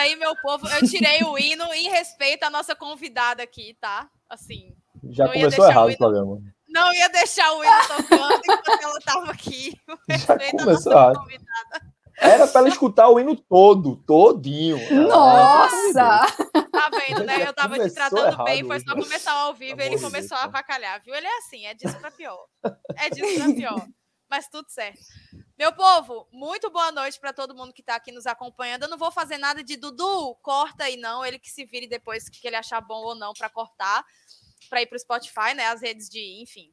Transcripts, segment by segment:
E aí, meu povo, eu tirei o hino em respeito à nossa convidada aqui, tá? Assim. Já começou errado o, hino, o programa. Não ia deixar o hino tocando enquanto ela estava aqui. Já começou errado. Convidada. Era para ela escutar o hino todo, todinho. Nossa! Tá vendo, né? Eu tava te tratando bem, foi só começar ao vivo e ele começou a avacalhar, viu? Ele é assim, é disso pra pior. É disso pra pior. Mas tudo certo. Meu povo, muito boa noite para todo mundo que está aqui nos acompanhando. Eu não vou fazer nada de Dudu, corta aí não, ele que se vire depois que ele achar bom ou não para cortar, para ir para o Spotify, né? As redes de, enfim,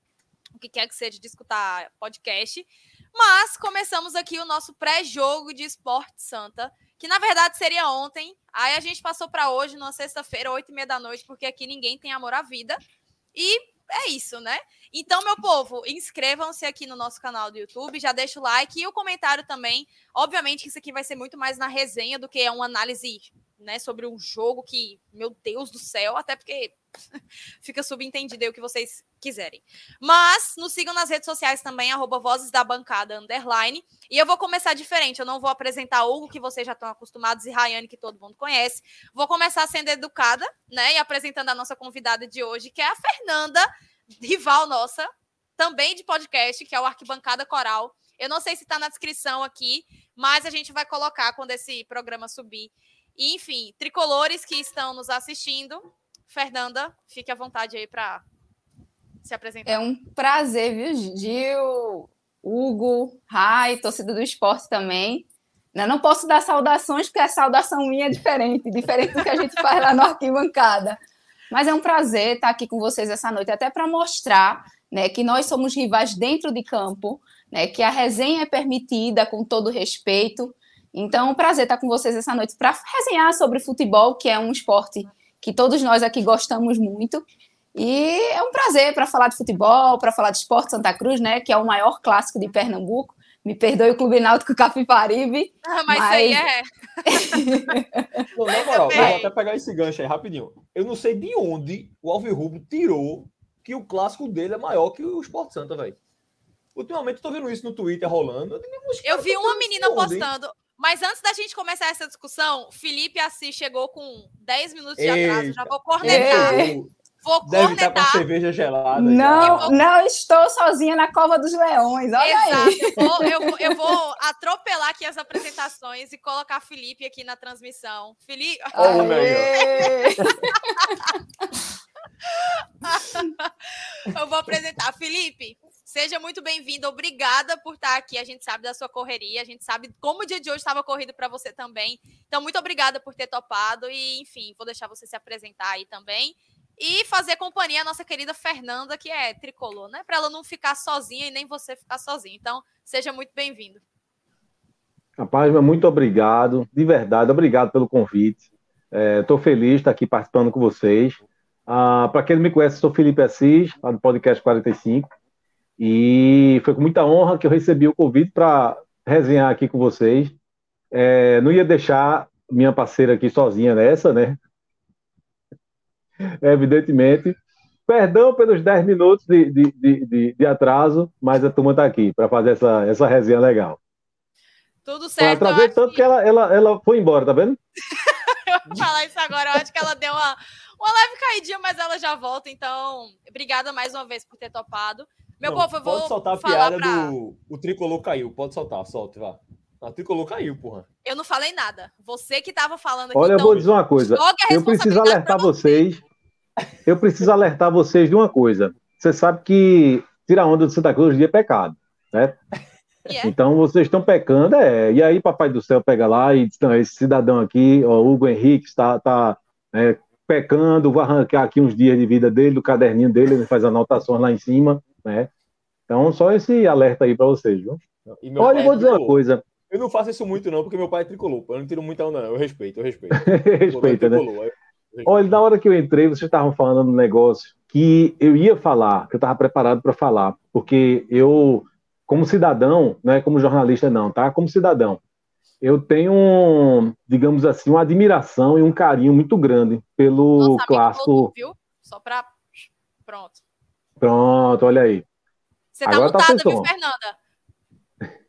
o que quer que seja de escutar podcast. Mas começamos aqui o nosso pré-jogo de Esporte Santa, que na verdade seria ontem. Aí a gente passou para hoje, numa sexta-feira, oito e meia da noite, porque aqui ninguém tem amor à vida. E é isso, né? Então, meu povo, inscrevam-se aqui no nosso canal do YouTube, já deixa o like e o comentário também. Obviamente que isso aqui vai ser muito mais na resenha do que uma análise né, sobre um jogo que, meu Deus do céu, até porque fica subentendido aí o que vocês quiserem. Mas nos sigam nas redes sociais também, arroba Vozes da Bancada Underline. E eu vou começar diferente, eu não vou apresentar Hugo, que vocês já estão acostumados, e Rayane, que todo mundo conhece. Vou começar sendo educada, né? E apresentando a nossa convidada de hoje, que é a Fernanda, rival nossa, também de podcast, que é o Arquibancada Coral. Eu não sei se está na descrição aqui, mas a gente vai colocar quando esse programa subir. E, enfim, tricolores que estão nos assistindo, Fernanda, fique à vontade aí para se apresentar. É um prazer, viu, Gil, Hugo, Rai, torcida do esporte também. Eu não posso dar saudações, porque a saudação minha é diferente, diferente do que a gente faz lá no arquibancada. Mas é um prazer estar aqui com vocês essa noite, até para mostrar né, que nós somos rivais dentro de campo, né, que a resenha é permitida com todo respeito. Então, é um prazer estar com vocês essa noite para resenhar sobre futebol, que é um esporte que todos nós aqui gostamos muito. E é um prazer para falar de futebol, para falar de esporte Santa Cruz, né, que é o maior clássico de Pernambuco. Me perdoe o Clube Náutico Capibaribe. Ah, mas, mas... aí é. Não, na moral, vou até pegar esse gancho aí rapidinho. Eu não sei de onde o Alvirrubro tirou que o clássico dele é maior que o Esporte Santa, velho. Ultimamente eu tô vendo isso no Twitter rolando. Eu, eu vi uma menina postando. Mas antes da gente começar essa discussão, Felipe Assis chegou com 10 minutos de atraso. Já vou cornetar. Vou Deve cornetar. estar com cerveja gelada. Não, vou... não estou sozinha na cova dos leões. Olha Exato. aí. Eu vou, eu, vou, eu vou atropelar aqui as apresentações e colocar Felipe aqui na transmissão. Felipe. Oh, eu vou apresentar. Felipe, seja muito bem-vindo. Obrigada por estar aqui. A gente sabe da sua correria, a gente sabe como o dia de hoje estava corrido para você também. Então, muito obrigada por ter topado. E, enfim, vou deixar você se apresentar aí também e fazer companhia à nossa querida Fernanda, que é tricolor, né? Para ela não ficar sozinha e nem você ficar sozinho. Então, seja muito bem-vindo. Rapaz, muito obrigado, de verdade, obrigado pelo convite. Estou é, feliz de estar aqui participando com vocês. Ah, Para quem não me conhece, sou Felipe Assis, lá do Podcast 45, e foi com muita honra que eu recebi o convite para resenhar aqui com vocês. É, não ia deixar minha parceira aqui sozinha nessa, né? evidentemente. Perdão pelos 10 minutos de, de, de, de, atraso, mas a turma está aqui para fazer essa, essa resenha legal. Tudo certo. Atrasei tanto que... que ela, ela, ela foi embora, tá vendo? eu vou falar isso agora. Eu acho que ela deu uma, uma leve caidinha, mas ela já volta. Então, obrigada mais uma vez por ter topado. Meu Não, povo, eu vou. Pode soltar a piada pra... do. O tricolor caiu. Pode soltar, solte, vá. A tricolor caiu, porra. Eu não falei nada. Você que estava falando aqui. Olha, então, eu vou dizer uma coisa. Eu preciso alertar vocês eu preciso alertar vocês de uma coisa. Você sabe que tirar onda do Santa Cruz dia é pecado, né? Yeah. Então vocês estão pecando, é. E aí, Papai do Céu pega lá e diz: não, esse cidadão aqui, ó, Hugo Henrique, está tá, é, pecando, vou arrancar aqui uns dias de vida dele, do caderninho dele, ele faz anotações lá em cima, né? Então, só esse alerta aí para vocês, viu? Olha, eu vou dizer uma coisa. Eu não faço isso muito, não, porque meu pai é tricolor. Eu não tiro muita onda, não. Eu respeito, eu respeito. Respeita, né? Olha, na hora que eu entrei, vocês estavam falando um negócio que eu ia falar, que eu estava preparado para falar, porque eu, como cidadão, não é como jornalista não, tá? Como cidadão, eu tenho, digamos assim, uma admiração e um carinho muito grande pelo Nossa, clássico. viu? Só para pronto. Pronto, olha aí. Você tá Agora mutada, tá viu, Fernanda?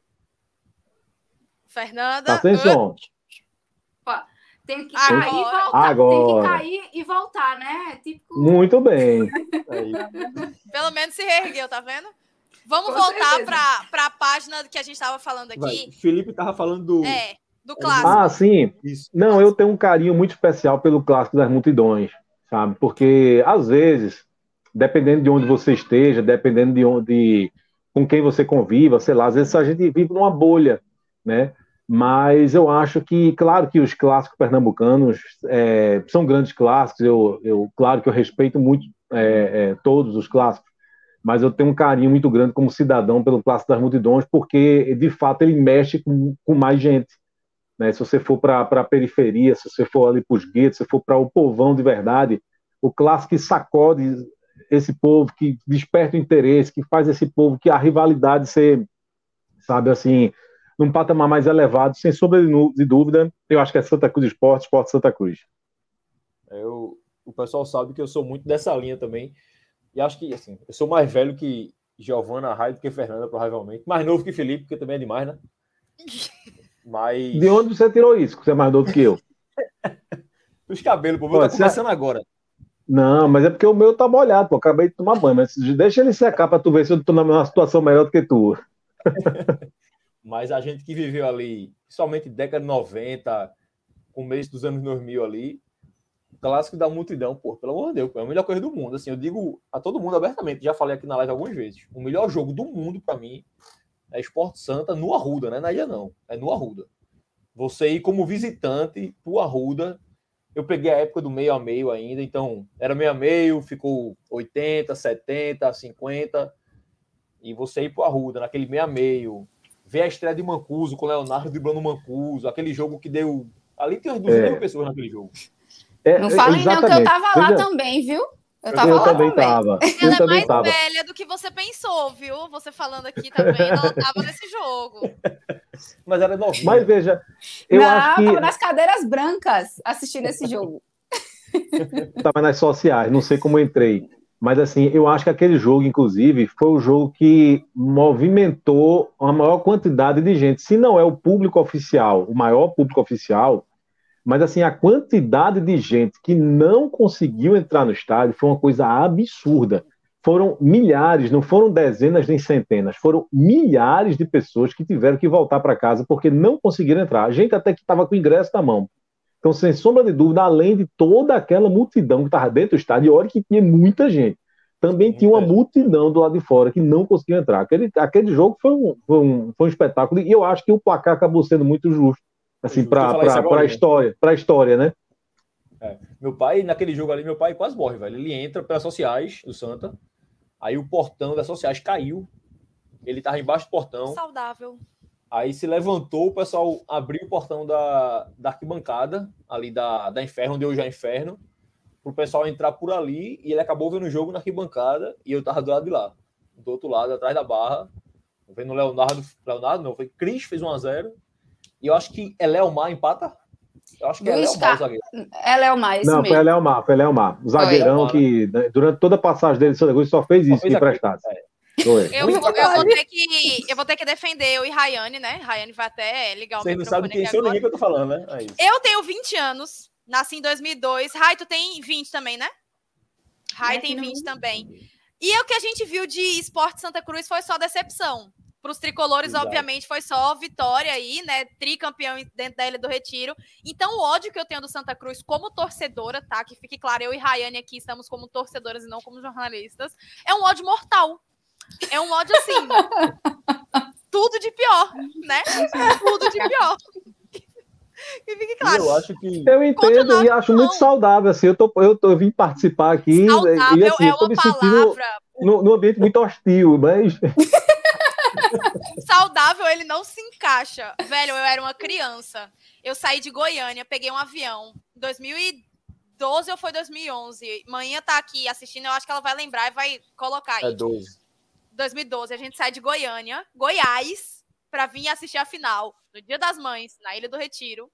Fernanda. Tá sem som. Tem que cair e voltar. Agora. Tem que cair e voltar, né? Tipo... Muito bem. Pelo menos se reergueu, tá vendo? Vamos Com voltar para a página que a gente estava falando aqui. Vai. Felipe estava falando do. É, do clássico. Ah, sim. Isso. Não, eu tenho um carinho muito especial pelo clássico das multidões, sabe? Porque, às vezes, dependendo de onde você esteja, dependendo de onde. com quem você conviva, sei lá, às vezes a gente vive numa bolha, né? mas eu acho que, claro que os clássicos pernambucanos é, são grandes clássicos, eu, eu, claro que eu respeito muito é, é, todos os clássicos, mas eu tenho um carinho muito grande como cidadão pelo Clássico das Multidões, porque, de fato, ele mexe com, com mais gente. Né? Se você for para a periferia, se você for ali para os guetos, se for para o povão de verdade, o clássico que sacode esse povo, que desperta o interesse, que faz esse povo, que a rivalidade ser, sabe, assim, num patamar mais elevado, sem sombra de dúvida, eu acho que é Santa Cruz Esporte, Esporte Santa Cruz. Eu, o pessoal sabe que eu sou muito dessa linha também. E acho que, assim, eu sou mais velho que Giovana Raio do que Fernanda, provavelmente. Mais novo que Felipe, porque também é demais, né? Mas... De onde você tirou isso, que você é mais novo que eu? Os cabelos, pô, tá começando você... agora. Não, mas é porque o meu tá molhado, pô. Acabei de tomar banho, mas deixa ele secar pra tu ver se eu tô numa situação melhor do que tu. Mas a gente que viveu ali, principalmente década de 90, começo dos anos 2000 ali, clássico da multidão, pô, pelo amor de Deus, é a melhor coisa do mundo. Assim, eu digo a todo mundo abertamente, já falei aqui na live algumas vezes. O melhor jogo do mundo para mim é Esporte Santa no Arruda, não é na ilha não, é no Arruda. Você ir como visitante pro Arruda, eu peguei a época do meio a meio ainda, então era meio a meio, ficou 80, 70, 50, e você ir pro Arruda, naquele meio a meio, ver a estreia de Mancuso com o Leonardo driblando Mancuso, aquele jogo que deu. Ali tem umas 200 é. mil pessoas naquele jogo. É, não falem não, que eu tava lá Veja... também, viu? Eu, tava eu lá também, também. tava. Ela eu é mais tava. velha do que você pensou, viu? Você falando aqui também, ela tava nesse jogo. Mas era novinha. Mas veja, eu não, acho que... tava nas cadeiras brancas assistindo esse jogo. tava nas sociais, não sei como entrei. Mas assim, eu acho que aquele jogo, inclusive, foi o jogo que movimentou a maior quantidade de gente. Se não é o público oficial, o maior público oficial, mas assim, a quantidade de gente que não conseguiu entrar no estádio foi uma coisa absurda. Foram milhares, não foram dezenas nem centenas, foram milhares de pessoas que tiveram que voltar para casa porque não conseguiram entrar. A gente até que estava com o ingresso na mão. Então, sem sombra de dúvida, além de toda aquela multidão que estava dentro do estádio, olha que tinha muita gente. Também tinha uma multidão do lado de fora que não conseguiu entrar. Aquele, aquele jogo foi um, foi, um, foi um espetáculo e eu acho que o placar acabou sendo muito justo assim para a história, para a história, né? É. Meu pai, naquele jogo ali, meu pai quase morre, velho. Ele entra pelas sociais do Santa, aí o portão das sociais caiu, ele tava embaixo do portão. Saudável. Aí se levantou, o pessoal abriu o portão da, da arquibancada, ali da, da Inferno, onde hoje é Inferno, pro pessoal entrar por ali, e ele acabou vendo o jogo na arquibancada, e eu tava do lado de lá, do outro lado, atrás da barra, vendo o Leonardo, Leonardo não, foi Cris, fez 1x0, e eu acho que é Leomar empata, eu acho que Luiz é Leomar, o zagueiro. É Leomar, Não, mesmo. foi Leomar, foi Leomar. O zagueirão Oi. que, né, durante toda a passagem dele Santa Cruz, só fez isso, que emprestasse. É. Eu, eu, vou ter que, eu vou ter que defender eu e Rayane, né? Rayane vai até ligar o Vocês não sabem quem sou ninguém que eu tô falando, né? É eu tenho 20 anos, nasci em 2002. Rai, tu tem 20 também, né? Rai tem 20 também. E o que a gente viu de esporte Santa Cruz foi só decepção. Para os tricolores, Exato. obviamente, foi só vitória aí, né? Tricampeão dentro da Ilha do Retiro. Então, o ódio que eu tenho do Santa Cruz como torcedora, tá? Que fique claro, eu e Rayane aqui estamos como torcedoras e não como jornalistas. É um ódio mortal. É um ódio assim. tudo de pior, né? Tudo de pior. E fique claro. Eu acho que. Eu entendo e acho muito saudável. Assim, eu, tô, eu, tô, eu vim participar aqui saudável e assim, é me sentindo no, no ambiente muito hostil, mas. saudável, ele não se encaixa. Velho, eu era uma criança. Eu saí de Goiânia, peguei um avião em 2000 2012 ou foi 2011? Manhã tá aqui assistindo, eu acho que ela vai lembrar e vai colocar aí. É 12. 2012, a gente sai de Goiânia, Goiás, para vir assistir a final no Dia das Mães, na Ilha do Retiro.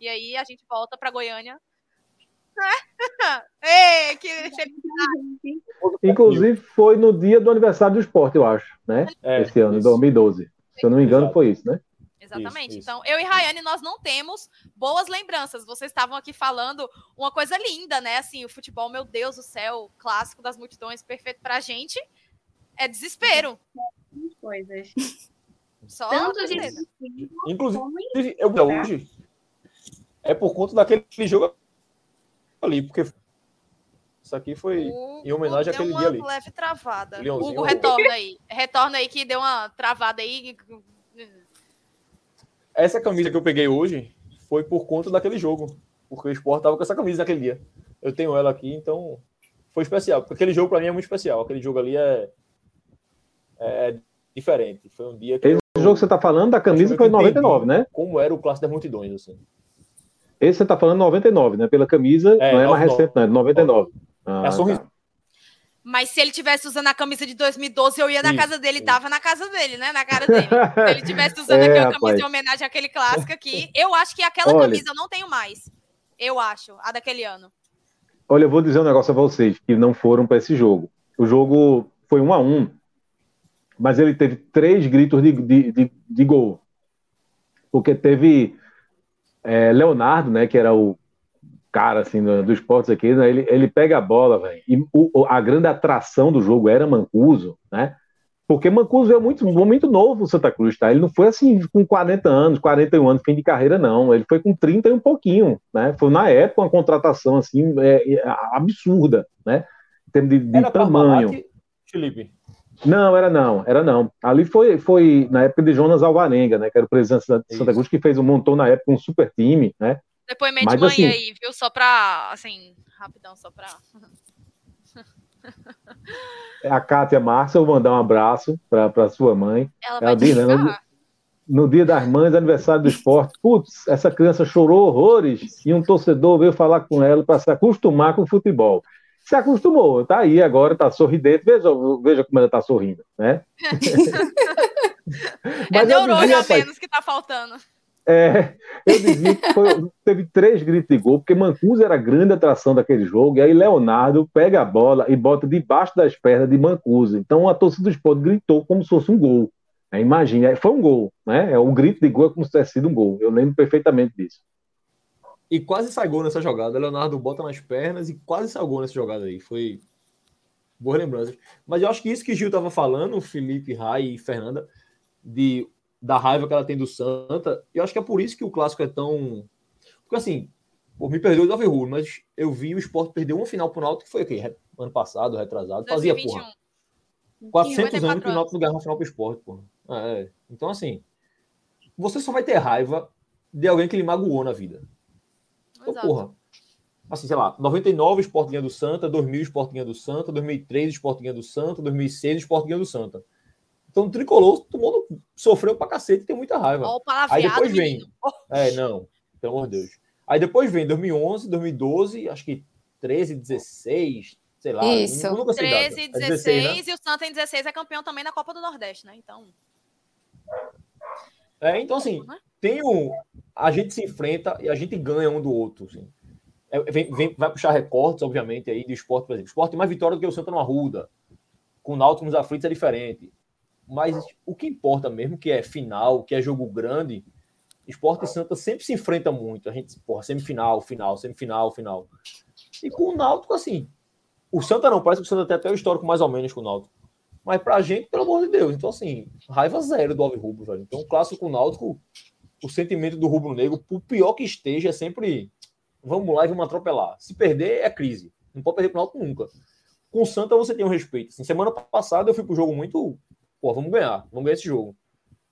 E aí a gente volta para Goiânia. Ei, que Inclusive foi no dia do aniversário do esporte, eu acho, né? É, Esse ano, isso. 2012. Se eu não me engano, foi isso, né? Exatamente. Isso, isso. Então, eu e Rayane, nós não temos boas lembranças. Vocês estavam aqui falando uma coisa linda, né? Assim, o futebol, meu Deus do céu, clássico das multidões, perfeito pra gente. É desespero. Coisas. Só Tanto de Inclusive, eu hoje é por conta daquele jogo ali, porque isso aqui foi em homenagem àquele dia ali. leve travada. Hugo, retorna aí. Retorna aí que deu uma travada aí. Essa camisa que eu peguei hoje foi por conta daquele jogo. Porque o Sport tava com essa camisa naquele dia. Eu tenho ela aqui, então foi especial. Porque aquele jogo para mim é muito especial. Aquele jogo ali é, é diferente. Foi um dia que. Esse eu... jogo que você tá falando da camisa foi em 99, né? Como era o clássico das multidões, assim. Esse você tá falando 99, né? Pela camisa, é, não é mais recente, não, é 99. Ah, é sorriso. Tá. Mas se ele tivesse usando a camisa de 2012, eu ia na casa dele, dava na casa dele, né? Na cara dele. se ele tivesse usando é, aquela camisa em homenagem àquele clássico aqui, eu acho que aquela Olha, camisa eu não tenho mais. Eu acho, a daquele ano. Olha, eu vou dizer um negócio a vocês que não foram para esse jogo. O jogo foi um a um, mas ele teve três gritos de, de, de, de gol. Porque teve é, Leonardo, né, que era o cara assim do, do esportes aqui, né, ele, ele pega a bola, velho. E o, a grande atração do jogo era Mancuso, né? Porque Mancuso é muito, muito novo no Santa Cruz, tá? Ele não foi assim com 40 anos, 41 anos, fim de carreira, não. Ele foi com 30 e um pouquinho, né? Foi na época uma contratação assim é, é, absurda, né? Em termos de, de tamanho. Felipe. Não, era não, era não. Ali foi, foi na época de Jonas Alvarenga, né? Que era o presidente da Santa Cruz, que fez um montou na época um super time, né? Depoimento Mas, de mãe assim, aí, viu? Só pra, assim, rapidão, só pra. a Kátia Márcia, eu vou mandar um abraço para sua mãe. Ela, Ela diz, né, no, no, dia das mães, aniversário do esporte, putz, essa criança chorou horrores e um torcedor veio falar com ela para se acostumar com o futebol se acostumou, tá aí agora, tá sorridente, veja, veja como ela tá sorrindo, né? é neurônio a menos que tá faltando. É, eu dizia que foi, teve três gritos de gol, porque Mancuso era a grande atração daquele jogo, e aí Leonardo pega a bola e bota debaixo das pernas de Mancuso. Então a torcida do esporte gritou como se fosse um gol. É, imagina, foi um gol, né? É, o grito de gol é como se tivesse sido um gol. Eu lembro perfeitamente disso. E quase sai gol nessa jogada. Leonardo bota nas pernas e quase sai gol nessa jogada aí. Foi boa lembrança. Mas eu acho que isso que Gil tava falando, Felipe, Rai e Fernanda, de, da raiva que ela tem do Santa, eu acho que é por isso que o clássico é tão. Porque assim, por me perdoe do Rule, mas eu vi o Sport perder uma final pro Náutico que foi aqui, ano passado, retrasado, 2021. fazia porra. 400 anos que o Náutico ganhava uma final pro Sport, porra. É. Então assim, você só vai ter raiva de alguém que lhe magoou na vida. Então, Exato. porra. Assim, sei lá, 99 Sportinha do Santa, 2000 Sportinha do Santa, 2003 Sportinha do Santa, 2006 Sportinha do Santa. Então, o tricolor, todo mundo sofreu pra cacete e tem muita raiva. Ó, Aí depois vem. É, não, pelo amor de Deus. Aí depois vem 2011, 2012, acho que 13, 16, sei lá. Isso. Nunca 13, 16, é 16 né? e o Santa em 16 é campeão também na Copa do Nordeste, né? Então. É, então assim, né? Tem um. A gente se enfrenta e a gente ganha um do outro. Assim. É, vem, vem, vai puxar recortes, obviamente, aí do esporte, por exemplo. O esporte tem mais vitória do que o Santa no Arruda. Com o Náutico nos aflitos é diferente. Mas o que importa mesmo, que é final, que é jogo grande, esporte e Santa sempre se enfrenta muito. A gente, porra, semifinal, final, semifinal, final. E com o Náutico, assim, o Santa não, parece que o Santa tem até o histórico mais ou menos com o Náutico. Mas pra gente, pelo amor de Deus. Então, assim, raiva zero do Alves Rubro, velho. Então, o clássico Náutico, o sentimento do Rubro Negro, por pior que esteja, é sempre vamos lá e vamos atropelar. Se perder, é crise. Não pode perder pro Náutico nunca. Com o Santa, você tem um respeito. Assim, semana passada, eu fui pro jogo muito. Pô, vamos ganhar. Vamos ganhar esse jogo.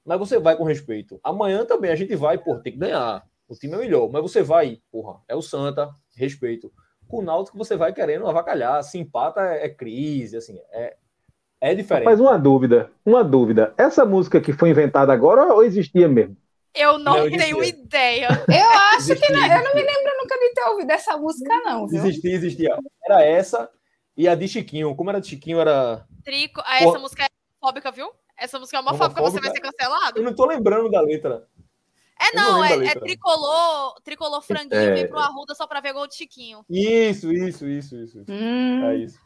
Mas você vai com respeito. Amanhã também a gente vai, pô, tem que ganhar. O time é melhor. Mas você vai, porra, é o Santa, respeito. Com o Náutico, você vai querendo avacalhar. Se empata, é crise, assim, é, é diferente. Mas uma dúvida, uma dúvida. Essa música que foi inventada agora ou existia mesmo? Eu não, não tenho ideia. Eu acho que não. Eu não me lembro nunca de ter ouvido essa música, não. Viu? Existia, existia. Era essa e a de Chiquinho. Como era de Chiquinho? Era. Trico. Ah, essa música é homofóbica, viu? Essa música é homofóbica, homofóbica, você vai ser cancelado. Eu não tô lembrando da letra. É, não, não é, é, tricolor, tricolor franguinho, é... vem pro Arruda só pra ver gol de Chiquinho. Isso, isso, isso, isso. Hum. É isso.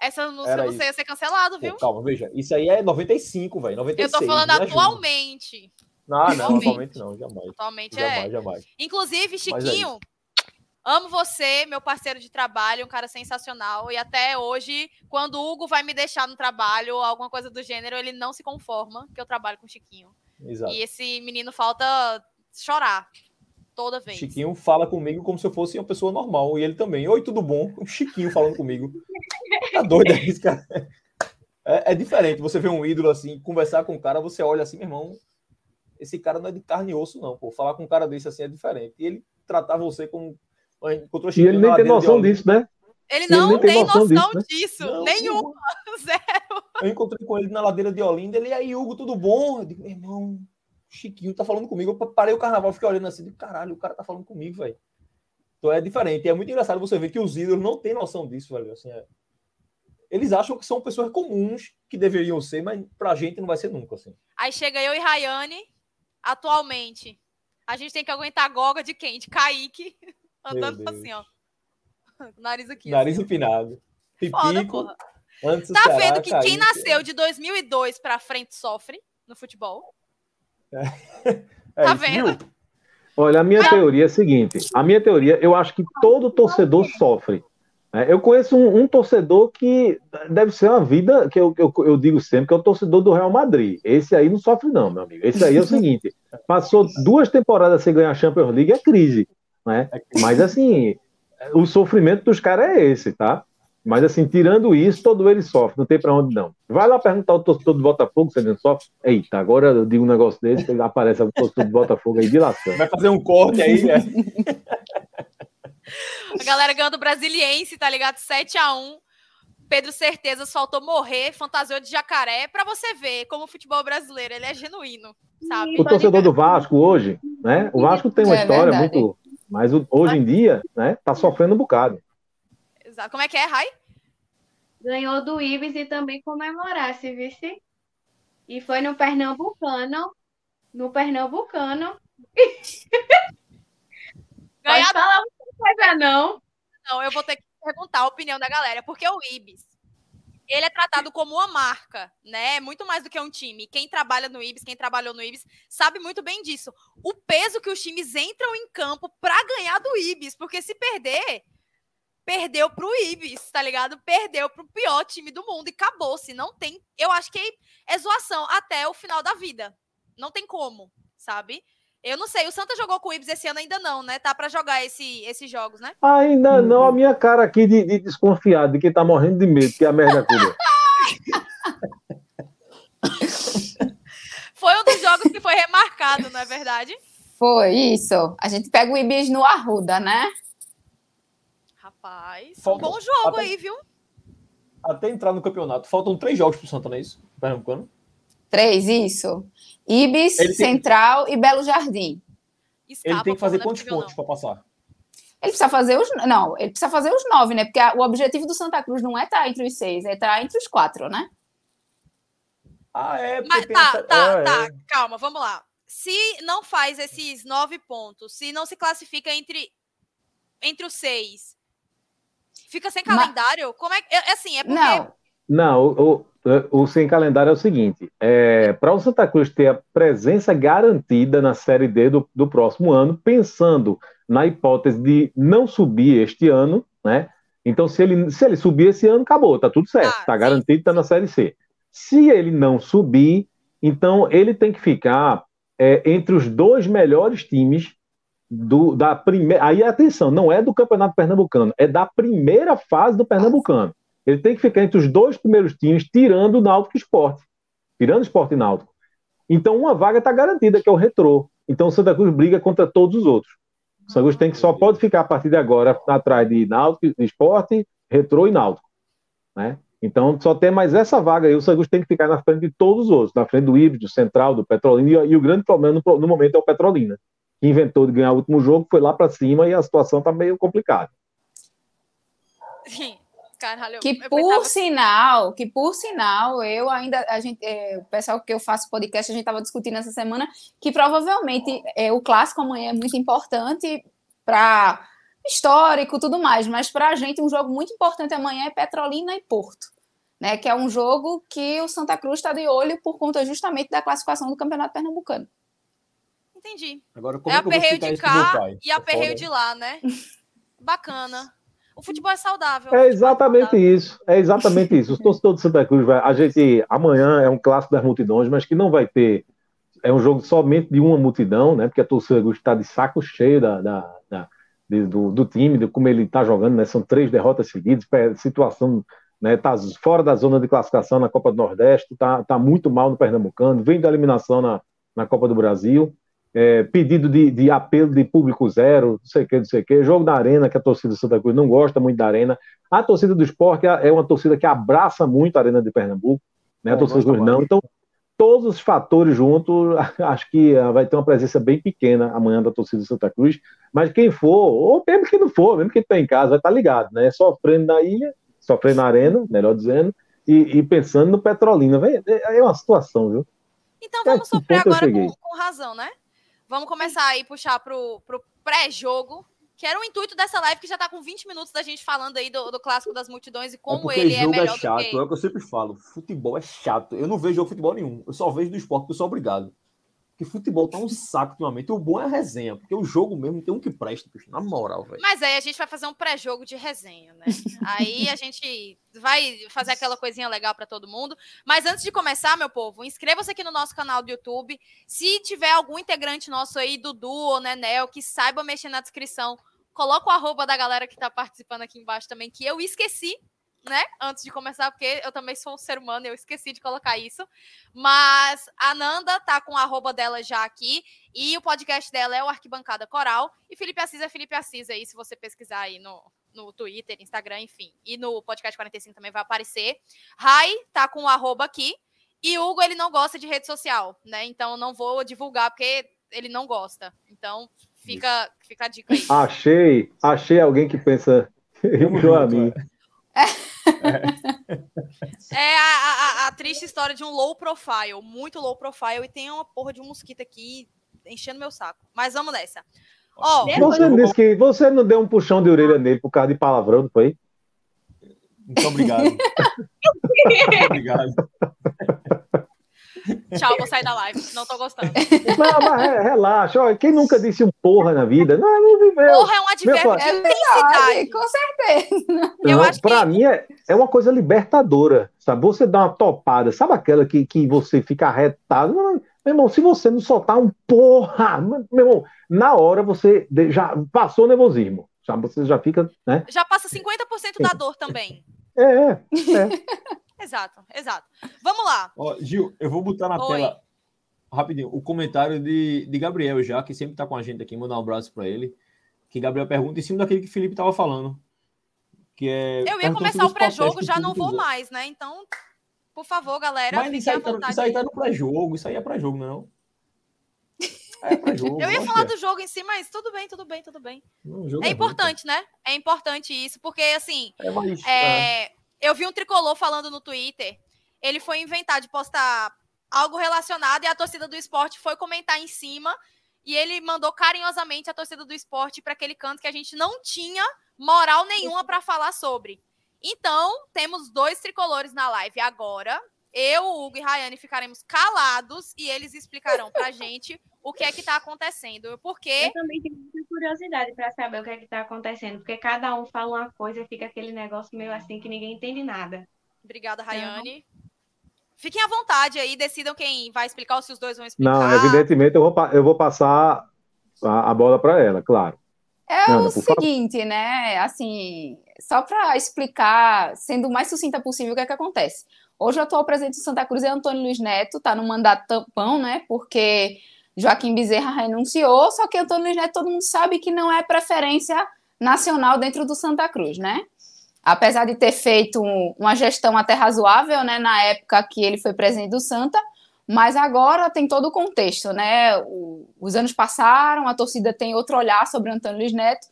Essa música Era você isso. ia ser cancelado, viu? Pô, calma, veja. Isso aí é 95, velho. 96. Eu tô falando atualmente. Não, não, atualmente não, jamais. Atualmente jamais, é. Jamais. Inclusive, é Chiquinho, amo você, meu parceiro de trabalho, um cara sensacional. E até hoje, quando o Hugo vai me deixar no trabalho ou alguma coisa do gênero, ele não se conforma que eu trabalho com Chiquinho. Exato. E esse menino falta chorar toda vez. Chiquinho fala comigo como se eu fosse uma pessoa normal. E ele também. Oi, tudo bom? O Chiquinho falando comigo. Tá doido é isso, cara. É, é, diferente. Você vê um ídolo assim, conversar com um cara, você olha assim, meu irmão. Esse cara não é de carne e osso, não. Pô. Falar com um cara desse assim é diferente. E ele tratar você como. Encontrou e ele nem tem noção disso, né? Ele não ele tem, noção, noção disso, né? disso não, nenhuma. Zero. Eu encontrei com ele na ladeira de Olinda. Ele, aí, Hugo, tudo bom? Eu digo, meu irmão, Chiquinho tá falando comigo. Eu parei o carnaval, fiquei olhando assim, caralho, o cara tá falando comigo, velho. Então é diferente. E é muito engraçado você ver que os ídolos não têm noção disso, velho. Assim, é... Eles acham que são pessoas comuns que deveriam ser, mas pra gente não vai ser nunca, assim. Aí chega eu e Rayane, atualmente. A gente tem que aguentar a goga de quem? De Kaique, andando assim, ó. Nariz aqui. Nariz assim, empinado. Foda, porra. Antes tá vendo que Kaique... quem nasceu de 2002 pra frente sofre no futebol? É, tá vendo? Olha, a minha ah. teoria é a seguinte: a minha teoria, eu acho que todo torcedor sofre. Né? Eu conheço um, um, torcedor que deve ser uma vida, que eu, eu, eu, digo sempre, que é o torcedor do Real Madrid. Esse aí não sofre, não, meu amigo. Esse aí é o seguinte: passou duas temporadas sem ganhar a Champions League, é crise. Né? Mas assim, o sofrimento dos caras é esse, tá? Mas, assim, tirando isso, todo ele sofre, não tem para onde não. Vai lá perguntar ao torcedor do Botafogo se ele não sofre. Eita, agora eu digo um negócio desse, aparece o torcedor do Botafogo aí de lação. Vai fazer um corte aí, né? A galera ganhando do Brasiliense, tá ligado? 7x1. Pedro Certezas faltou morrer, fantasiou de jacaré, para você ver como o futebol brasileiro ele é genuíno, sabe? O torcedor do Vasco hoje, né? O Vasco tem uma é história verdade. muito. Mas hoje em dia, né, tá sofrendo um bocado. Exato. Como é que é, Rai? Ganhou do Ibis e também comemorasse, vice. E foi no Pernambucano. No Pernambucano. Ganhar... Pode falar muita coisa, não. Não, eu vou ter que perguntar a opinião da galera, porque o Ibis, ele é tratado como uma marca, né? É muito mais do que um time. Quem trabalha no Ibis, quem trabalhou no Ibis, sabe muito bem disso. O peso que os times entram em campo para ganhar do Ibis, porque se perder, perdeu pro Ibis, tá ligado? Perdeu pro pior time do mundo e acabou-se. Não tem. Eu acho que é zoação até o final da vida. Não tem como, sabe? Eu não sei, o Santa jogou com o Ibis esse ano ainda não, né? Tá para jogar esse, esses jogos, né? Ainda não, a minha cara aqui de, de desconfiado, de quem tá morrendo de medo, que é a merda toda. foi um dos jogos que foi remarcado, não é verdade? Foi, isso. A gente pega o Ibis no Arruda, né? Rapaz, Falta, um bom jogo até, aí, viu? Até entrar no campeonato. Faltam três jogos pro Santa, não é isso? Pernambucano? Três, isso. Ibis, tem... Central e Belo Jardim. Escapa, ele tem que fazer quantos pontos para passar? Ele precisa fazer os. Não, ele precisa fazer os nove, né? Porque a, o objetivo do Santa Cruz não é estar entre os seis, é estar entre os quatro, né? Ah, é. Mas tá, essa... tá, é, tá. É. Calma, vamos lá. Se não faz esses nove pontos, se não se classifica entre, entre os seis, Fica sem calendário? Mas... Como é, é assim, é porque... Não, não o, o, o sem calendário é o seguinte, é, para o Santa Cruz ter a presença garantida na Série D do, do próximo ano, pensando na hipótese de não subir este ano, né? Então, se ele, se ele subir esse ano, acabou, tá tudo certo, ah, tá sim. garantido, tá na Série C. Se ele não subir, então ele tem que ficar é, entre os dois melhores times do, da primeira. Aí atenção, não é do Campeonato Pernambucano, é da primeira fase do Pernambucano. Ele tem que ficar entre os dois primeiros times, tirando o Náutico Esporte. Tirando o Esporte e Náutico. Então, uma vaga está garantida, que é o Retrô. Então, o Santa Cruz briga contra todos os outros. O Santa Cruz tem que só pode ficar a partir de agora atrás de Náutico, Esporte, Retrô e Náutico. Né? Então, só tem mais essa vaga aí. O Santos tem que ficar na frente de todos os outros, na frente do Ibis, do Central, do Petrolina. E, e, o grande problema no, no, momento é o Petrolina, que inventou de ganhar o último jogo, foi lá para cima e a situação está meio complicada. Sim. Caralho, que por pensava... sinal, que por sinal, eu ainda, a gente, é, o pessoal que eu faço podcast, a gente estava discutindo essa semana que provavelmente é, o clássico amanhã é muito importante para histórico tudo mais, mas para a gente um jogo muito importante amanhã é Petrolina e Porto, né? Que é um jogo que o Santa Cruz está de olho por conta justamente da classificação do Campeonato Pernambucano. Entendi. Agora, como é, aperreio de cá e aperreio de lá, né? Bacana. O futebol é saudável. É, é exatamente é isso. É exatamente isso. Os torcedores do Santa Cruz, a gente amanhã é um clássico das multidões, mas que não vai ter. É um jogo somente de uma multidão, né? Porque a torcida está de saco cheio da, da, da de, do, do, time, de como ele está jogando, né? São três derrotas seguidas, situação, né? Tá fora da zona de classificação na Copa do Nordeste, tá, tá muito mal no Pernambucano, vem da eliminação na, na Copa do Brasil é, pedido de, de, apelo de público zero, não sei o que, não sei o que, jogo da Arena, que a torcida do Santa Cruz não gosta muito da Arena. A torcida do esporte é uma torcida que abraça muito a Arena de Pernambuco, né? a torcida do Cruz não. Então, todos os fatores juntos, acho que ah, vai ter uma presença bem pequena amanhã da torcida do Santa Cruz. Mas quem for, ou mesmo que não for, mesmo que está em casa, vai estar tá ligado, né? Sofrendo na ilha, sofrendo na arena, melhor dizendo, e, e pensando no Petrolina. É uma situação, viu? Então vamos sofrer agora com, com razão, né? Vamos começar aí puxar pro, pro pré-jogo, que era o intuito dessa live, que já tá com 20 minutos da gente falando aí do, do clássico das multidões e como é ele é melhor é chato, do que... É o que eu sempre falo, futebol é chato. Eu não vejo jogo futebol nenhum, eu só vejo do esporte, eu sou obrigado. Porque futebol tá um saco ultimamente. O bom é a resenha, porque o jogo mesmo tem um que presta, bicho, na moral, velho. Mas aí a gente vai fazer um pré-jogo de resenha, né? aí a gente vai fazer aquela coisinha legal para todo mundo. Mas antes de começar, meu povo, inscreva-se aqui no nosso canal do YouTube. Se tiver algum integrante nosso aí, Dudu ou Nenel, que saiba mexer na descrição, coloca o arroba da galera que tá participando aqui embaixo também, que eu esqueci né? Antes de começar, porque eu também sou um ser humano, eu esqueci de colocar isso. Mas a Nanda tá com a arroba dela já aqui. E o podcast dela é o Arquibancada Coral. E Felipe Assis é Felipe Assis aí, se você pesquisar aí no, no Twitter, Instagram, enfim. E no podcast 45 também vai aparecer. Rai tá com o arroba aqui. E Hugo, ele não gosta de rede social, né? Então não vou divulgar, porque ele não gosta. Então fica, fica a dica aí. Achei, achei alguém que pensa igual a mim. É a, a, a, triste história de um low profile, muito low profile, e tem uma porra de um mosquito aqui enchendo meu saco. Mas vamos nessa. Ó, você disse que você não deu um puxão de orelha nele por causa de palavrão, não foi? Muito obrigado. Muito obrigado. Tchau, vou sair da live, não tô gostando. Não, mas relaxa, olha, quem nunca disse um porra na vida? Não, não viveu. Porra é um advérbio de intensidade. Com certeza. Eu pra que... mim é, é uma coisa libertadora, sabe? Você dá uma topada, sabe aquela que, que você fica arretado? Meu irmão, se você não soltar um porra, meu irmão, na hora você já passou o nervosismo, sabe? Você já fica, né? Já passa 50% da dor também. É, é. É. Exato, exato. Vamos lá. Ó, Gil, eu vou botar na Oi. tela rapidinho o comentário de, de Gabriel já, que sempre está com a gente aqui, mandar um abraço para ele. Que Gabriel pergunta em cima daquele que o Felipe estava falando. Que é, eu ia começar o pré-jogo, já não vou mais, né? Então, por favor, galera. Mas isso aí, tá, isso aí tá no pré-jogo, isso aí é pré-jogo, não é pré-jogo. eu ia falar é. do jogo em si, mas tudo bem, tudo bem, tudo bem. Não, é, é importante, né? É importante isso, porque assim. É, mais, é, eu vi um tricolor falando no Twitter. Ele foi inventar de postar algo relacionado e a torcida do esporte foi comentar em cima. E ele mandou carinhosamente a torcida do esporte para aquele canto que a gente não tinha moral nenhuma para falar sobre. Então, temos dois tricolores na live agora. Eu, Hugo e Rayane ficaremos calados e eles explicarão pra gente o que é que tá acontecendo. Porque. Eu também tenho muita curiosidade para saber o que é que tá acontecendo, porque cada um fala uma coisa e fica aquele negócio meio assim que ninguém entende nada. Obrigada, Rayane. Então... Fiquem à vontade aí, decidam quem vai explicar ou se os dois vão explicar. Não, evidentemente eu vou, eu vou passar a, a bola para ela, claro. É Ana, o seguinte, favor. né? Assim, só para explicar, sendo o mais sucinta possível, o que é que acontece. Hoje o atual presidente de Santa Cruz é Antônio Luiz Neto, está no mandato tampão, né? Porque Joaquim Bezerra renunciou, só que Antônio Neto todo mundo sabe que não é preferência nacional dentro do Santa Cruz, né? apesar de ter feito uma gestão até razoável, né, na época que ele foi presidente do Santa, mas agora tem todo o contexto, né? O, os anos passaram, a torcida tem outro olhar sobre Antônio Luiz Neto,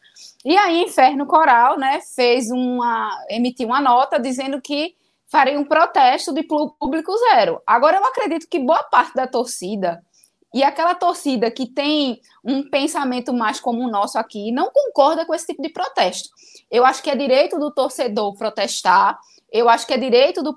e aí Inferno Coral, né, fez uma, emitiu uma nota dizendo que faria um protesto de público zero. Agora eu acredito que boa parte da torcida e aquela torcida que tem um pensamento mais como o nosso aqui não concorda com esse tipo de protesto. Eu acho que é direito do torcedor protestar, eu acho que é direito do,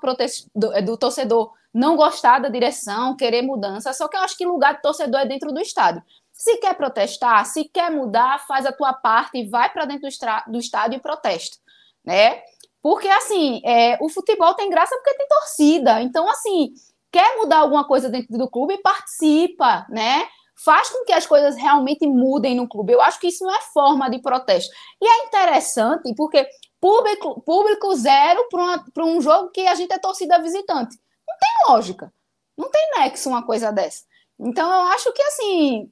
do, é, do torcedor não gostar da direção, querer mudança, só que eu acho que lugar de torcedor é dentro do estádio. Se quer protestar, se quer mudar, faz a tua parte e vai para dentro do, do estádio e protesta, né? Porque, assim, é, o futebol tem graça porque tem torcida. Então, assim, quer mudar alguma coisa dentro do clube, participa, né? Faz com que as coisas realmente mudem no clube. Eu acho que isso não é forma de protesto. E é interessante porque público, público zero para um jogo que a gente é torcida visitante. Não tem lógica. Não tem nexo uma coisa dessa. Então, eu acho que, assim,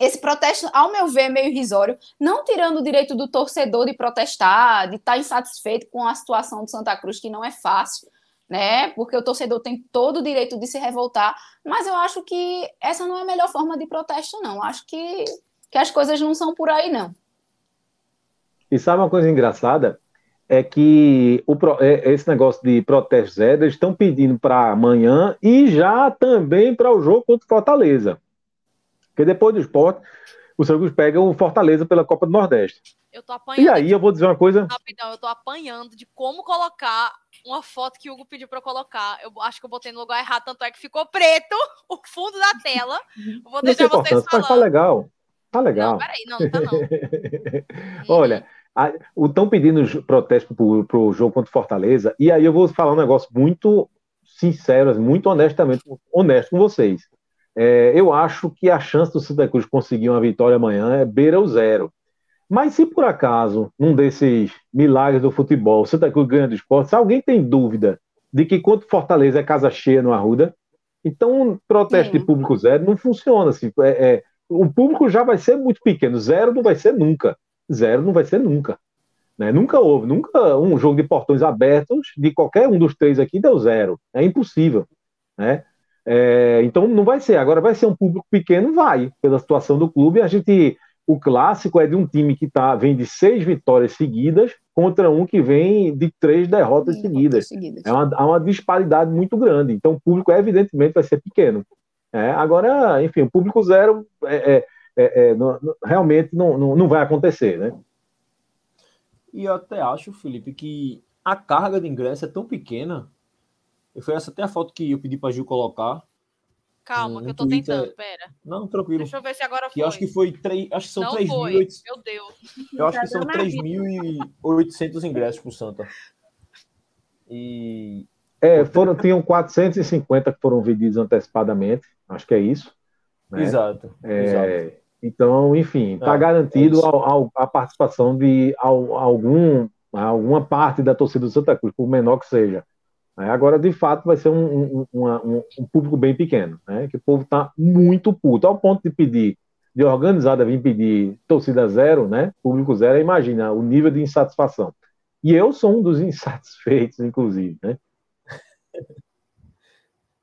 esse protesto, ao meu ver, é meio irrisório, não tirando o direito do torcedor de protestar, de estar insatisfeito com a situação de Santa Cruz, que não é fácil, né? Porque o torcedor tem todo o direito de se revoltar, mas eu acho que essa não é a melhor forma de protesto, não. Acho que, que as coisas não são por aí, não. E sabe uma coisa engraçada? É que o, é, esse negócio de protesto zero, eles estão pedindo para amanhã e já também para o jogo contra o Fortaleza. Porque depois do esporte, o Santa pega o Fortaleza pela Copa do Nordeste. Eu tô apanhando. E aí eu vou dizer uma coisa. Rapidão, eu tô apanhando de como colocar uma foto que o Hugo pediu eu colocar. Eu acho que eu botei no lugar errado, tanto é que ficou preto o fundo da tela. Vou deixar vocês falando. Mas tá legal. Tá legal. Não, peraí, não, tá não. Olha, estão pedindo protesto pro, pro jogo contra Fortaleza, e aí eu vou falar um negócio muito sincero, muito honestamente, honesto com vocês. É, eu acho que a chance do Santa Cruz conseguir uma vitória amanhã é beira o zero. Mas se por acaso, num desses milagres do futebol, o Santa Cruz ganha do esporte, se alguém tem dúvida de que quanto Fortaleza é casa cheia no Arruda, então um protesto Sim. de público zero não funciona. Assim, é, é, o público já vai ser muito pequeno, zero não vai ser nunca. Zero não vai ser nunca. Né? Nunca houve, nunca um jogo de portões abertos de qualquer um dos três aqui deu zero. É impossível. Né? É, então não vai ser. Agora vai ser um público pequeno, vai, pela situação do clube. A gente o clássico é de um time que tá, vem de seis vitórias seguidas contra um que vem de três derrotas seguidas. seguidas. É uma, há uma disparidade muito grande. Então, o público, evidentemente, vai ser pequeno. É, agora, enfim, o público zero é, é, é, é não, realmente não, não, não vai acontecer. Né? E eu até acho, Felipe, que a carga de ingresso é tão pequena. Foi essa até a foto que eu pedi para Gil colocar Calma, que eu tô Twitter... tentando, pera. Não, tranquilo. Deixa eu ver se agora foi. Que acho que foi 3, acho que são 3.800. Meu Deus. Eu acho que são 3.800 ingressos pro Santa. E é, foram tinham 450 que foram vendidos antecipadamente, acho que é isso. Né? Exato, é, exato. Então, enfim, está é, garantido é ao, ao, a participação de ao, algum, alguma parte da torcida do Santa Cruz, por menor que seja. Agora, de fato, vai ser um, um, um, um público bem pequeno, né? que o povo está muito puto, ao ponto de pedir, de organizada vir pedir torcida zero, né? público zero, imagina o nível de insatisfação. E eu sou um dos insatisfeitos, inclusive. Né?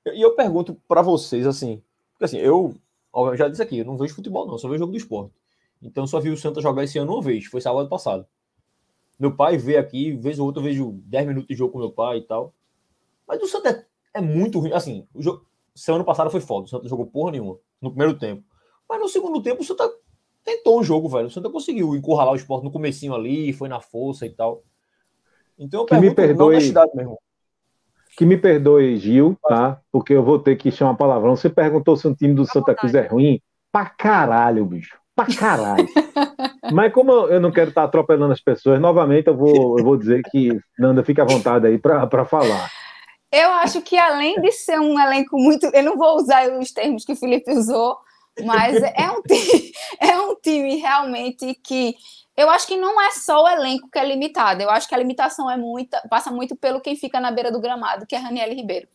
E eu pergunto para vocês, assim, porque assim, eu, eu já disse aqui, eu não vejo futebol não, só vejo jogo do esporte. Então só vi o Santa jogar esse ano uma vez, foi sábado passado. Meu pai vê aqui, vez ou outra eu vejo 10 minutos de jogo com meu pai e tal. Mas o Santa é, é muito ruim. Assim, o jogo, semana passada foi foda. O Santa jogou porra nenhuma no primeiro tempo. Mas no segundo tempo o Santa tentou um jogo, velho. O Santa conseguiu encurralar o esporte no comecinho ali, foi na força e tal. Então eu que me perdoe, mesmo. Que me perdoe, Gil, tá? Porque eu vou ter que chamar palavrão. Você perguntou se o time do Santa Cruz é ruim? Pra caralho, bicho. Pra caralho. Mas como eu não quero estar atropelando as pessoas, novamente eu vou, eu vou dizer que Nanda fica à vontade aí para falar. Eu acho que além de ser um elenco muito. Eu não vou usar os termos que o Felipe usou, mas é um time, é um time realmente que. Eu acho que não é só o elenco que é limitado. Eu acho que a limitação é muita, passa muito pelo quem fica na beira do gramado, que é Raniel Ribeiro.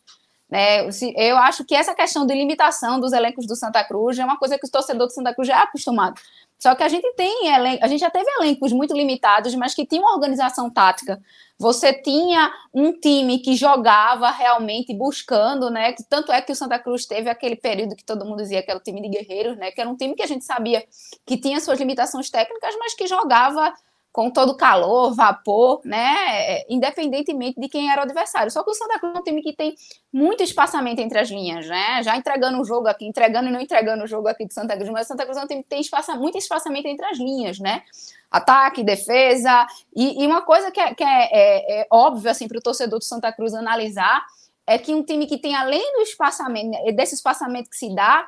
Né? Eu acho que essa questão de limitação dos elencos do Santa Cruz é uma coisa que o torcedor do Santa Cruz já é acostumado. Só que a gente tem a gente já teve elencos muito limitados, mas que tinha uma organização tática. Você tinha um time que jogava realmente buscando, né? Tanto é que o Santa Cruz teve aquele período que todo mundo dizia que era o time de guerreiros, né? Que era um time que a gente sabia que tinha suas limitações técnicas, mas que jogava com todo calor, vapor, né? Independentemente de quem era o adversário. Só que o Santa Cruz é um time que tem muito espaçamento entre as linhas, né? Já entregando o jogo aqui, entregando e não entregando o jogo aqui de Santa Cruz, mas o Santa Cruz é um time que tem espaça, muito espaçamento entre as linhas, né? Ataque, defesa. E, e uma coisa que é, que é, é, é óbvio assim, para o torcedor do Santa Cruz analisar é que um time que tem, além do espaçamento, desse espaçamento que se dá,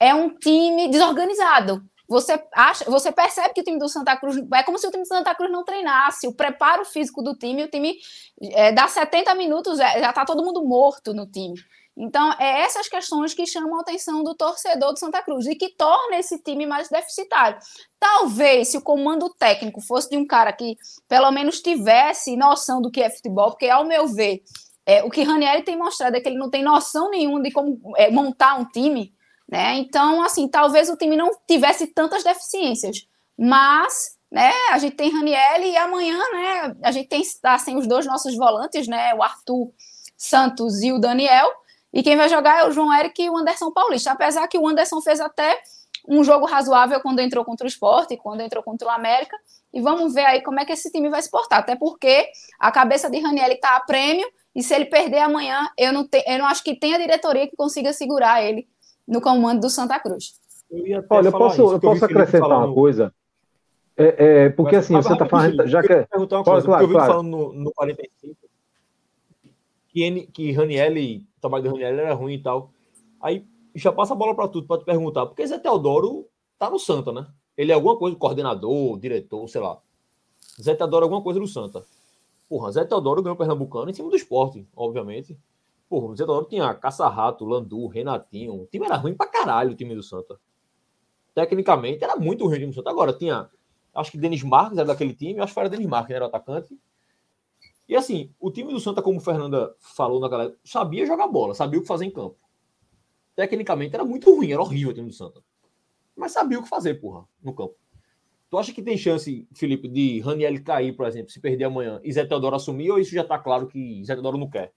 é um time desorganizado você acha, você percebe que o time do Santa Cruz é como se o time do Santa Cruz não treinasse, o preparo físico do time, o time é, dá 70 minutos, é, já está todo mundo morto no time. Então, é essas questões que chamam a atenção do torcedor do Santa Cruz e que torna esse time mais deficitário. Talvez se o comando técnico fosse de um cara que pelo menos tivesse noção do que é futebol, porque, ao meu ver, é, o que Ranieri tem mostrado é que ele não tem noção nenhuma de como é, montar um time. Né? Então, assim, talvez o time não tivesse tantas deficiências, mas né, a gente tem Raniel e amanhã né, a gente tem sem os dois nossos volantes, né, o Arthur Santos e o Daniel, e quem vai jogar é o João Eric e o Anderson Paulista, apesar que o Anderson fez até um jogo razoável quando entrou contra o Esporte, quando entrou contra o América, e vamos ver aí como é que esse time vai se portar, até porque a cabeça de Raniel está a prêmio, e se ele perder amanhã, eu não, te, eu não acho que tenha diretoria que consiga segurar ele no comando do Santa Cruz. Eu Olha, eu posso, isso, eu posso acrescentar uma no... coisa? É, é, porque Mas, assim, você está falando. Já que... Eu perguntar uma coisa, claro, eu vi claro. falando no, no 45 que, que Ranielli, o trabalho de Ranielli era ruim e tal. Aí já passa a bola para tudo, para te perguntar, porque Zé Teodoro tá no Santa, né? Ele é alguma coisa, coordenador, diretor, sei lá. Zé Teodoro é alguma coisa no Santa. Porra, Zé Teodoro ganhou o Pernambucano em cima do esporte, obviamente. Porra, Zé Teodoro tinha Caça-Rato, Landu, Renatinho. O time era ruim pra caralho, o time do Santa. Tecnicamente, era muito ruim o time do Santa. Agora, tinha. Acho que Denis Marques era daquele time. Acho que era Denis Marques, era o atacante. E assim, o time do Santa, como Fernanda falou na galera, sabia jogar bola, sabia o que fazer em campo. Tecnicamente era muito ruim, era horrível o time do Santa. Mas sabia o que fazer, porra, no campo. Tu acha que tem chance, Felipe, de Raniel cair, por exemplo, se perder amanhã e Zé Teodoro assumir, ou isso já tá claro que Zé Teodoro não quer?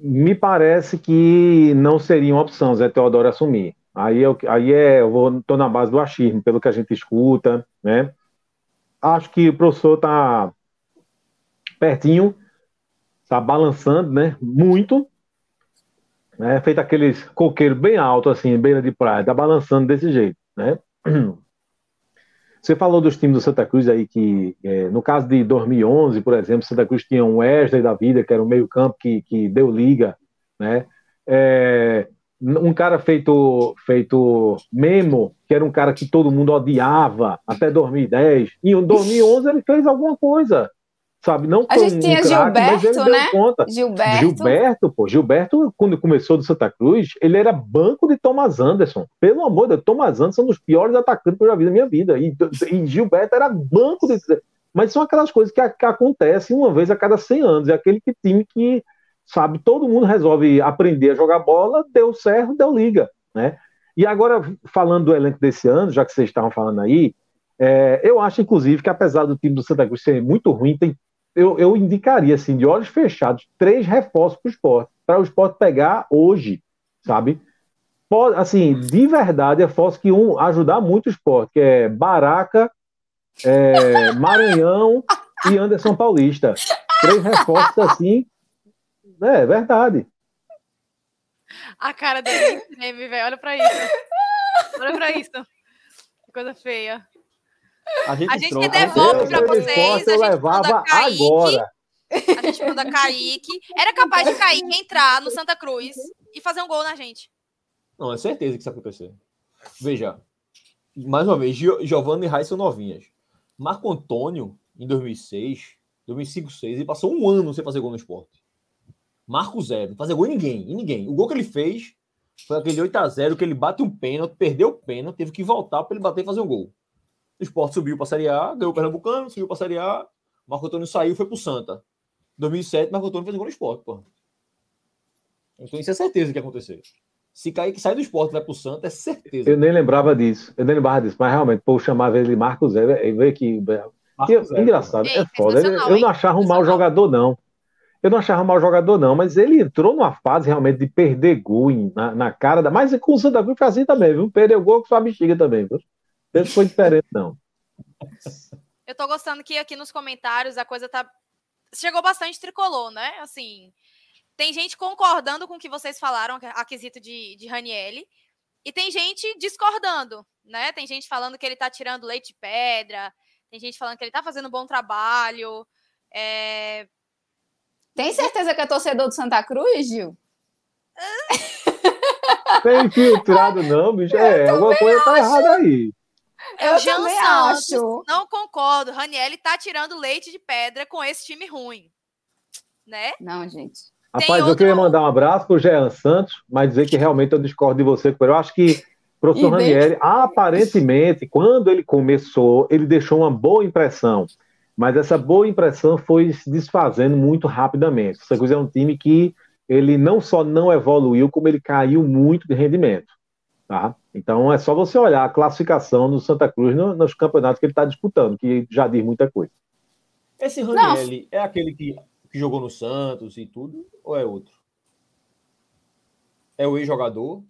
Me parece que não seria uma opção Zé Teodoro assumir. Aí eu, aí é, eu vou, tô na base do achismo, pelo que a gente escuta, né? Acho que o professor tá pertinho, tá balançando, né? Muito, né? Feito aqueles coqueiros bem alto assim, beira de praia, tá balançando desse jeito, né? Você falou dos times do Santa Cruz aí que, é, no caso de 2011, por exemplo, Santa Cruz tinha um Wesley da vida, que era o meio-campo que, que deu liga, né? É, um cara feito, feito Memo, que era um cara que todo mundo odiava até 2010. E em 2011 ele fez alguma coisa sabe? Não a gente um tinha craque, Gilberto, né? Conta. Gilberto. Gilberto, pô. Gilberto, quando começou do Santa Cruz, ele era banco de Thomas Anderson. Pelo amor de Deus, Thomas Anderson é um dos piores atacantes que eu já vi na minha vida. E, e Gilberto era banco de. Mas são aquelas coisas que, que acontecem uma vez a cada 100 anos. É aquele que, time que, sabe, todo mundo resolve aprender a jogar bola, deu certo, deu liga, né? E agora, falando do elenco desse ano, já que vocês estavam falando aí, é, eu acho, inclusive, que apesar do time do Santa Cruz ser muito ruim, tem eu, eu indicaria, assim, de olhos fechados, três reforços para o esporte, para o esporte pegar hoje, sabe? Pode, assim, de verdade, reforço que um ajudar muito o esporte, que é Baraca, é, Maranhão e Anderson Paulista. Três reforços assim. É, é verdade. A cara dele treme, velho. Olha pra isso. Olha pra isso. Que coisa feia. A gente, a gente devolve para vocês. Eu a gente levava Kaique, agora. A gente manda Kaique. Era capaz de Kaique entrar no Santa Cruz e fazer um gol na gente. Não, é certeza que isso acontecer. Veja, mais uma vez, Giovanni e Rai são novinhas. Marco Antônio, em 2006, 2005, 2006, ele passou um ano sem fazer gol no esporte. Marco Zero, não fazer gol em ninguém, em ninguém. O gol que ele fez foi aquele 8x0 que ele bate um pênalti, perdeu o pênalti, teve que voltar para ele bater e fazer um gol. O esporte subiu para a Série A, ganhou o Pernambucano, subiu para a Série A. Marco Antônio saiu foi para o Santa. Em 2007, Marco Antônio fez gol no esporte, pô. Então isso é certeza que ia acontecer. Se cair que sai do esporte vai pro Santos, é certeza. Eu nem lembrava disso. Eu nem lembrava disso. Mas realmente, pô, chamava ele de Marcos Zé, vê que. Marcos é, engraçado, é foda. Eu não achava um mau jogador, não. Eu não achava um mau jogador, não, mas ele entrou numa fase realmente de perder gol na, na cara da. Mas com o Santa Cruz foi assim também, viu? Perdeu gol com sua bexiga também, viu? Isso foi diferente, não. Eu tô gostando que aqui nos comentários a coisa tá. Chegou bastante tricolor, né? Assim, tem gente concordando com o que vocês falaram a quesito de, de Ranielli. E tem gente discordando, né? Tem gente falando que ele tá tirando leite de pedra. Tem gente falando que ele tá fazendo um bom trabalho. É... Tem certeza que é torcedor do Santa Cruz, Gil? Tem infiltrado, não, bicho. É, alguma coisa tá errada aí. Eu, Eu também Santos, acho. Não concordo. Ranielli tá tirando leite de pedra com esse time ruim. Né? Não, gente. Rapaz, outro... eu queria mandar um abraço para o Jean Santos, mas dizer que realmente eu discordo de você, porque eu acho que o professor Ranieri, aparentemente, quando ele começou, ele deixou uma boa impressão, mas essa boa impressão foi se desfazendo muito rapidamente. O Santa Cruz é um time que ele não só não evoluiu, como ele caiu muito de rendimento. Tá? Então é só você olhar a classificação do Santa Cruz no, nos campeonatos que ele está disputando, que já diz muita coisa. Esse Ranieri é aquele que que jogou no Santos e tudo, ou é outro? É o ex-jogador?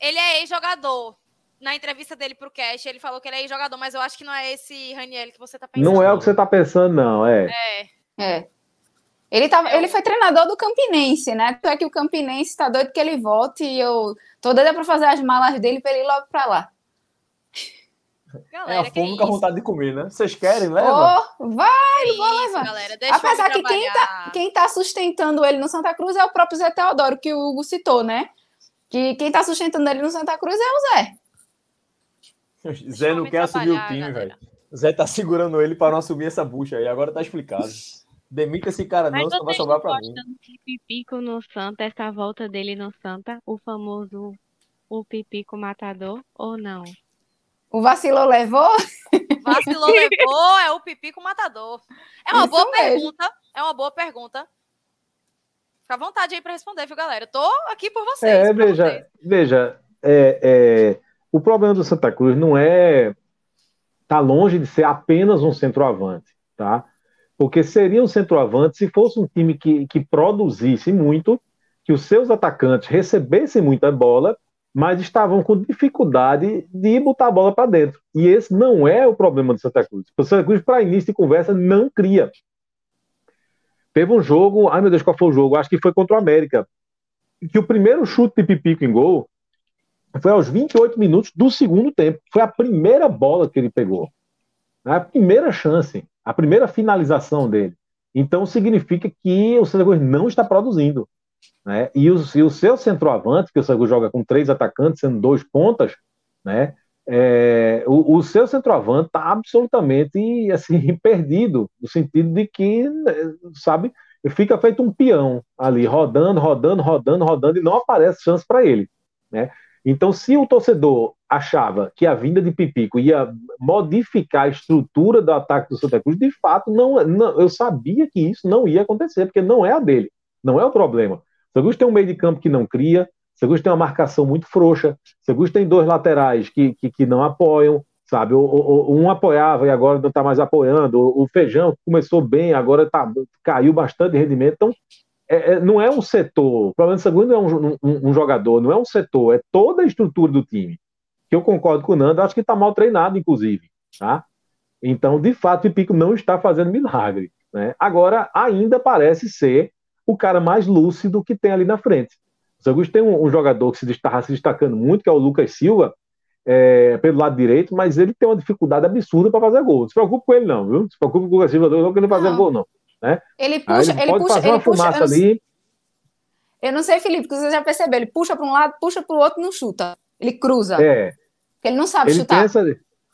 Ele é ex-jogador. Na entrevista dele pro Cash, ele falou que ele é ex-jogador, mas eu acho que não é esse Raniel que você tá pensando. Não é o que você tá pensando, não, é. É. é. Ele, tava, ele foi treinador do Campinense, né? Tu é que o Campinense tá doido que ele volte e eu tô doida pra fazer as malas dele pra ele ir logo pra lá. Galera, é a fome com a vontade de comer, né? Vocês querem, leva? Oh, vai, não vou levar. Galera, Apesar que quem tá, quem tá sustentando ele no Santa Cruz é o próprio Zé Teodoro, que o Hugo citou, né? Que quem tá sustentando ele no Santa Cruz é o Zé. Zé não quer assumir o time, velho. Zé tá segurando ele para não assumir essa bucha aí, agora tá explicado. Demita esse cara não, só vai sobrar pra mim. Que Pipico no Santa, essa volta dele no Santa, o famoso o Pipico matador ou não? O vacilou levou? Vacilou levou é o pipico matador. É uma Isso boa mesmo. pergunta. É uma boa pergunta. Fica à vontade aí para responder, viu, galera? Eu tô aqui por vocês. É, veja, vocês. veja, é, é, o problema do Santa Cruz não é tá longe de ser apenas um centroavante, tá? Porque seria um centroavante se fosse um time que, que produzisse muito, que os seus atacantes recebessem muita bola mas estavam com dificuldade de botar a bola para dentro. E esse não é o problema do Santa Cruz. O Santa Cruz, para início de conversa, não cria. Teve um jogo, ai meu Deus, qual foi o jogo? Acho que foi contra o América. Que o primeiro chute de Pipico em gol foi aos 28 minutos do segundo tempo. Foi a primeira bola que ele pegou. A primeira chance, a primeira finalização dele. Então significa que o Santa não está produzindo. Né? E, o, e o seu centroavante, que o Sangu joga com três atacantes, sendo dois pontas, né? É, o, o, seu centroavante está absolutamente assim perdido, no sentido de que, sabe, fica feito um peão ali, rodando, rodando, rodando, rodando, e não aparece chance para ele. Né? Então, se o torcedor achava que a vinda de Pipico ia modificar a estrutura do ataque do Santa Cruz, de fato, não, não eu sabia que isso não ia acontecer, porque não é a dele, não é o problema. Seguros tem um meio de campo que não cria, Seguros tem uma marcação muito frouxa, Seguros tem dois laterais que, que, que não apoiam, sabe? O, o, um apoiava e agora não está mais apoiando. O, o, Feijão começou bem, agora tá, caiu bastante de rendimento. Então, é, é, não é um setor. O problema do Seguros não é um, um, um, jogador, não é um setor, é toda a estrutura do time. Que eu concordo com o Nando, acho que está mal treinado, inclusive. Tá? Então, de fato, o Pico não está fazendo milagre. Né? Agora, ainda parece ser o cara mais lúcido que tem ali na frente. O Santos tem um, um, jogador que se está se destacando muito, que é o Lucas Silva, é, pelo lado direito, mas ele tem uma dificuldade absurda para fazer gol. Não se preocupe com ele, não, viu? Não se preocupe com o Lucas Silva, não, que ele não fazer gol, não. Né? Ele puxa, ele, ele pode puxa, fazer uma fumaça puxa, ali. Eu não sei, Felipe, porque você já percebeu, ele puxa para um lado, puxa para o outro não chuta. Ele cruza. É. Ele não sabe ele chutar. Essa...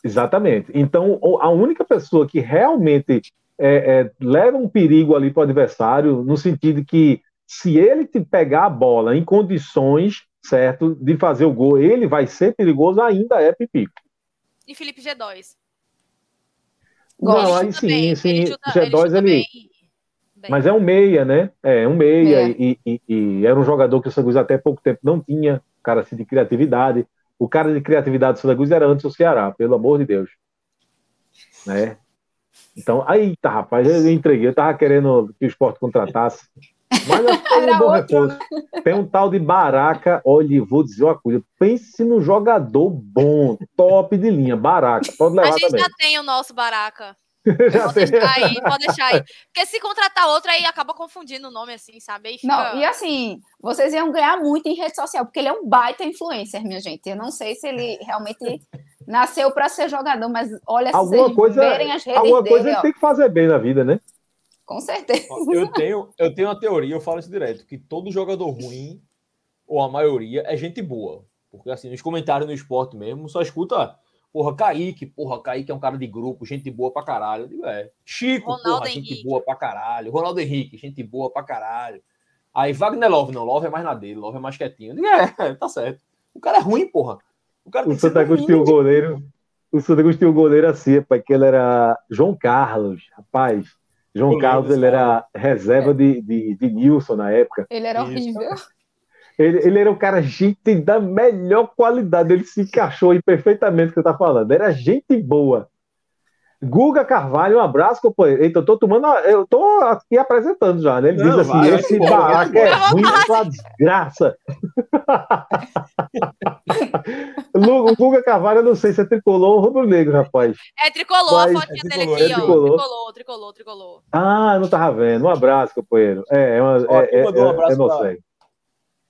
Exatamente. Então, a única pessoa que realmente é, é, leva um perigo ali para o adversário, no sentido que se ele te pegar a bola em condições, certo, de fazer o gol, ele vai ser perigoso, ainda é Pipico. E Felipe G2? Não, aí sim, bem. sim. Ele G2 ele. ele... Mas é um meia, né? É um meia, é. E, e, e, era um jogador que o Santos até pouco tempo não tinha, cara assim, de criatividade. O cara de criatividade do Santa Cruz era antes do Ceará, pelo amor de Deus. Né? Então, aí tá, rapaz, eu entreguei. Eu tava querendo que o esporte contratasse. Mas um bom repouso. Tem um tal de Baraca. Olha, vou dizer uma coisa. Pense no jogador bom, top de linha. Baraca. Pode levar A gente também. já tem o nosso Baraca. Pode deixar aí, pode deixar aí. Porque se contratar outro aí acaba confundindo o nome assim, sabe? Fica... Não, e assim, vocês iam ganhar muito em rede social, porque ele é um baita influencer, minha gente. Eu não sei se ele realmente nasceu para ser jogador, mas olha, alguma se coisa, verem as redes alguma dele, coisa ele tem que fazer bem na vida, né? Com certeza. Eu tenho, eu tenho uma teoria, eu falo isso direto, que todo jogador ruim, ou a maioria, é gente boa. Porque assim, nos comentários no esporte mesmo, só escuta Porra, Kaique, porra, Kaique é um cara de grupo, gente boa pra caralho. Eu digo, é. Chico, Ronaldo porra, Henrique. gente boa pra caralho. Ronaldo Henrique, gente boa pra caralho. Aí Wagner Love, não, Love é mais na dele, Love é mais quietinho. Eu digo, é, tá certo. O cara é ruim, porra. O, cara o Santa Cruz tinha o goleiro. O Santa Cruz tinha o goleiro assim, pai, que ele era João Carlos, rapaz. João Carlos, ele era reserva de, de, de Nilson na época. Ele era horrível. Ele, ele, era um cara gente da melhor qualidade, ele se encaixou aí perfeitamente o que você tá falando. Era gente boa. Guga Carvalho, um abraço, companheiro. Eu tô tomando, eu tô aqui apresentando já, né? Ele Não, diz assim: vai, esse baraca é ruim pra desgraça. o Guga Carvalho, eu não sei se é tricolor ou rubro-negro, rapaz. É tricolor, Mas, a fotinha é tricolor, dele aqui, é tricolor. ó. Tricolor, tricolor, tricolor. Ah, não tava vendo. Um abraço, companheiro. É, é, uma, ó, é, é, um abraço é, não sei.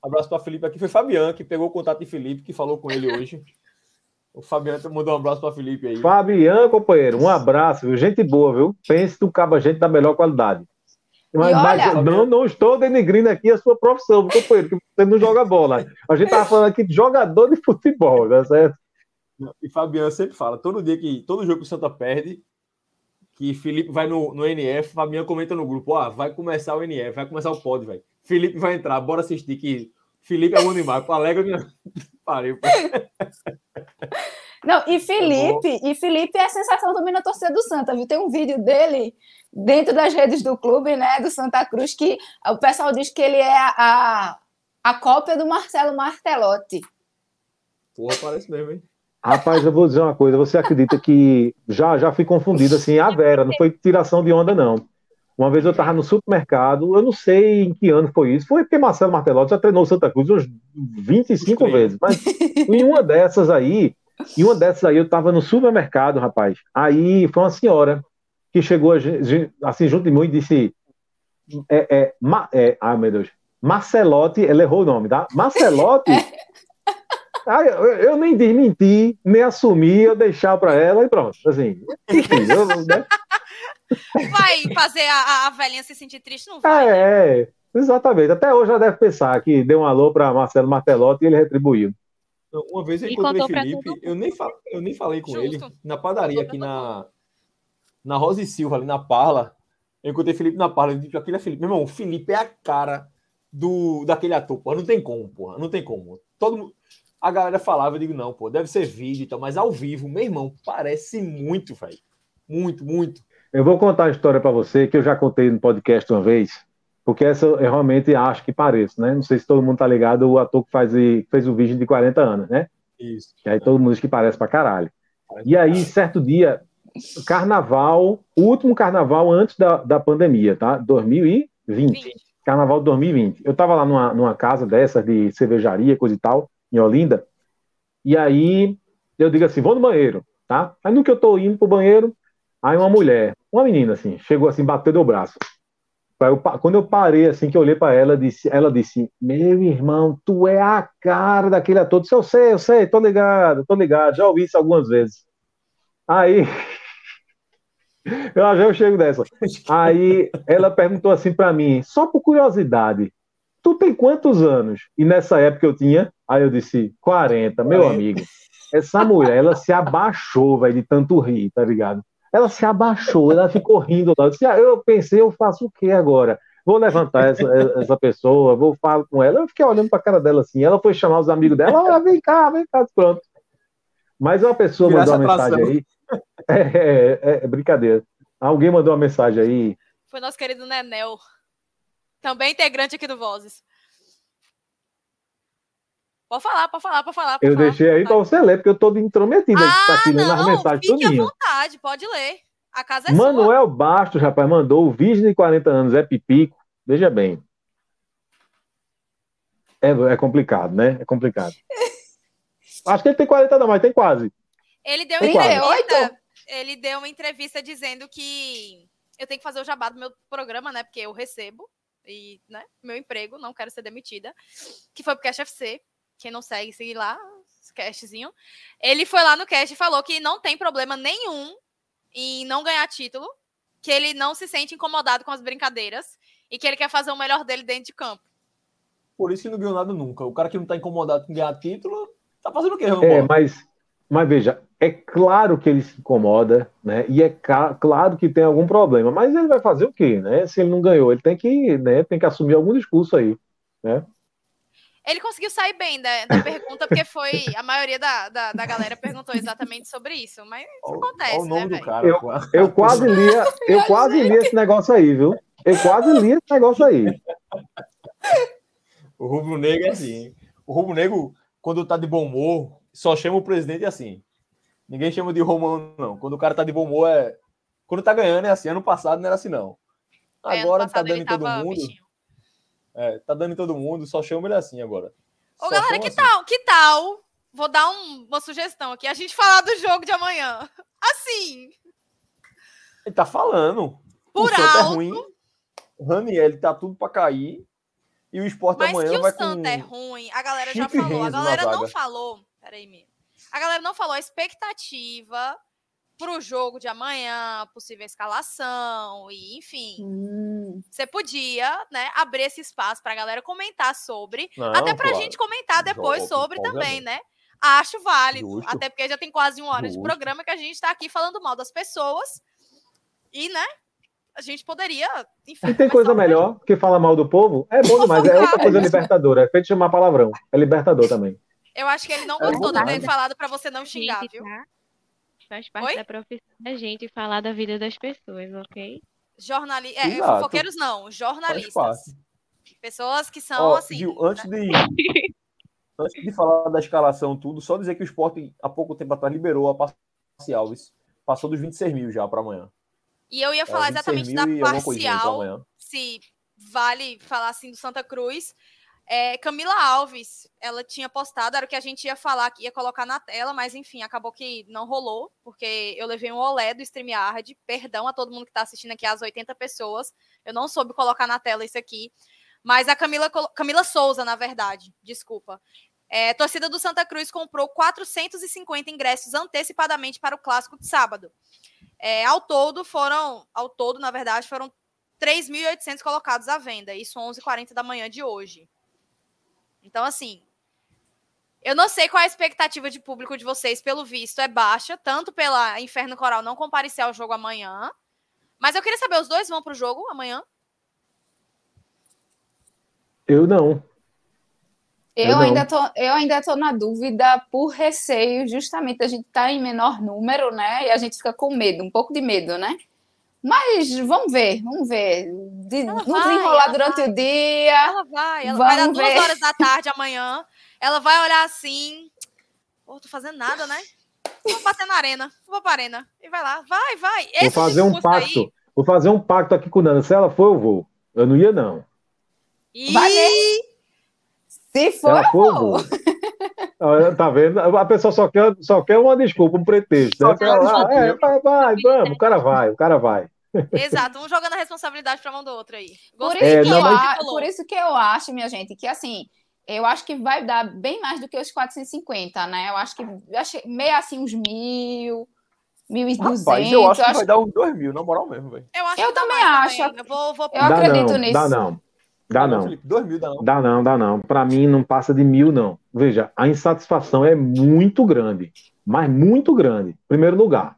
Abraço para Felipe aqui. Foi Fabiano que pegou o contato de Felipe, que falou com ele hoje. O Fabiano mandou um abraço para Felipe aí. Fabiano, companheiro, um abraço, viu? Gente boa, viu? Pense no cabo gente da melhor qualidade. Mas, olha, mas não, não estou denegrindo aqui a sua profissão, companheiro, que você não joga bola. A gente estava falando aqui de jogador de futebol, tá certo? E Fabiano sempre fala, todo dia que, todo jogo que o Santa perde, que Felipe vai no, no NF, Fabiano comenta no grupo, ah, vai começar o NF, vai começar o pod, velho. Felipe vai entrar, bora assistir que Felipe é o animal, alega pariu. Não, e Felipe, e Felipe é a sensação também na torcida do Santa, viu? Tem um vídeo dele dentro das redes do clube, né, do Santa Cruz, que o pessoal diz que ele é a, a cópia do Marcelo Martelotti. Porra, parece mesmo, hein? Rapaz, eu vou dizer uma coisa, você acredita que já já fui confundido assim, a Vera, não foi tiração de onda não. Uma vez eu estava no supermercado, eu não sei em que ano foi isso, foi porque Marcelo Martelotti já treinou Santa Cruz uns 25 vezes, mas em uma dessas aí, em uma dessas aí eu estava no supermercado, rapaz. Aí foi uma senhora que chegou assim junto de mim e disse: é, é, ma, é, ai meu Deus, Marcelotti, ela errou o nome, tá? Marcelotti. Ah, eu, eu, nem desmenti, nem assumi, eu deixar para ela e pronto. Assim, enfim, eu, né? Vai fazer a, a velhinha se sentir triste? Não vai. É, né? é, exatamente. Até hoje ela deve pensar que deu um alô para Marcelo Martelotti e ele retribuiu. Uma vez eu encontrei Felipe, eu nem, eu nem falei com Justo. ele na padaria aqui na, na Rosa e Silva, ali na Parla. Eu encontrei Felipe na Parla. Eu disse: aquele é Felipe. Meu irmão, o Felipe é a cara do, daquele ator, porra. Não tem como, porra. Não tem como. Todo mundo. A galera falava, eu digo, não, pô, deve ser vídeo e tal, mas ao vivo, meu irmão, parece muito, velho. Muito, muito. Eu vou contar a história para você que eu já contei no podcast uma vez, porque essa eu realmente acho que pareço, né? Não sei se todo mundo tá ligado, o ator que faz, fez o vídeo de 40 anos, né? Isso. E aí todo mundo diz que parece pra caralho. E aí, certo dia, carnaval, o último carnaval antes da, da pandemia, tá? 2020. 20. Carnaval de 2020. Eu tava lá numa, numa casa dessas de cervejaria, coisa e tal, em Olinda. E aí eu digo assim: vou no banheiro, tá? Aí no que eu tô indo pro banheiro, Aí uma mulher, uma menina assim, chegou assim, bateu no braço. Eu, quando eu parei assim, que eu olhei para ela, disse, ela disse: Meu irmão, tu é a cara daquele ator. Eu disse, eu sei, eu sei, tô ligado, tô ligado, já ouvi isso algumas vezes. Aí, eu já chego dessa. Aí ela perguntou assim para mim, só por curiosidade, tu tem quantos anos? E nessa época eu tinha, aí eu disse, 40, meu 40. amigo. Essa mulher, ela se abaixou, velho, de tanto rir, tá ligado? Ela se abaixou, ela ficou rindo lá. Eu, disse, ah, eu pensei, eu faço o que agora? Vou levantar essa, essa pessoa, vou falar com ela. Eu fiquei olhando para a cara dela assim. Ela foi chamar os amigos dela, ah, vem cá, vem cá, pronto. Mas uma pessoa mandou uma mensagem aí. É, é, é, é, brincadeira. Alguém mandou uma mensagem aí. Foi nosso querido Nenel, também integrante aqui do Vozes. Pode falar, pode falar, pode falar. Pode eu falar, deixei aí para você ler, porque eu tô intrometido ah, tá aqui lendo as mensagens fique à vontade, pode ler. A casa é Manuel sua. Bastos, rapaz, mandou o virgem de 40 anos é pipico. Veja bem. É, é complicado, né? É complicado. Acho que ele tem 40 não, mas tem quase. Ele deu, tem entrevista, ele deu uma entrevista dizendo que eu tenho que fazer o jabá do meu programa, né? Porque eu recebo e, né, meu emprego, não quero ser demitida, que foi pro Cash FC. Quem não segue, segue lá, castzinho. Ele foi lá no cast e falou que não tem problema nenhum em não ganhar título, que ele não se sente incomodado com as brincadeiras e que ele quer fazer o melhor dele dentro de campo. Por isso que não ganhou nada nunca. O cara que não tá incomodado com ganhar título, tá fazendo o quê, Ramon? É, mas, mas veja, é claro que ele se incomoda, né? E é claro que tem algum problema, mas ele vai fazer o quê, né? Se ele não ganhou, ele tem que, né, tem que assumir algum discurso aí, né? Ele conseguiu sair bem da, da pergunta, porque foi. A maioria da, da, da, galera perguntou exatamente sobre isso. Mas isso acontece, o nome né, do cara, eu, eu quase lia, eu quase li esse negócio aí, viu? Eu quase li esse negócio aí. O rubro negro é assim. O rubro negro, quando tá de bom humor, só chama o presidente assim. Ninguém chama de Romão, não. Quando o cara tá de bom humor, é. Quando tá ganhando, é assim. Ano passado não era assim, não. É, agora é, tá dando em todo mundo. Bichinho. É, tá dando em todo mundo, só chama ele assim agora. Ô, só galera, que assim. tal? Que tal? Vou dar um, uma sugestão aqui. A gente falar do jogo de amanhã. Assim. Ele tá falando. Por o alto. É ruim. O Raniel tá tudo pra cair. E o esporte Mas amanhã que vai o Santa é ruim, a galera já falou. A galera não falou. Peraí, mesmo. A galera não falou a expectativa para o jogo de amanhã, possível escalação, e enfim. Hum. Você podia, né, abrir esse espaço para a galera comentar sobre, Não, até para a claro. gente comentar depois Jogo, sobre também, né? Acho válido, Justo. até porque já tem quase uma hora Justo. de programa que a gente está aqui falando mal das pessoas e, né? A gente poderia. Enfim, e tem coisa melhor que falar mal do povo? É bom demais. É outra coisa libertadora. É feito chamar palavrão. É libertador tambem. Eu acho que ele não é gostou de ter falado para você não xingar, viu? Tá? Faz parte Oi? da profissão da gente falar da vida das pessoas, ok? Jornalistas. É, fofoqueiros não, jornalistas. Pessoas que são assim. Gil, antes né? de. antes de falar da escalação, tudo, só dizer que o esporte, há pouco tempo atrás, liberou a parcial. Passou dos 26 mil já para amanhã. E eu ia é, falar é, exatamente da parcial, se vale falar assim do Santa Cruz, é, Camila Alves, ela tinha postado, era o que a gente ia falar, ia colocar na tela, mas enfim, acabou que não rolou, porque eu levei um olé do StreamYard, perdão a todo mundo que está assistindo aqui, as 80 pessoas, eu não soube colocar na tela isso aqui, mas a Camila, Camila Souza, na verdade, desculpa. É, torcida do Santa Cruz comprou 450 ingressos antecipadamente para o clássico de sábado. É, ao todo foram, ao todo, na verdade, foram 3.800 colocados à venda, isso 11h40 da manhã de hoje. Então, assim, eu não sei qual é a expectativa de público de vocês, pelo visto, é baixa, tanto pela Inferno Coral não comparecer ao jogo amanhã. Mas eu queria saber, os dois vão para o jogo amanhã? Eu não. Eu, eu ainda tô, eu ainda tô na dúvida por receio, justamente a gente tá em menor número, né? E a gente fica com medo, um pouco de medo, né? Mas vamos ver, vamos ver. De, no desenrolar durante vai. o dia. Ela vai, ela vai dar ver. duas horas da tarde amanhã. Ela vai olhar assim. Pô, tô fazendo nada, né? Vou bater na arena. Vou pra arena. E vai lá. Vai, vai. Esse vou fazer um pacto. Aí... Vou fazer um pacto aqui com o Nana. Se ela for, eu vou. Eu não ia, não. E... Vai Se for, ela for, eu vou. Tá vendo? A pessoa só quer, só quer uma desculpa, um pretexto. Né? Ela, é, vai, vai, vamos, o cara vai, o cara vai. Exato, um jogando a responsabilidade para mão do outro aí. Por isso, é, não, mas... por isso, que eu acho, minha gente, que assim, eu acho que vai dar bem mais do que os 450, né? Eu acho que eu meio assim uns mil. 1.200. Rapaz, eu acho que acho... vai dar uns 2 mil, na moral mesmo, velho. Eu, eu também acho. Também. Eu, vou, vou... eu acredito não, nisso. Dá não. Dá não. Felipe, dois mil dá não. Dá não, dá não. Para mim não passa de mil, não. Veja, a insatisfação é muito grande, mas muito grande. Primeiro lugar.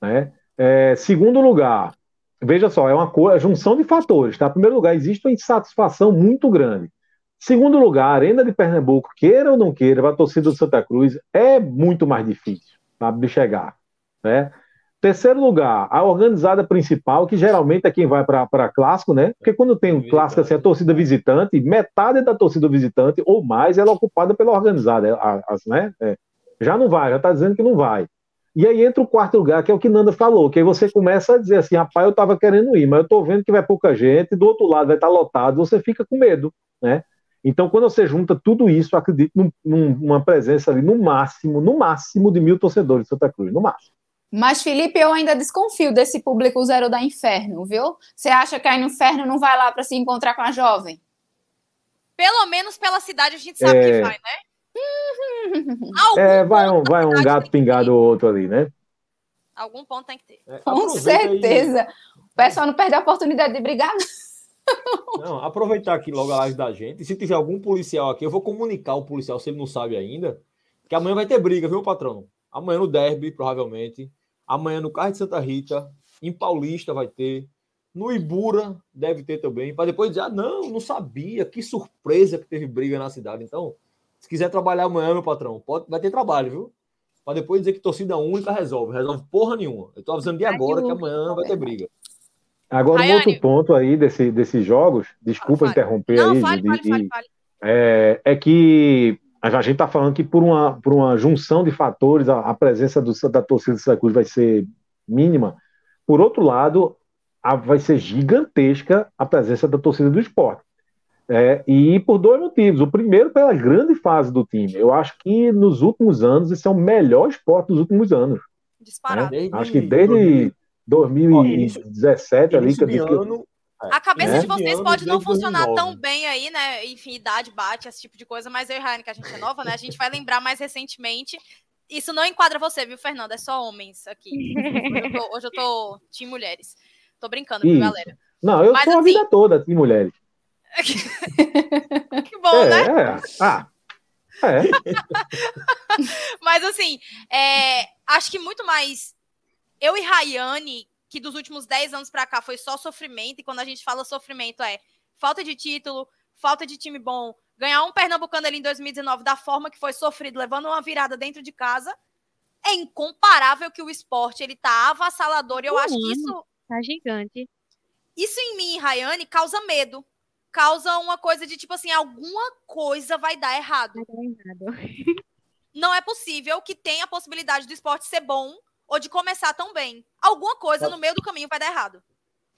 Né? É, segundo lugar, veja só, é uma coisa, junção de fatores. Tá? Primeiro lugar, existe uma insatisfação muito grande. Segundo lugar, a Arena de Pernambuco, queira ou não queira, para a torcida do Santa Cruz, é muito mais difícil sabe, de chegar. Né? Terceiro lugar, a organizada principal, que geralmente é quem vai para clássico, né? Porque quando tem um clássico assim, a torcida visitante, metade da torcida visitante ou mais ela é ocupada pela organizada, as, né? É, já não vai, já está dizendo que não vai. E aí entra o quarto lugar, que é o que Nanda falou, que aí você começa a dizer assim, rapaz, eu estava querendo ir, mas eu estou vendo que vai pouca gente, do outro lado vai estar tá lotado, você fica com medo, né? Então, quando você junta tudo isso, acredito num, numa presença ali, no máximo, no máximo de mil torcedores de Santa Cruz, no máximo. Mas, Felipe, eu ainda desconfio desse público zero da inferno, viu? Você acha que aí no inferno não vai lá para se encontrar com a jovem? Pelo menos pela cidade a gente sabe é... que vai, né? é, vai um, vai um gato pingado ou outro ali, né? Algum ponto tem que ter. É, com certeza. Aí. O pessoal não perde a oportunidade de brigar. Não, aproveitar aqui logo a live da gente. Se tiver algum policial aqui, eu vou comunicar o policial, se ele não sabe ainda, que amanhã vai ter briga, viu, patrão? Amanhã no Derby, provavelmente. Amanhã no Carro de Santa Rita, em Paulista vai ter. No Ibura deve ter também. Para depois dizer, ah, não, não sabia. Que surpresa que teve briga na cidade. Então, se quiser trabalhar amanhã, meu patrão, pode, vai ter trabalho, viu? Para depois dizer que torcida única resolve. Resolve porra nenhuma. Eu tô avisando de agora que amanhã vai ter briga. Agora, um outro ponto aí desse, desses jogos, desculpa interromper não, aí, fale, fale, fale, fale. É, é que a gente está falando que por uma, por uma junção de fatores, a, a presença do, da torcida do Santa Cruz vai ser mínima. Por outro lado, a, vai ser gigantesca a presença da torcida do esporte. É, e por dois motivos. O primeiro, pela grande fase do time. Eu acho que nos últimos anos, esse é o melhor esporte dos últimos anos. Disparado. Né? Acho que desde 2017 ali. Que, ano, a cabeça né? de vocês pode não funcionar tão bem aí, né? Enfim, idade bate, esse tipo de coisa, mas eu e Ryan, que a gente é nova, né? A gente vai lembrar mais recentemente. Isso não enquadra você, viu, Fernanda? É só homens aqui. Hoje eu tô, hoje eu tô team mulheres. Tô brincando, viu, galera? Não, eu mas, sou assim... a vida toda team mulheres. que bom, é, né? É. Ah, é. mas assim, é, acho que muito mais eu e Rayane que dos últimos 10 anos para cá foi só sofrimento, e quando a gente fala sofrimento é falta de título, falta de time bom, ganhar um Pernambucano ali em 2019 da forma que foi sofrido, levando uma virada dentro de casa, é incomparável que o esporte ele tá avassalador, e eu acho que isso tá gigante. Isso em mim, Rayane, causa medo. Causa uma coisa de tipo assim, alguma coisa vai dar errado. Vai dar errado. Não é possível que tenha a possibilidade do esporte ser bom ou de começar tão bem. Alguma coisa tá. no meio do caminho vai dar errado.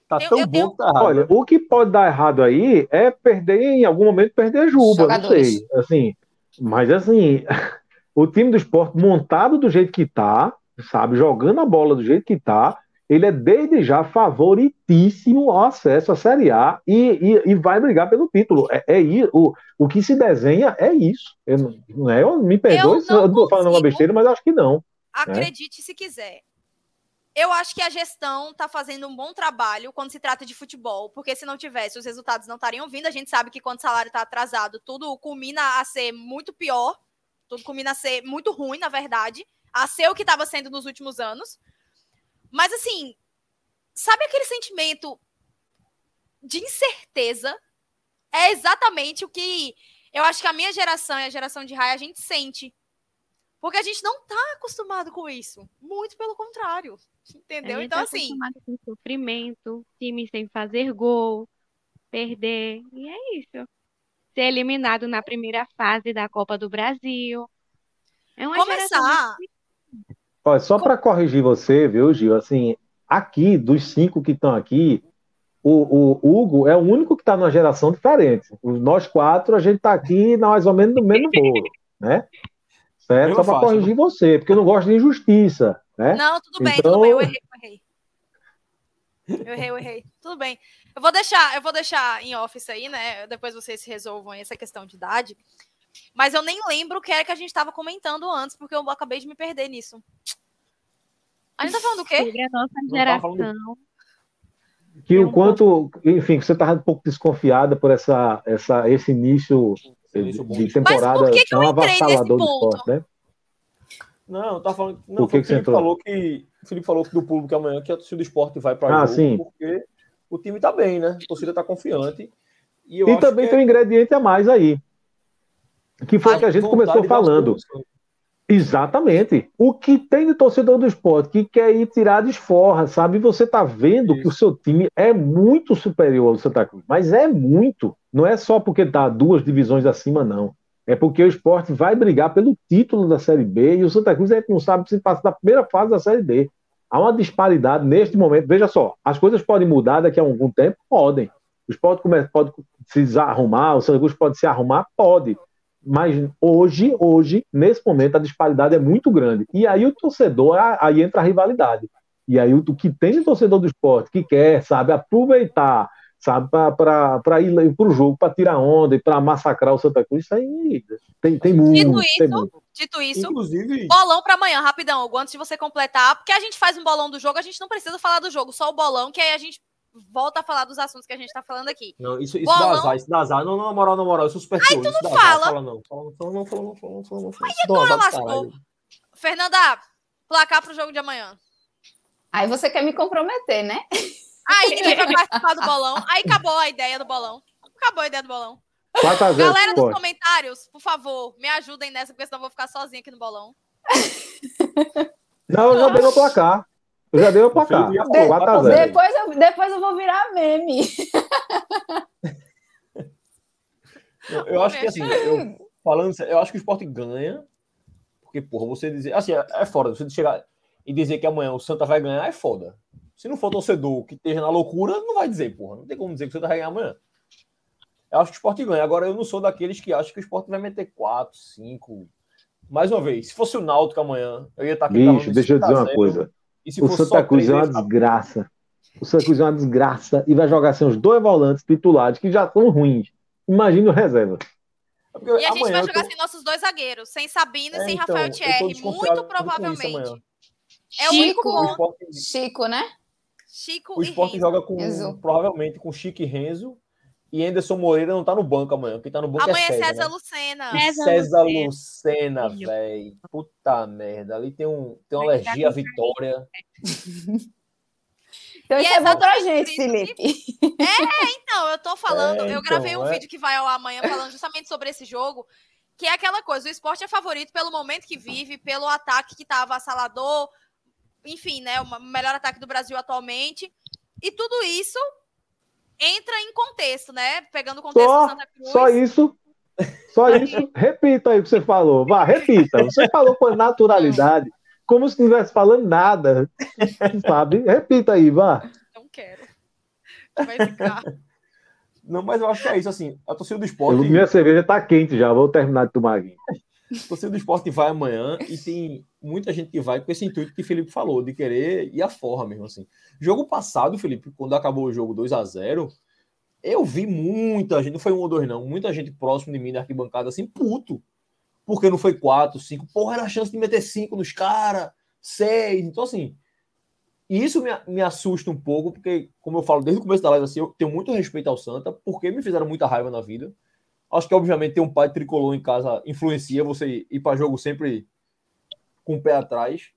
Tá eu, tão eu bom tenho... tá errado. Olha, o que pode dar errado aí é perder, em algum momento, perder a Juba, não sei. Assim, mas assim, o time do esporte montado do jeito que tá, sabe, jogando a bola do jeito que tá, ele é desde já favoritíssimo ao acesso à Série A e, e, e vai brigar pelo título. É, é o, o que se desenha é isso. Eu, não é, eu me perdoe eu se eu estou falando uma besteira, mas acho que não. Acredite é? se quiser. Eu acho que a gestão está fazendo um bom trabalho quando se trata de futebol, porque se não tivesse, os resultados não estariam vindo. A gente sabe que quando o salário está atrasado, tudo culmina a ser muito pior, tudo culmina a ser muito ruim, na verdade, a ser o que estava sendo nos últimos anos. Mas assim, sabe aquele sentimento de incerteza? É exatamente o que eu acho que a minha geração e a geração de Raia a gente sente porque a gente não está acostumado com isso. Muito pelo contrário. Entendeu? Então, tá assim. Com sofrimento, time sem fazer gol, perder. E é isso. Ser eliminado na primeira fase da Copa do Brasil. É uma Começar. Olha, só para corrigir você, viu, Gil? Assim, aqui, dos cinco que estão aqui, o, o, Hugo é o único que está numa geração diferente. Nós quatro, a gente está aqui mais ou menos no mesmo bolo, né? Certo? Só para corrigir você, porque eu não gosto de injustiça. Né? Não, tudo bem, então... tudo bem, eu errei, eu errei. Eu errei, eu errei. Tudo bem. Eu vou deixar, eu vou deixar em office aí, né? Depois vocês resolvam essa questão de idade. Mas eu nem lembro o que era que a gente estava comentando antes, porque eu acabei de me perder nisso. A gente tá falando do quê? Sobre a nossa geração. Que o quanto, enfim, você estava um pouco desconfiada por essa, essa, esse início de temporada Mas por que que tão avassalador do esporte, né? Não, tá falando. Não, que o Felipe falou que. O Felipe falou que do público amanhã que a torcida do esporte vai para ah, jogo sim. porque o time tá bem, né? A torcida tá confiante. E, e também tem um ingrediente a mais aí. Que foi o que a gente começou falando. Exatamente. O que tem de torcedor do esporte que quer ir tirar de esforra, sabe? Você tá vendo Isso. que o seu time é muito superior ao Santa Cruz, mas é muito. Não é só porque tá duas divisões acima, não. É porque o esporte vai brigar pelo título da Série B e o Santa Cruz a gente não sabe se passa da primeira fase da Série D. Há uma disparidade neste momento. Veja só, as coisas podem mudar daqui a algum tempo? Podem. O esporte pode se arrumar, o Santa Cruz pode se arrumar? Pode. Mas hoje, hoje, nesse momento, a disparidade é muito grande. E aí o torcedor, aí entra a rivalidade. E aí o que tem de torcedor do esporte que quer, sabe, aproveitar, sabe, para ir para o jogo, para tirar onda e para massacrar o Santa Cruz, isso aí tem, tem muito. Dito isso, tem muito. dito isso Inclusive... bolão para amanhã, rapidão, antes de você completar, porque a gente faz um bolão do jogo, a gente não precisa falar do jogo, só o bolão, que aí a gente volta a falar dos assuntos que a gente tá falando aqui. Não, isso, isso Bolão... dá azar, isso dá azar. Não, não, na moral, na moral, eu sou super Aí tu não fala. Fala não, fala não, fala não, fala não, fala não, fala não. Fala Aí agora lascou. Fernanda, placar pro jogo de amanhã. Aí você quer me comprometer, né? Aí ninguém vai participar do bolão. Aí acabou a ideia do bolão. Acabou a ideia do bolão. Galera dos comentários, por favor, me ajudem nessa, porque senão eu vou ficar sozinha aqui no bolão. Não, eu já dei meu placar. Eu já dei o placar. De, depois, eu, depois eu vou virar meme. Eu, eu acho que assim, eu, falando eu acho que o esporte ganha. Porque, porra, você dizer. Assim, é, é foda. Você chegar e dizer que amanhã o Santa vai ganhar é foda. Se não for torcedor que esteja na loucura, não vai dizer, porra. Não tem como dizer que o Santa vai ganhar amanhã. Eu acho que o esporte ganha. Agora, eu não sou daqueles que acham que o esporte vai meter 4, 5. Mais uma vez, se fosse o Náutico amanhã, eu ia estar aqui. Bicho, deixa eu dizer uma coisa o Santa Cruz é uma desgraça. O Santa Cruz é uma desgraça e vai jogar assim, os dois volantes titulares que já são ruins. Imagina o reserva. É e a gente vai jogar tô... sem nossos dois zagueiros, sem Sabino e é, sem então, Rafael Thierry, muito provavelmente. É o único bom. Chico, né? Chico o Sport joga com, provavelmente com Chico e Renzo e Anderson Moreira não tá no banco amanhã. Quem tá no banco amanhã é César. César né? Lucena. César, César Lucena, velho. Puta merda. Ali tem, um, tem uma alergia à vitória. Então isso é, é bom pra gente, Felipe. É, então, eu tô falando, é, então, eu gravei um é... vídeo que vai ao amanhã falando justamente sobre esse jogo, que é aquela coisa, o esporte é favorito pelo momento que vive, pelo ataque que tá avassalador, enfim, né, o melhor ataque do Brasil atualmente, e tudo isso entra em contexto, né? Pegando o contexto só, Santa Cruz. Só isso. Só isso. repita aí o que você falou. Vá, repita. Você falou com naturalidade, como se não estivesse falando nada. Sabe? Repita aí, vá. Não quero. Vai ficar. Não, mas eu acho que é isso, assim, a torcida do esporte... Eu, minha cerveja tá quente já, vou terminar de tomar aqui. Torcida do esporte vai amanhã e tem muita gente que vai com esse intuito que o Felipe falou, de querer ir à forra mesmo, assim. Jogo passado, Felipe, quando acabou o jogo 2 a 0 eu vi muita gente, não foi um ou dois não, muita gente próximo de mim na arquibancada, assim, puto. Porque não foi quatro, cinco. Porra, era a chance de meter cinco nos caras, seis. Então, assim, isso me, me assusta um pouco, porque, como eu falo desde o começo da live, assim, eu tenho muito respeito ao Santa, porque me fizeram muita raiva na vida. Acho que, obviamente, ter um pai tricolor em casa influencia você ir para jogo sempre com o pé atrás.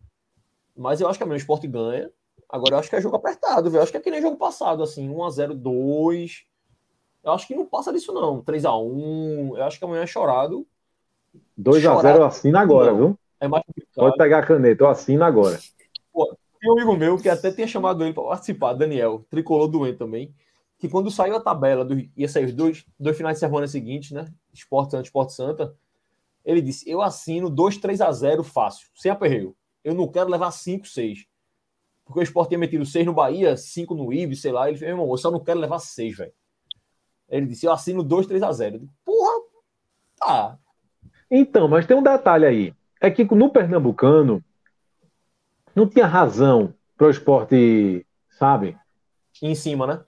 Mas eu acho que a meu esporte ganha. Agora eu acho que é jogo apertado, velho. Acho que é que nem jogo passado, assim, 1x0, 2. Eu acho que não passa disso, não. 3x1. Eu acho que amanhã é chorado. 2x0 eu assino agora, não. viu? É mais complicado. Pode pegar a caneta, eu assino agora. Pô, tem um amigo meu que até tinha chamado ele para participar, Daniel, tricolor doente também que quando saiu a tabela, do, ia sair os dois, dois finais de semana seguintes, né? Esporte Santa, Esporte Santa. Ele disse: Eu assino 2, 3 a 0 fácil, sem aperreio. Eu não quero levar 5, 6. Porque o Esporte tinha metido 6 no Bahia, 5 no Ibis, sei lá. Ele falou: Meu irmão, eu só não quero levar 6, velho. Ele disse: Eu assino 2, 3 a 0. Eu disse, Porra, tá. Então, mas tem um detalhe aí. É que no Pernambucano não tinha razão para o esporte, sabe? Em cima, né?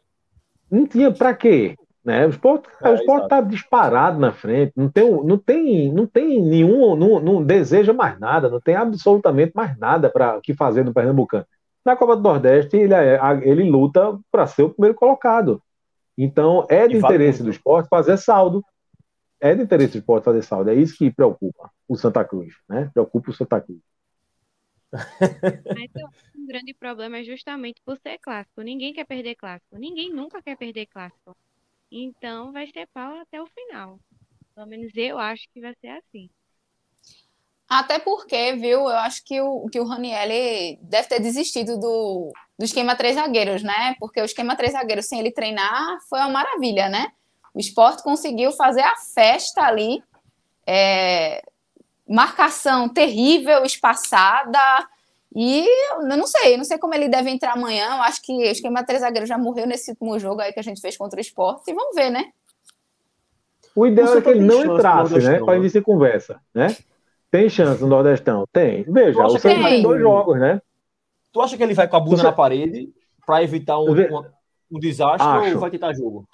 Não tinha para quê? Né? O esporte é, está disparado na frente, não tem, não tem, não tem nenhum, não, não deseja mais nada, não tem absolutamente mais nada para que fazer no Pernambucano. Na Copa do Nordeste, ele, é, ele luta para ser o primeiro colocado. Então, é de interesse do esporte fazer saldo. É de interesse do esporte fazer saldo. É isso que preocupa o Santa Cruz, né? Preocupa o Santa Cruz. Mas um grande problema é justamente por ser clássico. Ninguém quer perder clássico. Ninguém nunca quer perder clássico. Então vai ser pau até o final. Pelo menos eu acho que vai ser assim. Até porque, viu, eu acho que o, que o Ranielli deve ter desistido do, do esquema três zagueiros, né? Porque o esquema três zagueiros sem ele treinar foi uma maravilha, né? O esporte conseguiu fazer a festa ali, é, marcação terrível, espaçada, e eu não sei, não sei como ele deve entrar amanhã. Eu acho que o esquema três zagueiros já morreu nesse último jogo aí que a gente fez contra o esporte, e vamos ver, né? O ideal é que ele não entrasse, né? Para início de conversa, né? Tem chance no Nordestão? Tem. Veja, o Santos tem dois jogos, né? Tu acha que ele vai com a bunda Você... na parede para evitar um, um, um desastre acho. ou vai tentar jogo?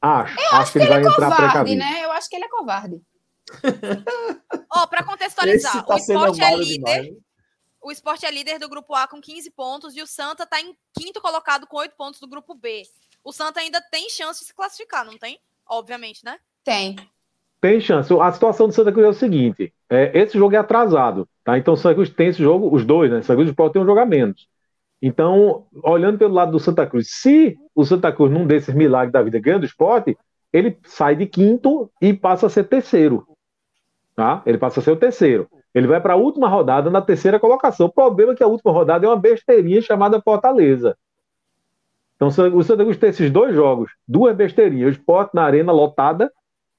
Acho. Eu acho, acho que, ele, ele vai é entrar covarde, né? Eu acho que ele é covarde. Ó, oh, para contextualizar, tá o esporte é líder. Demais. O esporte é líder do grupo A com 15 pontos e o Santa está em quinto colocado com 8 pontos do grupo B. O Santa ainda tem chance de se classificar, não tem? Obviamente, né? Tem. Tem chance. A situação do Santa Cruz é o seguinte: é, esse jogo é atrasado, tá? Então o Santa Cruz tem esse jogo, os dois, né? Santa Cruz pode ter um jogo a menos. Então, olhando pelo lado do Santa Cruz, se o Santa Cruz não desses milagres da vida ganha do esporte, ele sai de quinto e passa a ser terceiro. Tá? Ele passa a ser o terceiro. Ele vai para a última rodada na terceira colocação. O problema é que a última rodada é uma besteirinha chamada Fortaleza. Então o Santa Cruz tem esses dois jogos, duas besteirinhas, o esporte na arena lotada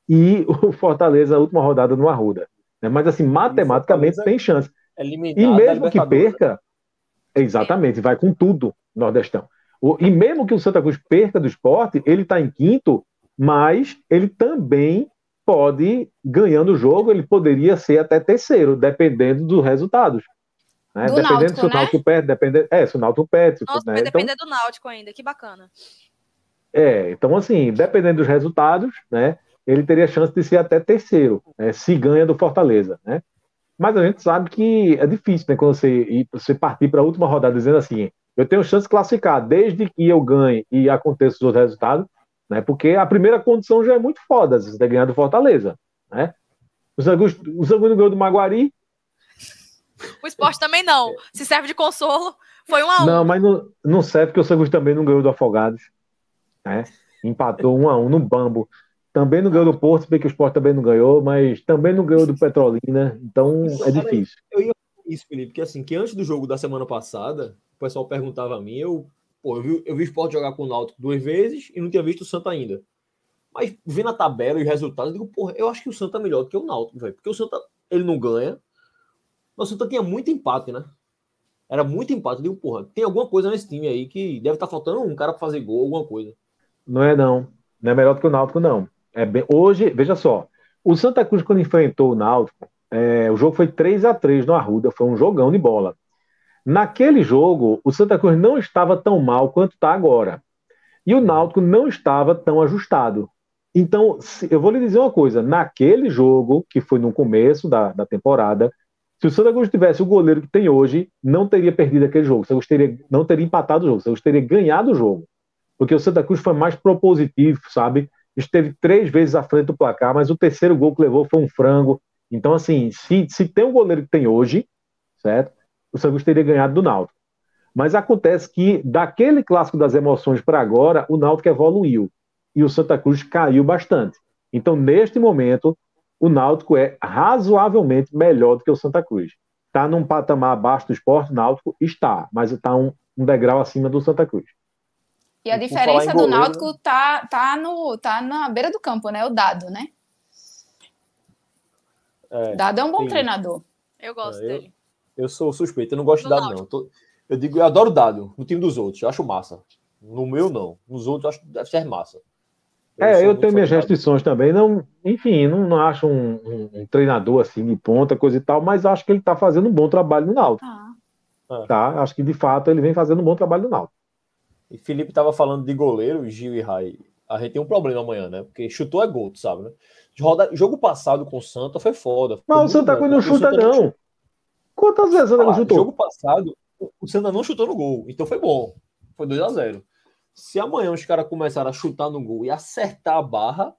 e o Fortaleza, a última rodada no Arruda. Né? Mas, assim, matematicamente tem chance. É e mesmo que perca, exatamente, vai com tudo, Nordestão. E mesmo que o Santa Cruz perca do esporte, ele está em quinto, mas ele também pode, ganhando o jogo, ele poderia ser até terceiro, dependendo dos resultados. Né? Do dependendo Náutico, se o né? Náutico perde, dependendo, é, se o Náutico perde. Nossa, né? vai depender então, do Náutico ainda, que bacana. É, então assim, dependendo dos resultados, né, ele teria chance de ser até terceiro, né, se ganha do Fortaleza, né? Mas a gente sabe que é difícil, né, quando você, você partir para a última rodada dizendo assim, eu tenho chance de classificar desde que eu ganhe e aconteça os outros resultados, né? Porque a primeira condição já é muito foda, você tem ganhar do Fortaleza, né? O Zangus não ganhou do Maguari. O esporte também não. Se serve de consolo, foi um a um. Não, mas não, não serve porque o Sangus também não ganhou do Afogados. Né? Empatou um a um no Bambo. Também não ganhou do Porto, porque o Sport também não ganhou, mas também não ganhou do Petrolina, então é difícil. Eu ia isso, Felipe, porque assim, que antes do jogo da semana passada, o pessoal perguntava a mim, eu, pô, eu vi, eu vi o Sport jogar com o Náutico duas vezes e não tinha visto o Santa ainda. Mas vendo a tabela e os resultados, eu digo, porra, eu acho que o Santa é melhor do que o Náutico, velho. Porque o Santa, ele não ganha. Mas o Santa tinha muito empate, né? Era muito empate. Eu digo, porra, tem alguma coisa nesse time aí que deve estar tá faltando um cara para fazer gol, alguma coisa. Não é, não. Não é melhor do que o Náutico, não. É bem, hoje, veja só, o Santa Cruz, quando enfrentou o Náutico, é, o jogo foi 3 a 3 no Arruda, foi um jogão de bola. Naquele jogo, o Santa Cruz não estava tão mal quanto está agora. E o Náutico não estava tão ajustado. Então, eu vou lhe dizer uma coisa: naquele jogo, que foi no começo da, da temporada, se o Santa Cruz tivesse o goleiro que tem hoje, não teria perdido aquele jogo. O Santa Cruz teria, não teria empatado o jogo, o Santa Cruz teria ganhado o jogo. Porque o Santa Cruz foi mais propositivo, sabe? esteve três vezes à frente do placar, mas o terceiro gol que levou foi um frango. Então, assim, se, se tem o goleiro que tem hoje, certo? O Santos teria ganhado do Náutico. Mas acontece que, daquele clássico das emoções para agora, o Náutico evoluiu e o Santa Cruz caiu bastante. Então, neste momento, o Náutico é razoavelmente melhor do que o Santa Cruz. Está num patamar abaixo do esporte, Náutico está, mas está um, um degrau acima do Santa Cruz. E a diferença do Náutico tá, tá, no, tá na beira do campo, né? O Dado, né? É, Dado é um bom sim. treinador. Eu gosto é, dele. Eu, eu, sou suspeito, eu não gosto do de Dado, não. Eu digo, eu adoro Dado no time dos outros, eu acho massa. No meu, não. Nos outros, eu acho que deve ser massa. Eu é, eu tenho minhas restrições também. Não, enfim, não, não acho um, um, um, treinador assim de ponta, coisa e tal, mas acho que ele está fazendo um bom trabalho no Náutico. Ah. Tá? Acho que de fato ele vem fazendo um bom trabalho no Náutico. E Felipe estava falando de goleiro, Gil e Rai. A gente tem um problema amanhã, né? Porque chutou é gol, tu sabe, né? Roda... Jogo passado com o Santa foi foda. Mas o Santa Cruz não chuta, não. Quantas vezes o Santa chutou? Jogo passado, o Santa não chutou no gol. Então foi bom. Foi 2 a 0 Se amanhã os caras começarem a chutar no gol e acertar a barra,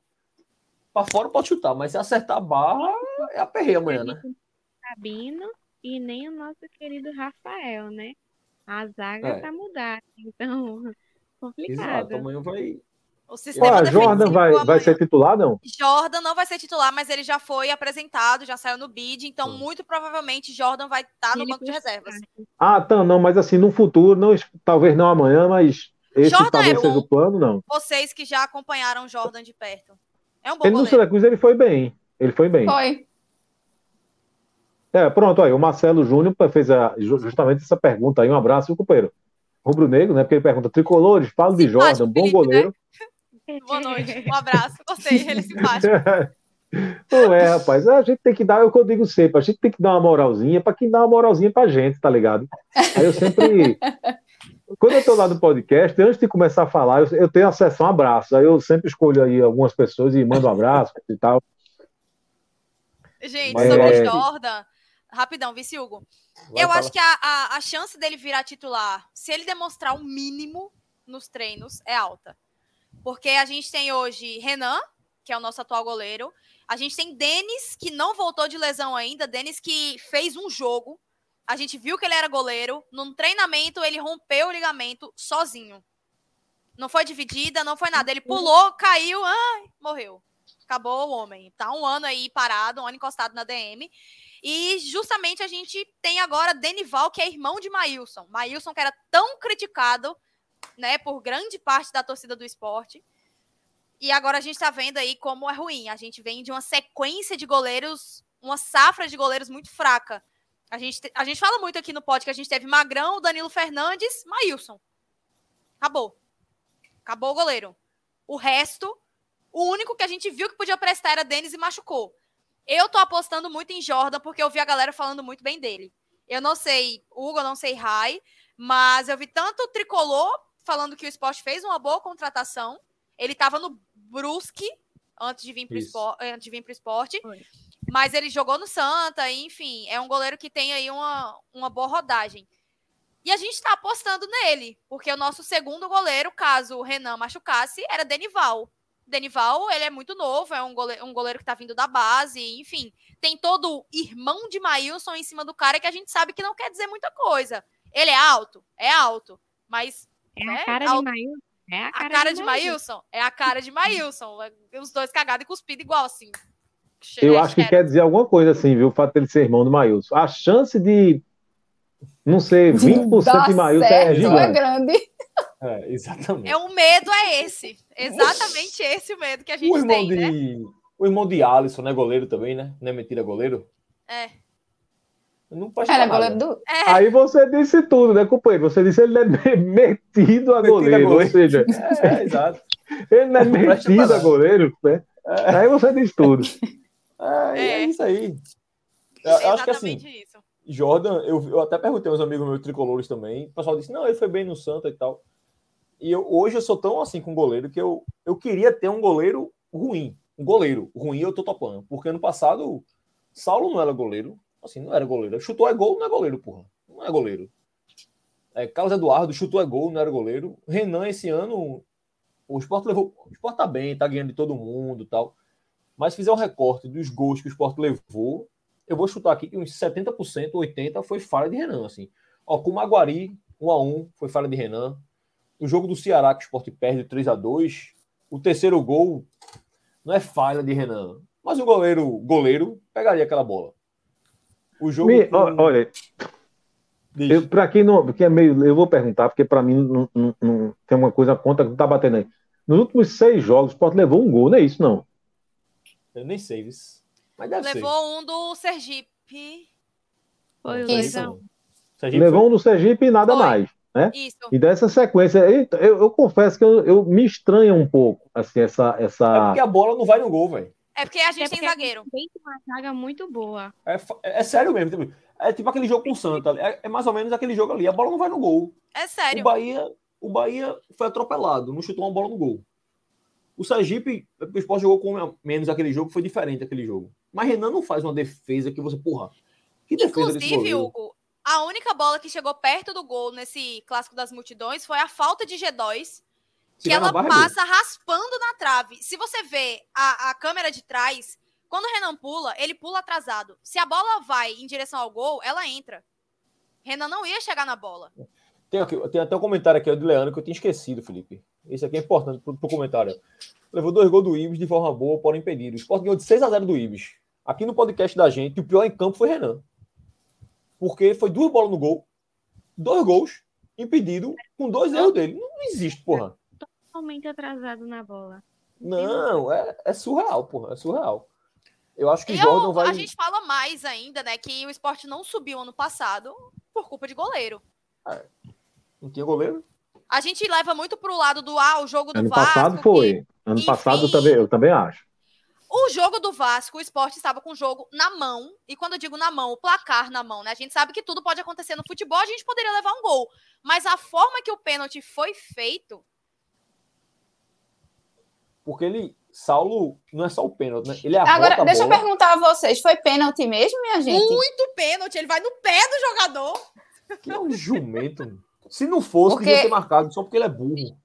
para fora pode chutar, mas se acertar a barra, é aperreio amanhã, né? Sabino e nem o nosso querido Rafael, né? A zaga é. tá mudada, então complicado. Exato, amanhã vai, O sistema Pô, Jordan vai, vai ser titular, não? Jordan não vai ser titular, mas ele já foi apresentado, já saiu no bid, então hum. muito provavelmente Jordan vai estar tá no banco de reservas. Ah, tá, não, mas assim, no futuro, não, talvez não amanhã, mas esse Jordan talvez é seja o plano, não. Vocês que já acompanharam Jordan de perto. É um bom Ele goleiro. no Syracuse, ele foi bem. Ele foi bem. Foi. É, pronto, aí o Marcelo Júnior fez a, justamente essa pergunta aí. Um abraço, o companheiro. Rubro Negro, né? Porque ele pergunta: tricolores, falo de Jordan, bom goleiro. Né? Boa noite, um abraço. Gostei, ele é simpático. Não é, rapaz. A gente tem que dar, é o que eu digo sempre, a gente tem que dar uma moralzinha para quem dá uma moralzinha pra gente, tá ligado? Aí eu sempre. Quando eu tô lá no podcast, antes de começar a falar, eu, eu tenho a sessão abraço. Aí eu sempre escolho aí algumas pessoas e mando um abraço e tal. Gente, Mas, sobre é... Jordan, rapidão, vice Hugo. Vai eu falar. acho que a, a, a chance dele virar titular, se ele demonstrar o um mínimo nos treinos, é alta. Porque a gente tem hoje Renan, que é o nosso atual goleiro. A gente tem Denis, que não voltou de lesão ainda. Denis que fez um jogo. A gente viu que ele era goleiro. Num treinamento, ele rompeu o ligamento sozinho. Não foi dividida, não foi nada. Ele pulou, caiu, ai, morreu. Acabou o homem. Tá um ano aí parado, um ano encostado na DM. E justamente a gente tem agora Denival, que é irmão de Maílson. Maílson, que era tão criticado né, por grande parte da torcida do esporte. E agora a gente está vendo aí como é ruim. A gente vem de uma sequência de goleiros, uma safra de goleiros muito fraca. A gente, a gente fala muito aqui no pod que a gente teve Magrão, Danilo Fernandes, Maílson. Acabou. Acabou o goleiro. O resto, o único que a gente viu que podia prestar era Denis e machucou. Eu tô apostando muito em Jordan porque eu vi a galera falando muito bem dele. Eu não sei Hugo, eu não sei Rai, mas eu vi tanto Tricolor falando que o esporte fez uma boa contratação. Ele estava no Brusque antes de vir para o esporte, antes de vir pro esporte. Mas ele jogou no Santa, enfim, é um goleiro que tem aí uma, uma boa rodagem. E a gente está apostando nele, porque o nosso segundo goleiro, caso o Renan machucasse, era Denival. Denival, ele é muito novo, é um goleiro, um goleiro que está vindo da base, enfim. Tem todo o irmão de Maílson em cima do cara que a gente sabe que não quer dizer muita coisa. Ele é alto? É alto. Mas é né? a cara de Maílson. É a cara, a cara de, de Maílson. É a cara de Maílson. Os dois cagados e cuspidos igual, assim. Eu acho que quer dizer alguma coisa assim, viu? O fato dele ser irmão do Maílson. A chance de, não sei, 20% de Maílson é gigante. É grande. É, exatamente. É, o medo é esse. Exatamente esse o medo que a gente o irmão tem, de, né? O irmão de Alisson, né? Goleiro também, né? Não é mentira, goleiro? É. Não pode Era goleiro do... É. Aí você disse tudo, né, companheiro? Você disse ele é metido a goleiro, metido a goleiro. ou seja, é, é, exato. ele não é metido a goleiro, né? É. Aí você diz tudo. É, é. é isso aí. Eu, eu acho que assim, isso. Jordan, eu, eu até perguntei aos amigos meus tricolores também. O pessoal disse: não, ele foi bem no Santa e tal. E eu, hoje eu sou tão assim com goleiro que eu, eu queria ter um goleiro ruim. Um goleiro ruim eu tô topando. Porque ano passado, Saulo não era goleiro. Assim, não era goleiro. Chutou é gol, não é goleiro, porra. Não é goleiro. É, Carlos Eduardo chutou é gol, não era goleiro. Renan, esse ano, o esporte levou. O esporte tá bem, tá ganhando de todo mundo tal. Mas fizer um recorte dos gols que o esporte levou, eu vou chutar aqui que uns 70%, 80% foi falha de Renan. Assim. Ó, com o Maguari, 1 a 1 foi falha de Renan. O jogo do Ceará, que o esporte perde 3 a 2 o terceiro gol não é falha de Renan. Mas o goleiro, goleiro pegaria aquela bola. O jogo. Me, com... Olha, para quem não. Porque é meio. Eu vou perguntar, porque para mim não, não, não, tem uma coisa conta que não tá batendo aí. Nos últimos seis jogos, o Sport levou um gol, não é isso, não? Eu nem sei isso. Mas deve levou ser. um do Sergipe. Foi o isso. Sergipe levou foi... um do Sergipe e nada foi. mais. Né? Isso. E dessa sequência, eu, eu, eu confesso que eu, eu, me estranho um pouco, assim, essa, essa. É porque a bola não vai no gol, velho. É porque a gente é tem zagueiro. Tem uma zaga muito boa. É, é, sério mesmo. Tipo, é tipo aquele jogo com o Santa. É, é, mais ou menos aquele jogo ali. A bola não vai no gol. É sério. O Bahia, o Bahia foi atropelado, não chutou uma bola no gol. O Sergipe, o Sport jogou com menos aquele jogo, foi diferente aquele jogo. Mas Renan não faz uma defesa que você, porra. Que defesa Inclusive, Hugo, a única bola que chegou perto do gol nesse clássico das multidões foi a falta de G2 que ela passa raspando na trave. Se você vê a, a câmera de trás, quando o Renan pula, ele pula atrasado. Se a bola vai em direção ao gol, ela entra. Renan não ia chegar na bola. Tem, aqui, tem até um comentário aqui do Leandro que eu tinha esquecido, Felipe. Esse aqui é importante pro, pro comentário. Levou dois gols do Ibis de forma boa, porém impedido. O Sport ganhou de 6 a 0 do Ibis. Aqui no podcast da gente, o pior em campo foi Renan. Porque foi duas bolas no gol, dois gols, impedido, com dois erros dele. Não existe, porra. Totalmente atrasado na bola. Não, é, é surreal, porra. É surreal. Eu acho que o Jordan vai. A gente fala mais ainda, né? Que o esporte não subiu ano passado por culpa de goleiro. É. Não tinha goleiro? A gente leva muito pro lado do ah, o jogo do ano Vasco. Ano passado foi. Que, ano enfim, passado eu também, eu também acho. O jogo do Vasco, o esporte estava com o jogo na mão. E quando eu digo na mão, o placar na mão, né? A gente sabe que tudo pode acontecer no futebol, a gente poderia levar um gol. Mas a forma que o pênalti foi feito. Porque ele. Saulo não é só o pênalti, né? Ele Agora, deixa eu perguntar a vocês: foi pênalti mesmo, minha gente? Muito pênalti, ele vai no pé do jogador. Que é um jumento. Se não fosse, porque... devia ter marcado só porque ele é burro.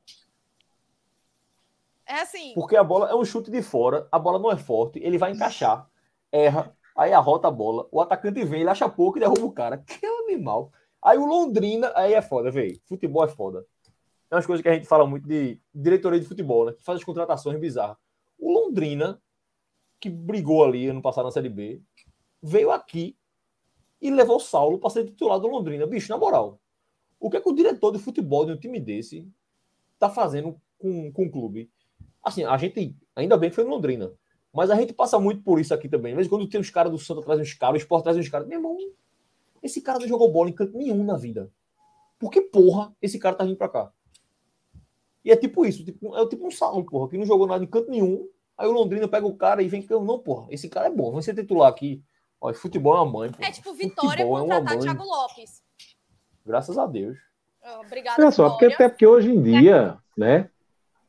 É assim. Porque a bola é um chute de fora, a bola não é forte, ele vai encaixar, erra, aí arrota a bola, o atacante vem, ele acha pouco e derruba o cara. Que é um animal. Aí o Londrina, aí é foda, velho. Futebol é foda. É umas coisas que a gente fala muito de diretoria de futebol, né? Que faz as contratações bizarras. O Londrina, que brigou ali ano passado na Série B, veio aqui e levou o Saulo para ser titular do Londrina. Bicho, na moral, o que é que o diretor de futebol de um time desse tá fazendo com, com o clube? Assim, a gente, ainda bem que foi em Londrina, mas a gente passa muito por isso aqui também. Mas quando tem os caras do Santa trazem uns caras, o Sport traz uns caras, meu irmão, esse cara não jogou bola em canto nenhum na vida. Por que porra esse cara tá vindo pra cá? E é tipo isso, tipo, é tipo um salão, porra, que não jogou nada em canto nenhum. Aí o Londrina pega o cara e vem que não, porra, esse cara é bom, vai ser titular aqui. Olha, futebol é uma mãe. Porra. É tipo Vitória futebol contratar é Thiago Lopes. Graças a Deus. Obrigada. Olha só, porque até porque hoje em dia, né?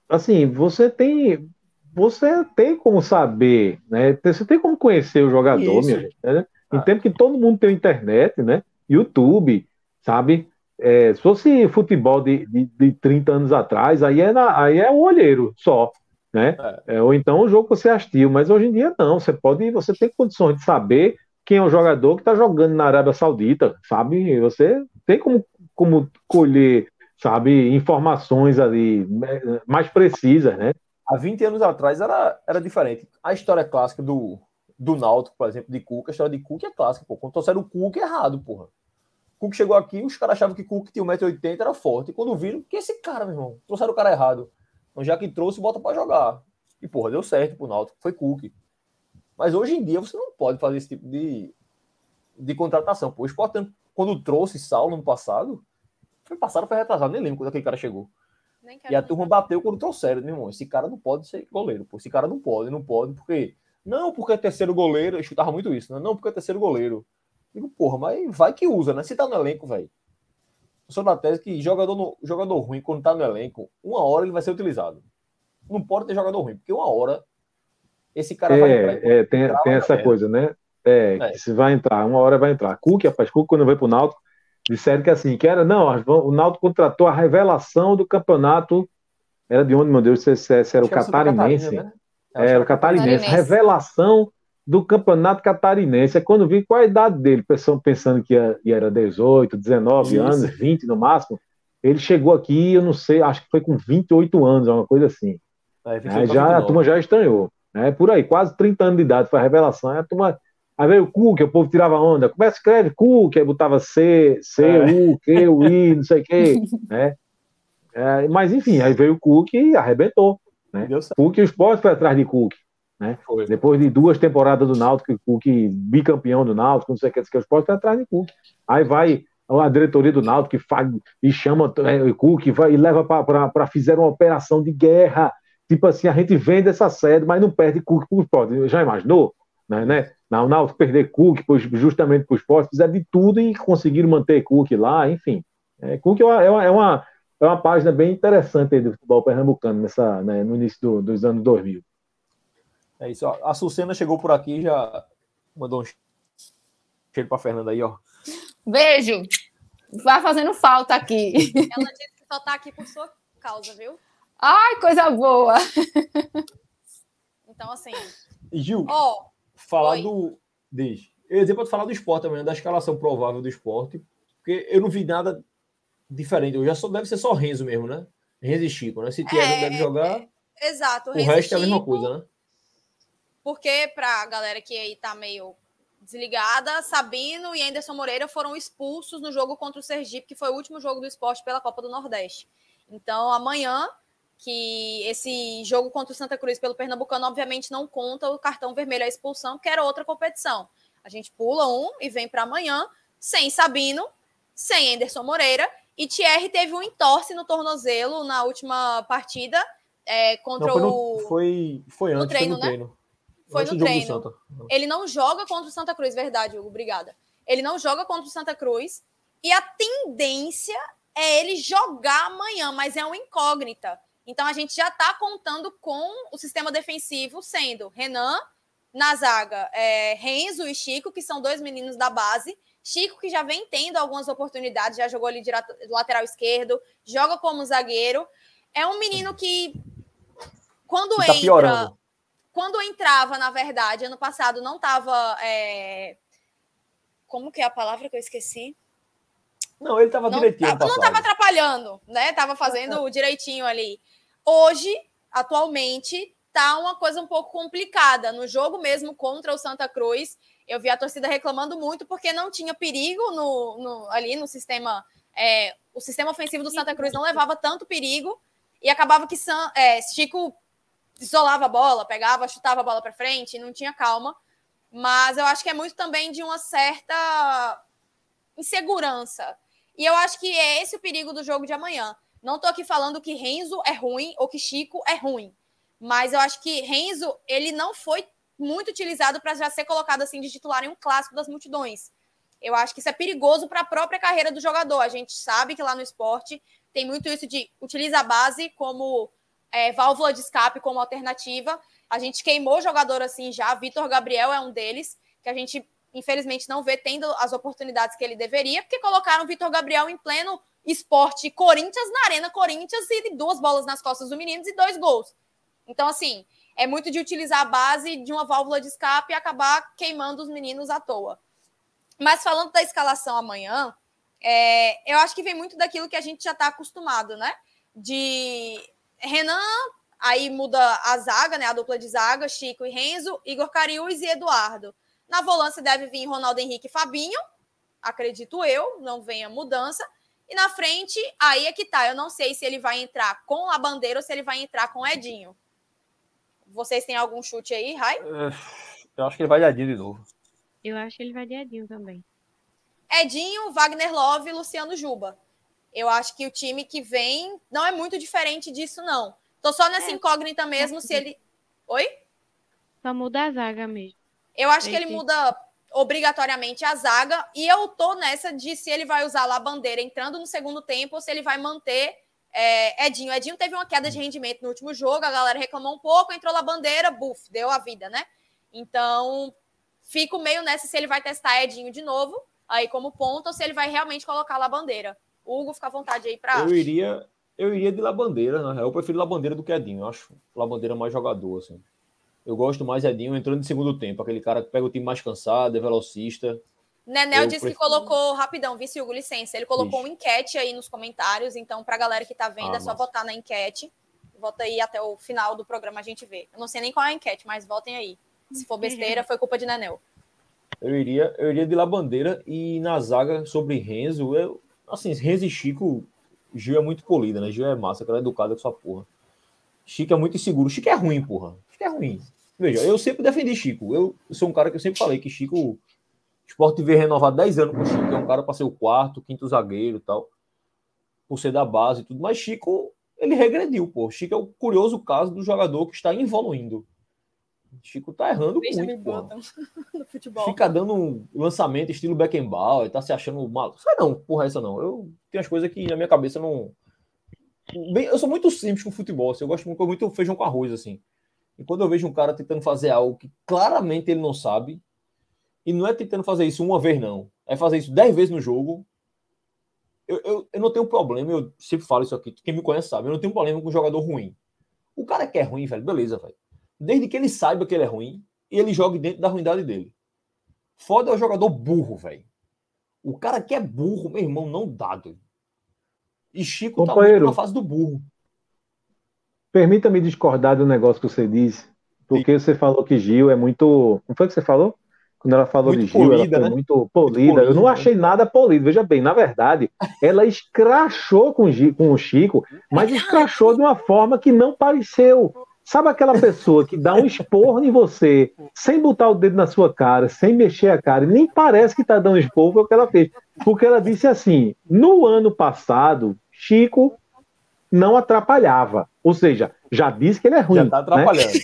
Assim, você tem. Você tem como saber, né? Você tem como conhecer o jogador, Isso. minha gente. Né? Em ah. tempo que todo mundo tem internet, né? YouTube, sabe? É, se fosse futebol de, de, de 30 anos atrás, aí é, na, aí é o olheiro só, né? É. É, ou então o jogo que você assistiu, mas hoje em dia não, você pode, você tem condições de saber quem é o jogador que está jogando na Arábia Saudita, sabe? Você tem como, como colher, sabe, informações ali né, mais precisas, né? Há 20 anos atrás era, era diferente. A história clássica do, do Náutico, por exemplo, de Cuca, a história de Cuca é clássica, pô. Quando trouxeram o Cuca é errado, porra. Cuca chegou aqui, os caras achavam que Cuca tinha 1,80m, era forte. E quando viram, que esse cara, meu irmão? Trouxeram o cara errado. Então, já que trouxe, bota para jogar. E, porra, deu certo pro Náutico. Foi Cuca. Mas hoje em dia você não pode fazer esse tipo de, de contratação. Pô, o Sport, quando trouxe Saulo no passado, foi passado, foi retrasado, nem lembro quando aquele cara chegou. E a turma bateu quando trouxeram, meu irmão. Esse cara não pode ser goleiro, pô. Esse cara não pode, não pode, porque. Não, porque é terceiro goleiro, eu chutava muito isso, né? Não, porque é terceiro goleiro. Digo, porra, mas vai que usa, né? Se tá no elenco, velho. Eu sou da tese que jogador, no, jogador ruim, quando tá no elenco, uma hora ele vai ser utilizado. Não pode ter jogador ruim, porque uma hora esse cara é, vai entrar. É, tem, tem essa coisa, né? É, é. se vai entrar, uma hora vai entrar. Cook, rapaz, Cook, quando veio pro Náutico, disseram que assim, que era, não, o Náutico contratou a revelação do campeonato, era de onde, meu Deus, se, se, se era o catarinense. Né? É, o catarinense, revelação do campeonato catarinense. É quando vi qual a idade dele, pensando que era 18, 19 Isso. anos, 20 no máximo. Ele chegou aqui, eu não sei, acho que foi com 28 anos, uma coisa assim. É, já, a turma já estranhou. Né? Por aí, quase 30 anos de idade, foi a revelação. Aí a turma. Aí veio o Cook, o povo tirava onda. Como é que escreve Cook? Aí botava C, C, é. U, Q, U, I, não sei o quê. né? É, mas enfim, aí veio o Cook e arrebentou. Né? Cook e o esporte foi atrás de Cook. Né? Depois de duas temporadas do Náutico, Cook bicampeão do Náutico, não sei o que, o esporte foi atrás de Cook. Aí vai a diretoria do Náutico que faz, e chama é, Cook vai, e leva para fizeram uma operação de guerra Tipo assim, a gente vende essa sede, mas não perde Cook para o esporte. Já imaginou? Né, né? o Náutico perder Cook justamente para o esporte, fizeram de tudo e conseguiram manter Cook lá, enfim. É, Cook é uma, é uma, é uma página bem interessante do futebol pernambucano nessa, né, no início do, dos anos 2000. É isso, a Sucena chegou por aqui já mandou um cheiro para Fernanda aí, ó. Beijo! Vai fazendo falta aqui. Ela disse que só tá aqui por sua causa, viu? Ai, coisa boa! Então, assim. Gil, oh, falar oi. do. Deixa. Eu ia dizer para falar do esporte também, da escalação provável do esporte, porque eu não vi nada diferente. Eu já só deve ser só Renzo mesmo, né? Renzo e Chico, né? Se Thierry é, deve jogar. É, exato. O, o resto é a mesma coisa, né? Porque para a galera que aí tá meio desligada, Sabino e Anderson Moreira foram expulsos no jogo contra o Sergipe, que foi o último jogo do esporte pela Copa do Nordeste. Então, amanhã, que esse jogo contra o Santa Cruz pelo Pernambucano, obviamente não conta o cartão vermelho, a expulsão, que era outra competição. A gente pula um e vem para amanhã, sem Sabino, sem Anderson Moreira, e Thierry teve um entorse no tornozelo na última partida é, contra não, foi no, o. Foi, foi antes, no treino, foi no treino. Né? Foi no treino. Ele não joga contra o Santa Cruz, verdade, Hugo, obrigada. Ele não joga contra o Santa Cruz e a tendência é ele jogar amanhã, mas é uma incógnita. Então a gente já está contando com o sistema defensivo sendo Renan na zaga, é, Renzo e Chico, que são dois meninos da base. Chico, que já vem tendo algumas oportunidades, já jogou ali de lateral esquerdo, joga como zagueiro. É um menino que, quando tá entra. Piorando quando entrava, na verdade, ano passado não estava. É... Como que é a palavra que eu esqueci? Não, ele estava direitinho. Não estava atrapalhando, né? Tava fazendo direitinho ali. Hoje, atualmente, tá uma coisa um pouco complicada. No jogo mesmo contra o Santa Cruz, eu vi a torcida reclamando muito porque não tinha perigo no, no ali no sistema. É, o sistema ofensivo do Santa Cruz não levava tanto perigo e acabava que San, é, Chico isolava a bola, pegava, chutava a bola para frente, não tinha calma. Mas eu acho que é muito também de uma certa insegurança. E eu acho que é esse o perigo do jogo de amanhã. Não estou aqui falando que Renzo é ruim ou que Chico é ruim. Mas eu acho que Renzo, ele não foi muito utilizado para já ser colocado assim de titular em um clássico das multidões. Eu acho que isso é perigoso para a própria carreira do jogador. A gente sabe que lá no esporte tem muito isso de utilizar a base como é, válvula de escape como alternativa. A gente queimou jogador assim já. Vitor Gabriel é um deles, que a gente, infelizmente, não vê tendo as oportunidades que ele deveria, porque colocaram Vitor Gabriel em pleno esporte Corinthians na Arena Corinthians e duas bolas nas costas do menino e dois gols. Então, assim, é muito de utilizar a base de uma válvula de escape e acabar queimando os meninos à toa. Mas falando da escalação amanhã, é, eu acho que vem muito daquilo que a gente já está acostumado, né? De Renan, aí muda a zaga, né? A dupla de zaga, Chico e Renzo, Igor Cariús e Eduardo. Na volância deve vir Ronaldo Henrique e Fabinho, acredito eu, não venha mudança. E na frente, aí é que tá. Eu não sei se ele vai entrar com a bandeira ou se ele vai entrar com o Edinho. Vocês têm algum chute aí, Rai? É, eu acho que ele vai de Edinho de novo. Eu acho que ele vai de Edinho também. Edinho, Wagner Love e Luciano Juba. Eu acho que o time que vem não é muito diferente disso, não. Tô só nessa é. incógnita mesmo se ele. Oi? Só muda a zaga mesmo. Eu acho que ele muda obrigatoriamente a zaga. E eu tô nessa de se ele vai usar lá a bandeira entrando no segundo tempo ou se ele vai manter é, Edinho. Edinho teve uma queda de rendimento no último jogo, a galera reclamou um pouco, entrou lá a bandeira, buf, deu a vida, né? Então, fico meio nessa se ele vai testar Edinho de novo, aí como ponto, ou se ele vai realmente colocar lá a bandeira. Hugo, fica à vontade aí para. Eu iria, eu iria de Labandeira, na real. Eu prefiro Labandeira do que Edinho. Eu acho Labandeira mais jogador, assim. Eu gosto mais Edinho entrando no segundo tempo. Aquele cara que pega o time mais cansado, é velocista. Nenel disse prefiro... que colocou, rapidão, vice Hugo, licença. Ele colocou Ixi. uma enquete aí nos comentários. Então, para a galera que tá vendo, ah, é só mas... votar na enquete. Vota aí até o final do programa a gente vê. Eu não sei nem qual é a enquete, mas votem aí. Se for besteira, foi culpa de Nenel. Eu iria, eu iria de Labandeira e na zaga sobre Renzo, eu, Assim, Renzi e Chico, Gil é muito polida, né? Gil é massa, aquela é educada com sua porra. Chico é muito inseguro. Chico é ruim, porra. Chico é ruim. Veja, eu sempre defendi Chico. Eu sou um cara que eu sempre falei que Chico. Esporte veio renovar 10 anos com o Chico. É um cara para ser o quarto, quinto zagueiro e tal. Por ser da base e tudo. Mas Chico, ele regrediu, pô. Chico é o curioso caso do jogador que está evoluindo. Chico tá errando muito, pô. no futebol. Fica dando um lançamento estilo Beckenbauer, tá se achando mal. Sai não, porra, essa não. Eu tenho as coisas que na minha cabeça não. Bem, eu sou muito simples com futebol, assim, eu gosto muito, muito feijão com arroz, assim. E quando eu vejo um cara tentando fazer algo que claramente ele não sabe, e não é tentando fazer isso uma vez, não, é fazer isso dez vezes no jogo, eu, eu, eu não tenho problema, eu sempre falo isso aqui, quem me conhece sabe, eu não tenho problema com um jogador ruim. O cara que é ruim, velho, beleza, velho desde que ele saiba que ele é ruim e ele jogue dentro da ruindade dele. Foda é o jogador burro, velho. O cara que é burro, meu irmão, não dá, doido. E Chico tá Companheiro, tá na fase do burro. Permita-me discordar do negócio que você disse, porque Sim. você falou que Gil é muito. Não foi o que você falou? Quando ela falou muito de Gil, polida, ela foi né? muito, polida. muito polida. Eu não achei nada polido. Veja bem, na verdade, ela escrachou com, com o Chico, mas escrachou de uma forma que não pareceu. Sabe aquela pessoa que dá um esporro em você, sem botar o dedo na sua cara, sem mexer a cara, e nem parece que está dando esporro, foi o que ela fez. Porque ela disse assim: no ano passado, Chico não atrapalhava. Ou seja, já disse que ele é ruim. Já está atrapalhando. Né?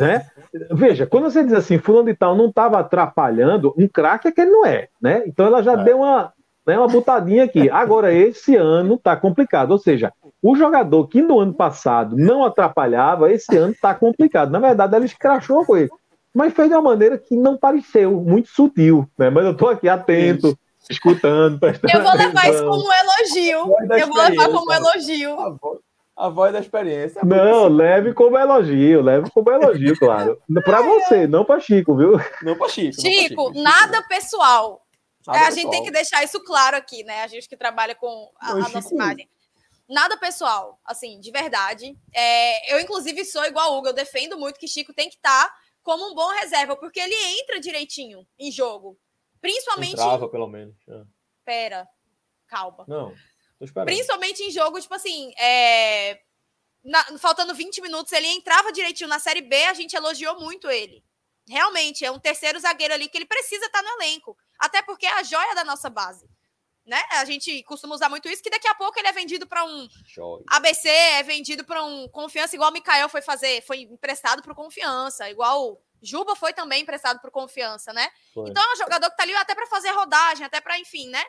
né? Veja, quando você diz assim, fulano de tal não estava atrapalhando, um craque é que ele não é, né? Então ela já é. deu uma, né, uma botadinha aqui. Agora, esse ano está complicado. Ou seja, o jogador que no ano passado não atrapalhava, esse ano está complicado. Na verdade, ela escrachou com ele. Mas fez de uma maneira que não pareceu, muito sutil. Né? Mas eu estou aqui atento, isso. escutando. Eu vou levar isso como um elogio. Eu vou levar como um elogio. A voz, a voz da experiência. Não, leve como elogio, leve como elogio, claro. Para você, não para Chico, viu? Não para Chico. Chico, Chico, nada pessoal. Nada é, a pessoal. gente tem que deixar isso claro aqui, né? A gente que trabalha com a, a nossa imagem nada pessoal, assim, de verdade. É, eu, inclusive, sou igual a Hugo, eu defendo muito que Chico tem que estar tá como um bom reserva, porque ele entra direitinho em jogo. Principalmente. Entrava, pelo menos. É. Pera, calma. Não, tô esperando. Principalmente em jogo, tipo assim, é... Na, faltando 20 minutos, ele entrava direitinho na Série B, a gente elogiou muito ele. Realmente, é um terceiro zagueiro ali que ele precisa estar tá no elenco. Até porque é a joia da nossa base né? A gente costuma usar muito isso, que daqui a pouco ele é vendido para um ABC, é vendido para um Confiança, igual o Mikael foi fazer, foi emprestado para Confiança, igual Juba foi também emprestado para Confiança, né? Foi. Então é um jogador que tá ali até para fazer rodagem, até para, enfim, né?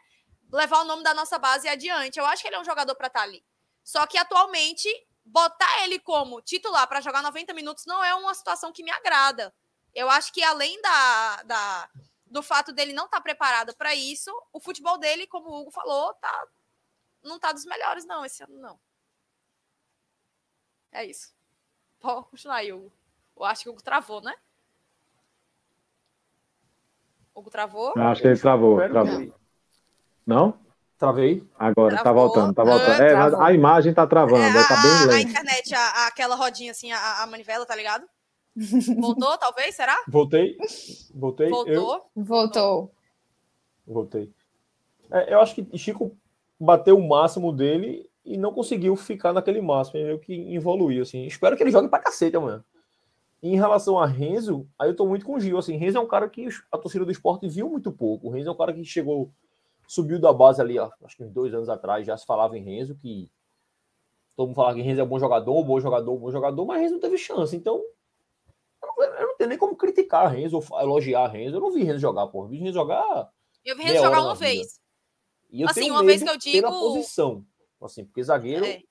Levar o nome da nossa base adiante. Eu acho que ele é um jogador para estar tá ali. Só que atualmente botar ele como titular para jogar 90 minutos não é uma situação que me agrada. Eu acho que além da, da do fato dele não estar tá preparado para isso, o futebol dele, como o Hugo falou, tá, não tá dos melhores, não, esse ano não. É isso. Pode continuar aí, Hugo. Eu acho que o Hugo travou, né? Hugo travou? Eu acho que ele travou. travou. Não? Travei. Agora, tá travou. tá voltando, tá voltando. É, a imagem tá travando, é, tá bem lento. A internet, a, aquela rodinha assim, a, a manivela, tá ligado? Voltou, talvez? Será? Voltei. Voltei. Voltou. Eu... Voltou. Voltei. É, eu acho que Chico bateu o máximo dele e não conseguiu ficar naquele máximo. Ele meio que evoluiu, assim. Espero que ele jogue pra cacete amanhã. em relação a Renzo, aí eu tô muito com o Gil. Assim, Renzo é um cara que a torcida do esporte viu muito pouco. O Renzo é um cara que chegou, subiu da base ali, ó, acho que uns dois anos atrás, já se falava em Renzo, que todo mundo falava que Renzo é um bom jogador, um bom jogador, um bom jogador, mas Renzo não teve chance. Então, eu não tenho nem como criticar Renzo, elogiar Renzo. Eu não vi Renzo jogar, porra. Eu vi Renzo jogar. Eu vi Renzo jogar uma vez. E eu assim, tenho uma vez que eu digo. Pela posição. Assim, porque zagueiro. É.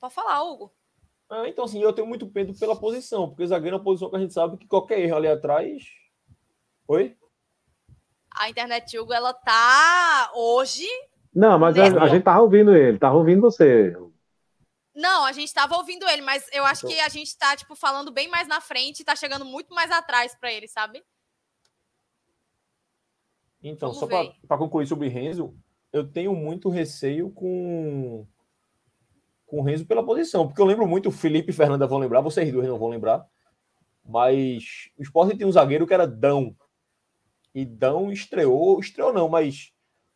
Pode falar, Hugo. Ah, então, assim, eu tenho muito medo pela posição, porque zagueiro é uma posição que a gente sabe que qualquer erro ali atrás. Oi? A internet, Hugo, ela tá hoje. Não, mas a, a, gente tava ouvindo ele, tava ouvindo você. Não, a gente estava ouvindo ele, mas eu acho então... que a gente está tipo, falando bem mais na frente e tá chegando muito mais atrás para ele, sabe? Então, Vamos só para concluir sobre Renzo, eu tenho muito receio com com o Renzo pela posição, porque eu lembro muito, o Felipe e Fernanda vão lembrar, vocês dois não vão lembrar, mas o Sport tem um zagueiro que era Dão. E Dão estreou, estreou não, mas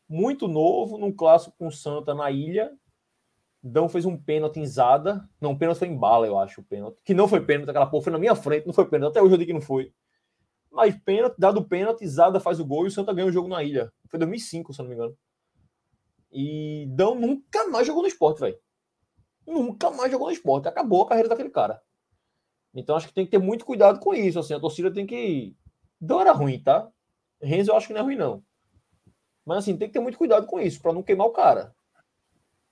muito novo, num clássico com o Santa na ilha, Dão fez um pênalti em Zada. Não, o pênalti foi em bala, eu acho, o pênalti. Que não foi pênalti, aquela porra foi na minha frente, não foi pênalti. Até hoje eu digo que não foi. Mas pênalti, dado o pênalti, Zada faz o gol e o Santa ganha o jogo na ilha. Foi 2005, se eu não me engano. E Dão nunca mais jogou no esporte, velho. Nunca mais jogou no esporte. Acabou a carreira daquele cara. Então acho que tem que ter muito cuidado com isso. Assim, a torcida tem que. Dão era ruim, tá? Renzo eu acho que não é ruim, não. Mas assim, tem que ter muito cuidado com isso, para não queimar o cara.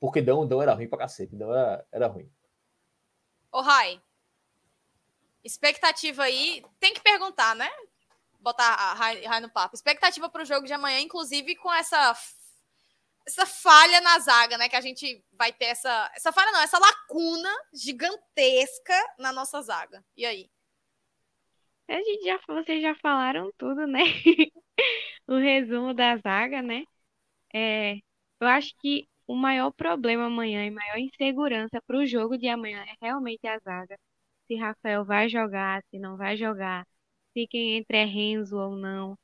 Porque Dão, Dão era ruim pra cacete. Dão era, era ruim. Ô, Rai. Expectativa aí. Tem que perguntar, né? Botar a Rai, Rai no papo. Expectativa pro jogo de amanhã, inclusive com essa essa falha na zaga, né? Que a gente vai ter essa. Essa falha não, essa lacuna gigantesca na nossa zaga. E aí? A gente já, vocês já falaram tudo, né? o resumo da zaga, né? É, eu acho que o maior problema amanhã e maior insegurança para o jogo de amanhã é realmente a zaga. Se Rafael vai jogar, se não vai jogar, se quem entra é Renzo ou não.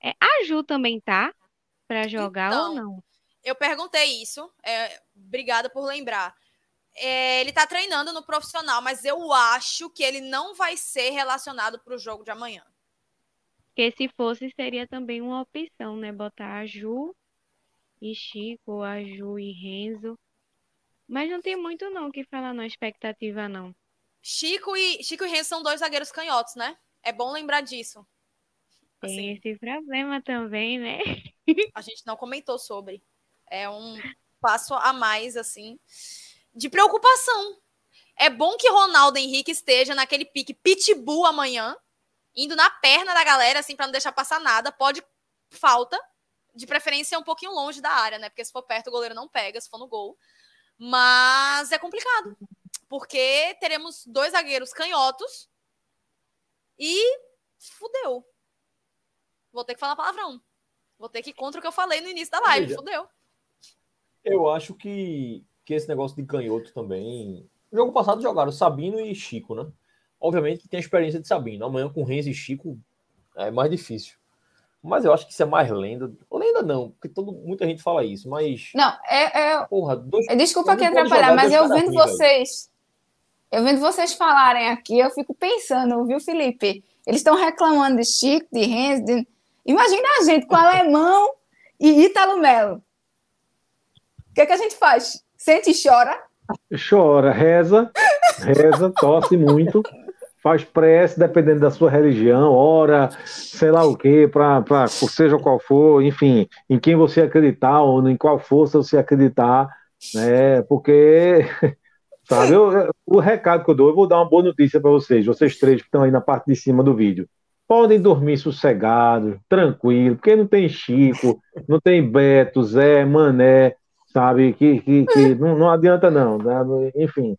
É, a Ju também tá para jogar então, ou não? Eu perguntei isso. É, obrigada por lembrar. É, ele tá treinando no profissional, mas eu acho que ele não vai ser relacionado para o jogo de amanhã. Porque se fosse, seria também uma opção, né? Botar a Ju e Chico, a Ju e Renzo. Mas não tem muito não que falar na expectativa, não. Chico e, Chico e Renzo são dois zagueiros canhotos, né? É bom lembrar disso. Tem assim, esse problema também, né? a gente não comentou sobre. É um passo a mais, assim, de preocupação. É bom que Ronaldo Henrique esteja naquele pique pitbull amanhã, indo na perna da galera, assim, para não deixar passar nada. Pode falta, de preferência um pouquinho longe da área, né? Porque se for perto, o goleiro não pega, se for no gol. Mas é complicado, porque teremos dois zagueiros canhotos e fudeu. Vou ter que falar palavrão. Vou ter que ir contra o que eu falei no início da live. Veja, fudeu. Eu acho que, que esse negócio de canhoto também. No jogo passado jogaram Sabino e Chico, né? Obviamente tem a experiência de Sabino. Amanhã com Renzo e Chico é mais difícil. Mas eu acho que isso é mais lenda. Lenda não, porque todo, muita gente fala isso, mas. Não, é. é... Porra, dois... Desculpa aqui atrapalhar, mas eu vendo vocês. Eu vendo vocês falarem aqui, eu fico pensando, viu, Felipe? Eles estão reclamando de Chico, de Renzo, de... Imagina a gente com alemão e Ítalo Melo. O que, é que a gente faz? Sente e chora? Chora, reza, reza, tosse muito, faz prece, dependendo da sua religião, ora, sei lá o quê, para seja qual for, enfim, em quem você acreditar ou em qual força você acreditar, né? Porque, sabe, eu, o recado que eu dou, eu vou dar uma boa notícia para vocês, vocês três que estão aí na parte de cima do vídeo podem dormir sossegados, tranquilo, porque não tem Chico, não tem Beto, Zé, Mané, sabe? Que, que, que não, não, adianta, não. Sabe? Enfim,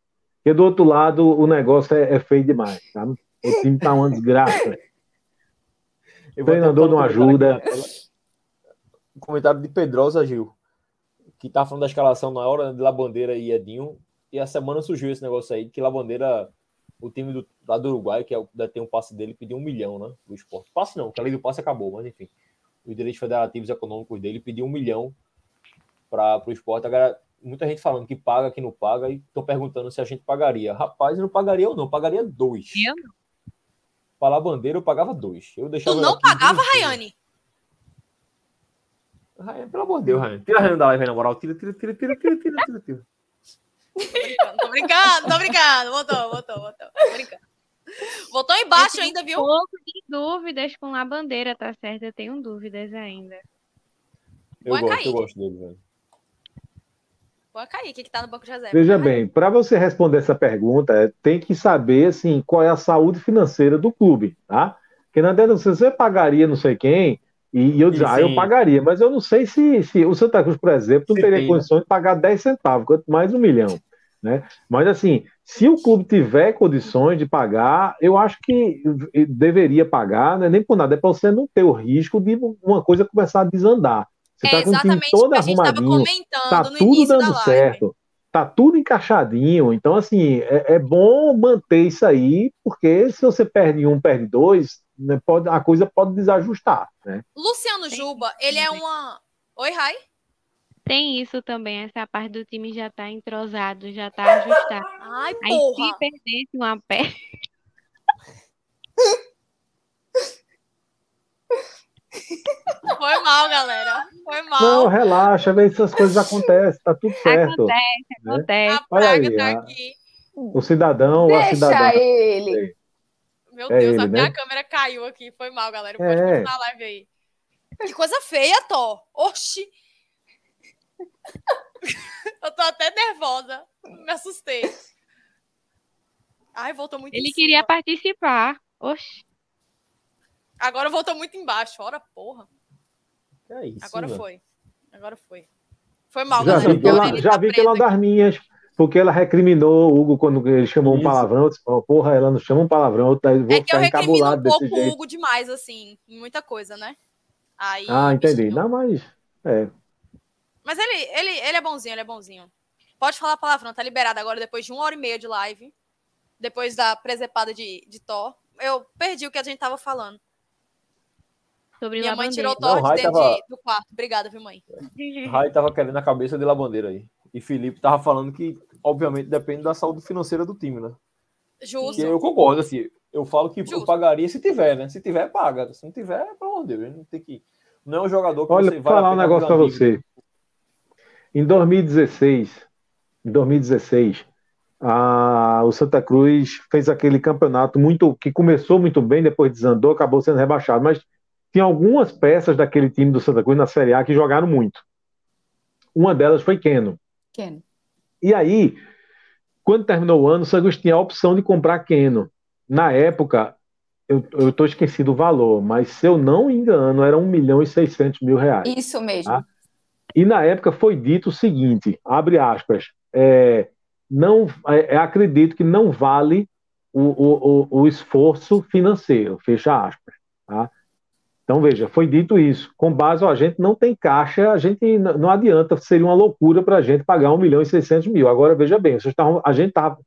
porque do outro lado o negócio é, é feio demais, sabe? O time tá uma desgraça. O treinador não ajuda. Um comentário de Pedrosa, Gil, que tá falando da escalação na hora de Labandeira e Edinho, e a semana surgiu esse negócio aí, que Labandeira o time do, lá do Uruguai, que é, tem um passe dele, pediu um milhão, né? Do esporte. Passe não, que a lei do passe acabou, mas enfim. Os direitos federativos econômicos dele pediu um milhão para o esporte. Agora, muita gente falando que paga, que não paga, e estão perguntando se a gente pagaria. Rapaz, eu não pagaria ou não, pagaria dois. Eu. Para a bandeira, eu pagava dois. Eu deixava tu não pagava, Rayane? Rayane, pelo amor de Deus, Rayane. Tira a Rayane da live aí, na moral. Tira, tira, tira, tira, tira, tira, tira, tira. Tô brincando, tô brincando, Voltou, voltou, voltou. Tô brincando. Voltou embaixo ainda, viu? Um pouco de dúvidas com a bandeira, tá certo? Eu tenho dúvidas ainda. Eu Boa gosto, eu gosto dele, velho. Boa Kaique, que tá no banco de reserva. Veja bem, para você responder essa pergunta, tem que saber assim, qual é a saúde financeira do clube, tá? Porque não adianta você pagaria não sei quem, e, e eu dizer, ah, eu pagaria, mas eu não sei se, se o Santa Cruz, por exemplo, não teria condições de pagar 10 centavos, quanto mais um milhão. Né? Mas assim, se o clube tiver condições de pagar, eu acho que deveria pagar, né? nem por nada, é para você não ter o risco de uma coisa começar a desandar. Você está é, com o time todo arrumadinho, tá tudo dando certo, tá tudo encaixadinho. Então, assim, é, é, bom manter isso aí, porque se você perde um, perde dois, né, pode, a coisa pode desajustar. Né? Luciano Juba, ele é uma. Oi, Rai? Tem isso também, essa parte do time já tá entrosado, já tá ajustado. Ai, Aí porra. se perdesse uma pé. Foi mal, galera. Foi mal. Não, relaxa, vê se essas coisas acontecem, tá tudo certo. Acontece, né? acontece. A praga aí, tá a... aqui. O cidadão, Deixa a cidadã. ele. Meu é Deus, ele, a minha né? câmera caiu aqui. Foi mal, galera. Pode é. continuar a live aí. Que coisa feia, Thor. Oxi. eu tô até nervosa. Me assustei. Ai, voltou muito Ele queria participar. Oxi. Agora voltou muito embaixo. Ora, porra. É isso, Agora mano. foi. Agora foi. Foi mal, já galera. Vi pela, já tá vi pela das minhas, porque ela recriminou o Hugo quando ele chamou isso. um palavrão. Eu disse, oh, porra, ela não chama um palavrão. Eu vou é que eu recrimino um pouco o Hugo demais, assim, em muita coisa, né? Aí, ah, entendi. Não, mas. É. Mas ele, ele, ele é bonzinho, ele é bonzinho. Pode falar não, tá liberado agora depois de uma hora e meia de live. Depois da presepada de, de Thor. Eu perdi o que a gente tava falando. Sobre Minha mãe tirou o dentro tava... de, do quarto. Obrigada, viu, mãe? Rai tava querendo a cabeça de Labandeira aí. E Felipe tava falando que, obviamente, depende da saúde financeira do time, né? Justo. E eu concordo, assim. Eu falo que Justo. eu pagaria se tiver, né? Se tiver, paga. Se não tiver, pelo amor de Deus, não tem que. Não é um jogador que Olha, você vai. falar um negócio para você. Em 2016, em 2016, a, o Santa Cruz fez aquele campeonato muito que começou muito bem, depois desandou, acabou sendo rebaixado, mas tinha algumas peças daquele time do Santa Cruz na Série A que jogaram muito. Uma delas foi Keno. Keno. E aí, quando terminou o ano, o Santa Cruz tinha a opção de comprar Keno. Na época, eu estou esquecido o valor, mas se eu não me engano, era 1 milhão e 600 mil reais. Isso mesmo. Tá? E na época foi dito o seguinte, abre aspas, é, não, é, é acredito que não vale o, o, o, esforço financeiro, fecha aspas. Tá? Então, veja, foi dito isso. Com base, ó, a gente não tem caixa, a gente não adianta, seria uma loucura para a gente pagar 1 milhão e 600 mil. Agora, veja bem, vocês tavam, a gente estava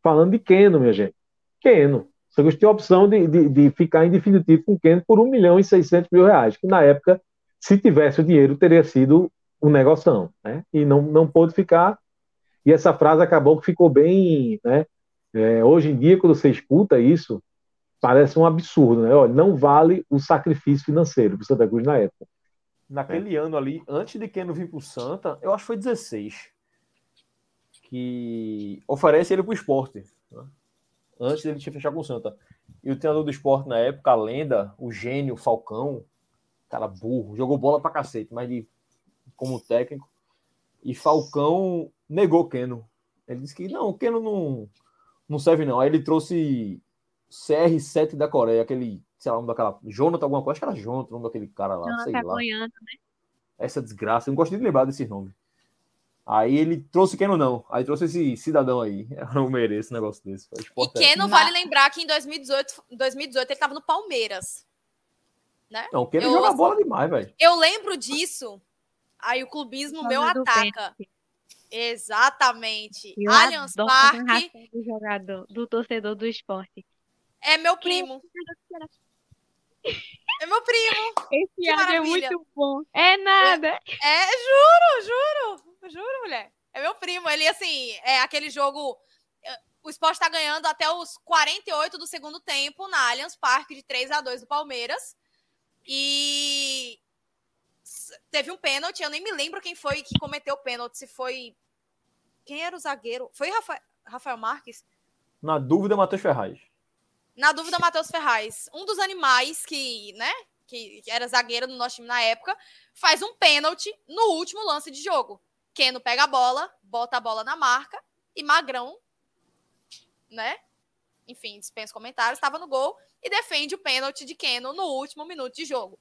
falando de Keno, minha gente. Keno. Você tinha a opção de, de, de, ficar em definitivo com Keno por 1 milhão e 600 mil reais, que na época, se tivesse o dinheiro, teria sido um negoção, né? E não, não pôde ficar. E essa frase acabou que ficou bem, né? É, hoje em dia, quando você escuta isso, parece um absurdo, né? Olha, não vale o sacrifício financeiro o Santa Cruz na época. Naquele é. ano ali, antes de Keno vir para o Santa, eu acho que foi 16, que oferece ele para o esporte, né? antes dele fechar com o Santa. E o treinador do esporte na época, a lenda, o gênio, Falcão, cara burro, jogou bola para cacete, mas de como técnico. E Falcão negou Keno. Ele disse que não, o Keno não, não serve não. Aí ele trouxe CR7 da Coreia, aquele, sei lá, o nome daquela. Jonathan, alguma coisa, acho que era Jonathan, o nome daquele cara lá, Jonathan sei lá. né? Essa desgraça, eu não gosto de lembrar desse nome. Aí ele trouxe Keno não. Aí trouxe esse cidadão aí. Eu não mereço um negócio desse. E Keno, vale lembrar que em 2018, 2018 ele estava no Palmeiras. Né? Não, Keno eu, joga bola demais, velho. Eu lembro disso Aí o clubismo meu ataca. Exatamente. Eu Allianz Parque. Do jogador, do torcedor do esporte. É meu primo. É meu primo. Esse áudio é muito bom. É nada. É, é, juro, juro. Juro, mulher. É meu primo. Ele, assim, é aquele jogo. É, o esporte tá ganhando até os 48 do segundo tempo na Allianz Parque de 3 a 2 do Palmeiras. E teve um pênalti, eu nem me lembro quem foi que cometeu o pênalti, se foi. Quem era o zagueiro? Foi Rafael, Rafael Marques? Na dúvida, Matheus Ferraz. Na dúvida, Matheus Ferraz. Um dos animais que, né, que era zagueiro no nosso time na época, faz um pênalti no último lance de jogo. Keno pega a bola, bota a bola na marca e Magrão, né? Enfim, dispensa comentários, estava no gol e defende o pênalti de Keno no último minuto de jogo.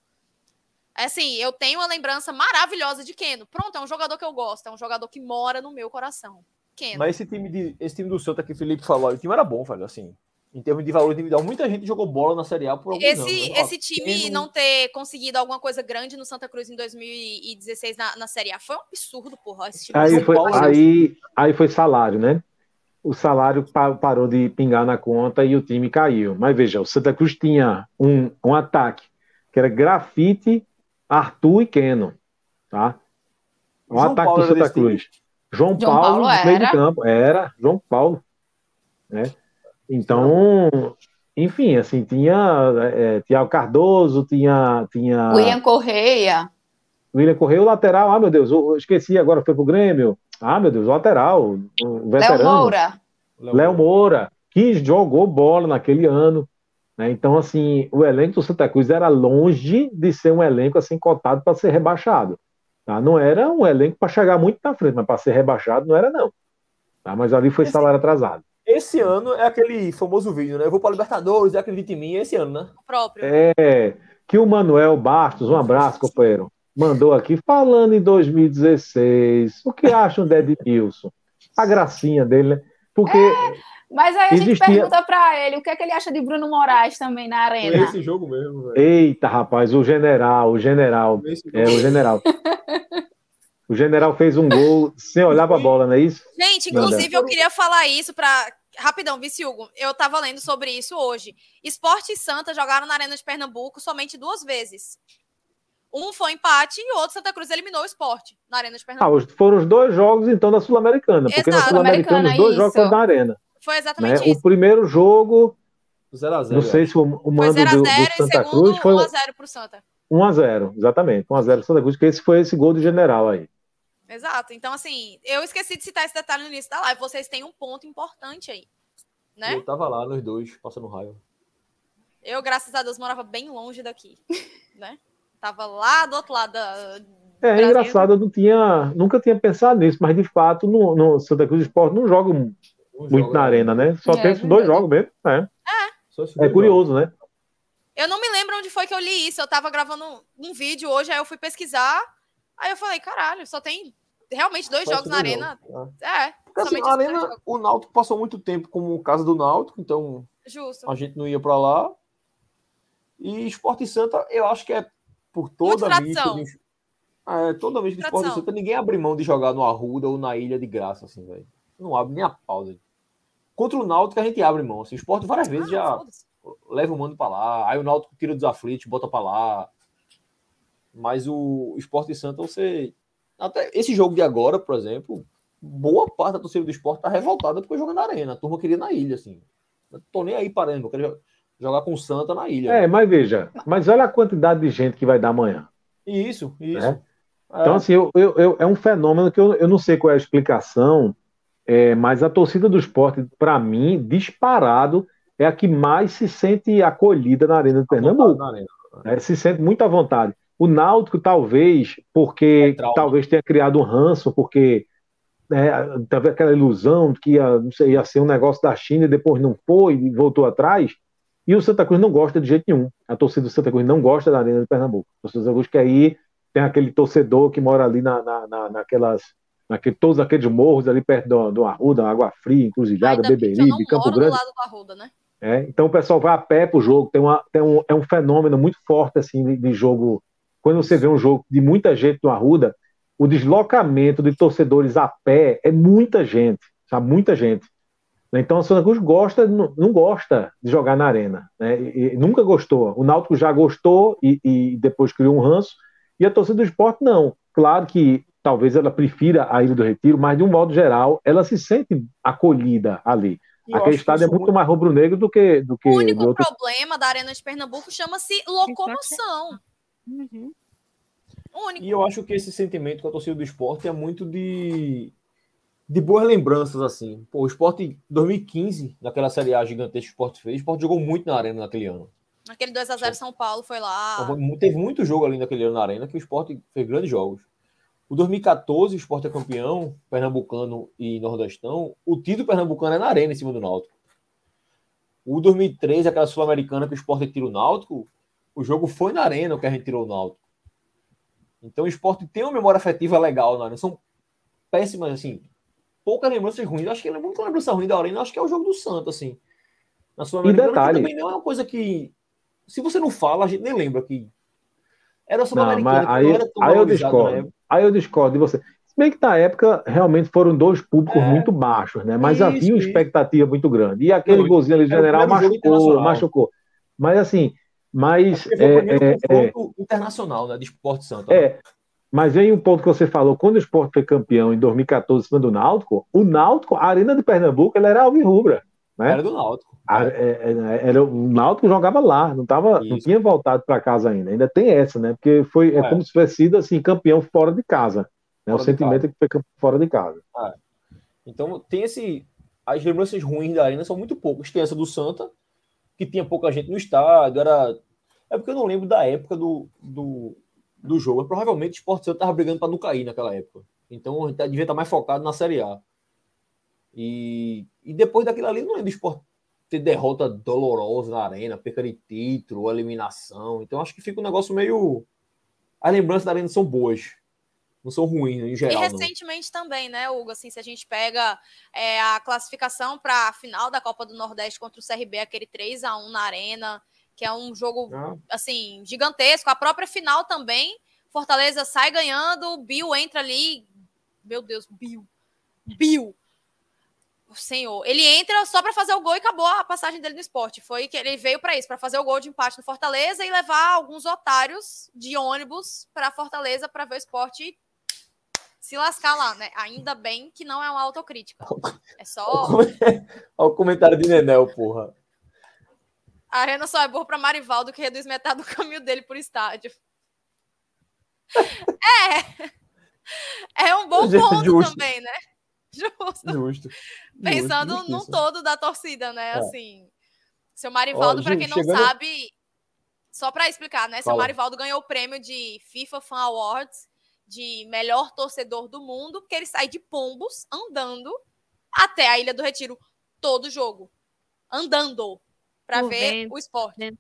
Assim, eu tenho uma lembrança maravilhosa de Keno. Pronto, é um jogador que eu gosto, é um jogador que mora no meu coração. Keno. Mas esse time, de, esse time do Santa que o Felipe falou, o time era bom, velho, assim. Em termos de valor individual, muita gente jogou bola na Série A por alguns esse, anos. Esse time não ter conseguido alguma coisa grande no Santa Cruz em 2016 na, na Série A foi um absurdo, porra. aí, foi, aí, aí foi salário, né? O salário parou de pingar na conta e o time caiu. Mas veja, o Santa Cruz tinha um, um ataque que era grafite Arthur e Keno, tá? O João ataque Paulo do Santa Cruz. João, João Paulo, Paulo meio de campo, era João Paulo, né? Então, enfim, assim, tinha é, Tiago Cardoso, tinha, tinha... William Correia. William Correia, o lateral, ah, meu Deus, eu esqueci, agora foi pro Grêmio. Ah, meu Deus, o lateral, o veterano. Léo Moura. Léo Moura, que jogou bola naquele ano. Né? Então, assim, o elenco do Santa Cruz era longe de ser um elenco assim cotado para ser rebaixado. Tá? Não era um elenco para chegar muito na frente, mas para ser rebaixado não era, não. Tá? Mas ali foi salário atrasado. Esse ano é aquele famoso vídeo, né? Eu vou para Libertadores, acredita em mim, esse ano, né? O próprio. É, que o Manuel Bastos, um abraço, companheiro, mandou aqui, falando em 2016, o que acham de Edmilson? A gracinha dele, né? Porque. É mas aí a Existia... gente pergunta para ele o que é que ele acha de Bruno Moraes também na arena. Foi esse jogo mesmo, velho. Eita, rapaz, o general, o general. É, o general. O general fez um gol sem olhar para a bola, não é isso? Gente, inclusive eu queria falar isso para rapidão, Vice Hugo, eu tava lendo sobre isso hoje. Esporte e Santa jogaram na Arena de Pernambuco somente duas vezes. Um foi empate e o outro Santa Cruz eliminou o esporte na Arena de Pernambuco. Ah, foram os dois jogos, então, da Sul-Americana. Porque Exato. na Sul-Americana os dois isso. jogos foram na Arena. Foi exatamente né? isso. O primeiro jogo. 0x0. Não sei se o, o mando foi 0 a 0 do, do Santa Cruz foi. 1x0 pro Santa. 1x0, exatamente. 1x0 pro Santa Cruz, que esse foi esse gol do general aí. Exato. Então, assim, eu esqueci de citar esse detalhe no início da live. Vocês têm um ponto importante aí. Né? Eu tava lá nos dois, passando raio. Eu, graças a Deus, morava bem longe daqui, né? Tava lá do outro lado da. É, é engraçado, eu não tinha, nunca tinha pensado nisso, mas de fato no, no Santa Cruz Esporte não joga muito joga, na arena, né? Só é, tem esses dois jogos mesmo. É, é. é curioso, né? Eu não me lembro onde foi que eu li isso. Eu tava gravando um vídeo hoje, aí eu fui pesquisar. Aí eu falei, caralho, só tem realmente dois jogos na arena. Jogo. É. Porque, assim, a arena, o Náutico passou muito tempo como casa do Náutico, então Justo. a gente não ia para lá. E Esporte Santa, eu acho que é por toda a mística. É, toda mística de Esporte Santa, ninguém abre mão de jogar no Arruda ou na Ilha de Graça, assim, velho. Não abre nem a pausa. Contra o Náutico a gente abre mão. Assim, o Esporte várias vezes ah, já leva o mando para lá. Aí o Náutico tira dos aflitos, bota para lá. Mas o Esporte Santa, você. Até esse jogo de agora, por exemplo, boa parte da torcida do esporte tá revoltada porque joga na arena. A turma queria na ilha, assim. Não tô nem aí parando, eu quero jogar com o Santa na ilha. É, mas veja, mas olha a quantidade de gente que vai dar amanhã. Isso, isso. É? Então, assim, eu, eu, eu, é um fenômeno que eu, eu não sei qual é a explicação, é, mas a torcida do esporte, para mim, disparado, é a que mais se sente acolhida na Arena de Pernambuco. Arena. É, se sente muito à vontade. O Náutico, talvez, porque é talvez tenha criado um ranço, porque né, teve aquela ilusão de que ia, não sei, ia ser um negócio da China e depois não foi e voltou atrás. E o Santa Cruz não gosta de jeito nenhum. A torcida do Santa Cruz não gosta da Arena de Pernambuco. O Santa Cruz quer ir, tem aquele torcedor que mora ali na, na, na naquelas, naquele, todos aqueles morros ali perto do, do Arruda, Água Fria, Encruzilhada, Beberibe, Campo Grande. Arruda, né? É, então o pessoal vai a pé pro jogo, tem, uma, tem um, é um fenômeno muito forte assim de, de jogo. Quando você vê um jogo de muita gente no Arruda, o deslocamento de torcedores a pé é muita gente, sabe? Muita gente. Então o Santa Cruz gosta, não, gosta de jogar na arena, né? E, e nunca gostou. O Náutico já gostou e, e, depois criou um ranço, e a torcida do esporte não. Claro que talvez ela prefira a Ilha do Retiro, mas de um modo geral ela se sente acolhida ali. Aquele estádio é muito, muito mais rubro-negro do que, do que. O único outro... problema da Arena de Pernambuco chama-se locomoção. Uhum. Único. E eu acho que esse sentimento com a torcida do esporte é muito de, de boas lembranças, assim. Pô, o esporte, 2015, naquela Série A gigantesca que o esporte fez, o esporte jogou muito na arena naquele ano. Aquele 2x0 São Paulo foi lá. Teve muito jogo ali naquele ano na arena que o esporte fez grandes jogos. O 2014, o esporte é campeão, pernambucano e nordestão. O título pernambucano é na arena em cima do Náutico. O 2013, aquela sul-americana que o esporte tira o Náutico, o jogo foi na arena que a gente tirou o Náutico. Então o esporte tem uma memória afetiva legal na arena. São péssimas, assim. Poucas lembranças ruins. Acho que é muito lembrança ruim da arena, acho que é o jogo do Santo, assim. Na sua e detalhe, também não é uma coisa que. Se você não fala, a gente nem lembra que. Era sul americana aí, não era tão aí eu discordo. Aí eu discordo de você. Se bem que na época realmente foram dois públicos é. muito baixos, né? Mas isso, havia uma expectativa muito grande. E aquele não, golzinho ali general machucou, machucou. Mas assim, mas. É, é, é, internacional, né? De Esporte Santo. É. Mas vem um ponto que você falou, quando o esporte foi campeão em 2014 em cima do Náutico, o Náutico, a Arena de Pernambuco, ela era alvirrubra. Né? Era do Náutico. A, é, é, era, o Náutico jogava lá, não, tava, não tinha voltado para casa ainda. Ainda tem essa, né? Porque foi, é, é como se fosse sido assim, campeão fora de casa. Né? O sentimento é que foi fora de casa. É. Então tem esse. As lembranças ruins da Arena são muito poucas. Tem essa do Santa, que tinha pouca gente no estádio, era. É porque eu não lembro da época do, do, do jogo. Provavelmente o Sport Santo estava brigando para não cair naquela época. Então a gente devia estar mais focado na Série A. E, e depois daquilo ali, não lembro do Sport ter derrota dolorosa na arena, perca de título, eliminação. Então acho que fica um negócio meio. As lembranças da arena são boas não são ruins, em geral. E recentemente não. também, né, Hugo? Assim, se a gente pega é, a classificação para a final da Copa do Nordeste contra o CRB, aquele 3 a 1 na Arena, que é um jogo, ah. assim, gigantesco. A própria final também Fortaleza sai ganhando, o Bill entra ali. Meu Deus, Bill. Bill. O senhor. Ele entra só para fazer o gol e acabou a passagem dele no esporte. Foi que ele veio para isso, para fazer o gol de empate no Fortaleza e levar alguns otários de ônibus para Fortaleza para ver o esporte se lascar lá, né? Ainda bem que não é uma autocrítica. É só. Olha o comentário de Nenel, porra. A arena só é boa para Marivaldo, que reduz metade do caminho dele por estádio. É. É um bom ponto Justo. também, né? Justo. Justo. Pensando Justo, num todo da torcida, né? É. Assim. Seu Marivaldo, para quem não chegando... sabe, só para explicar, né? Seu Marivaldo ganhou o prêmio de FIFA Fan Awards de melhor torcedor do mundo, porque ele sai de Pombos andando até a Ilha do Retiro todo jogo. Andando para ver o esporte.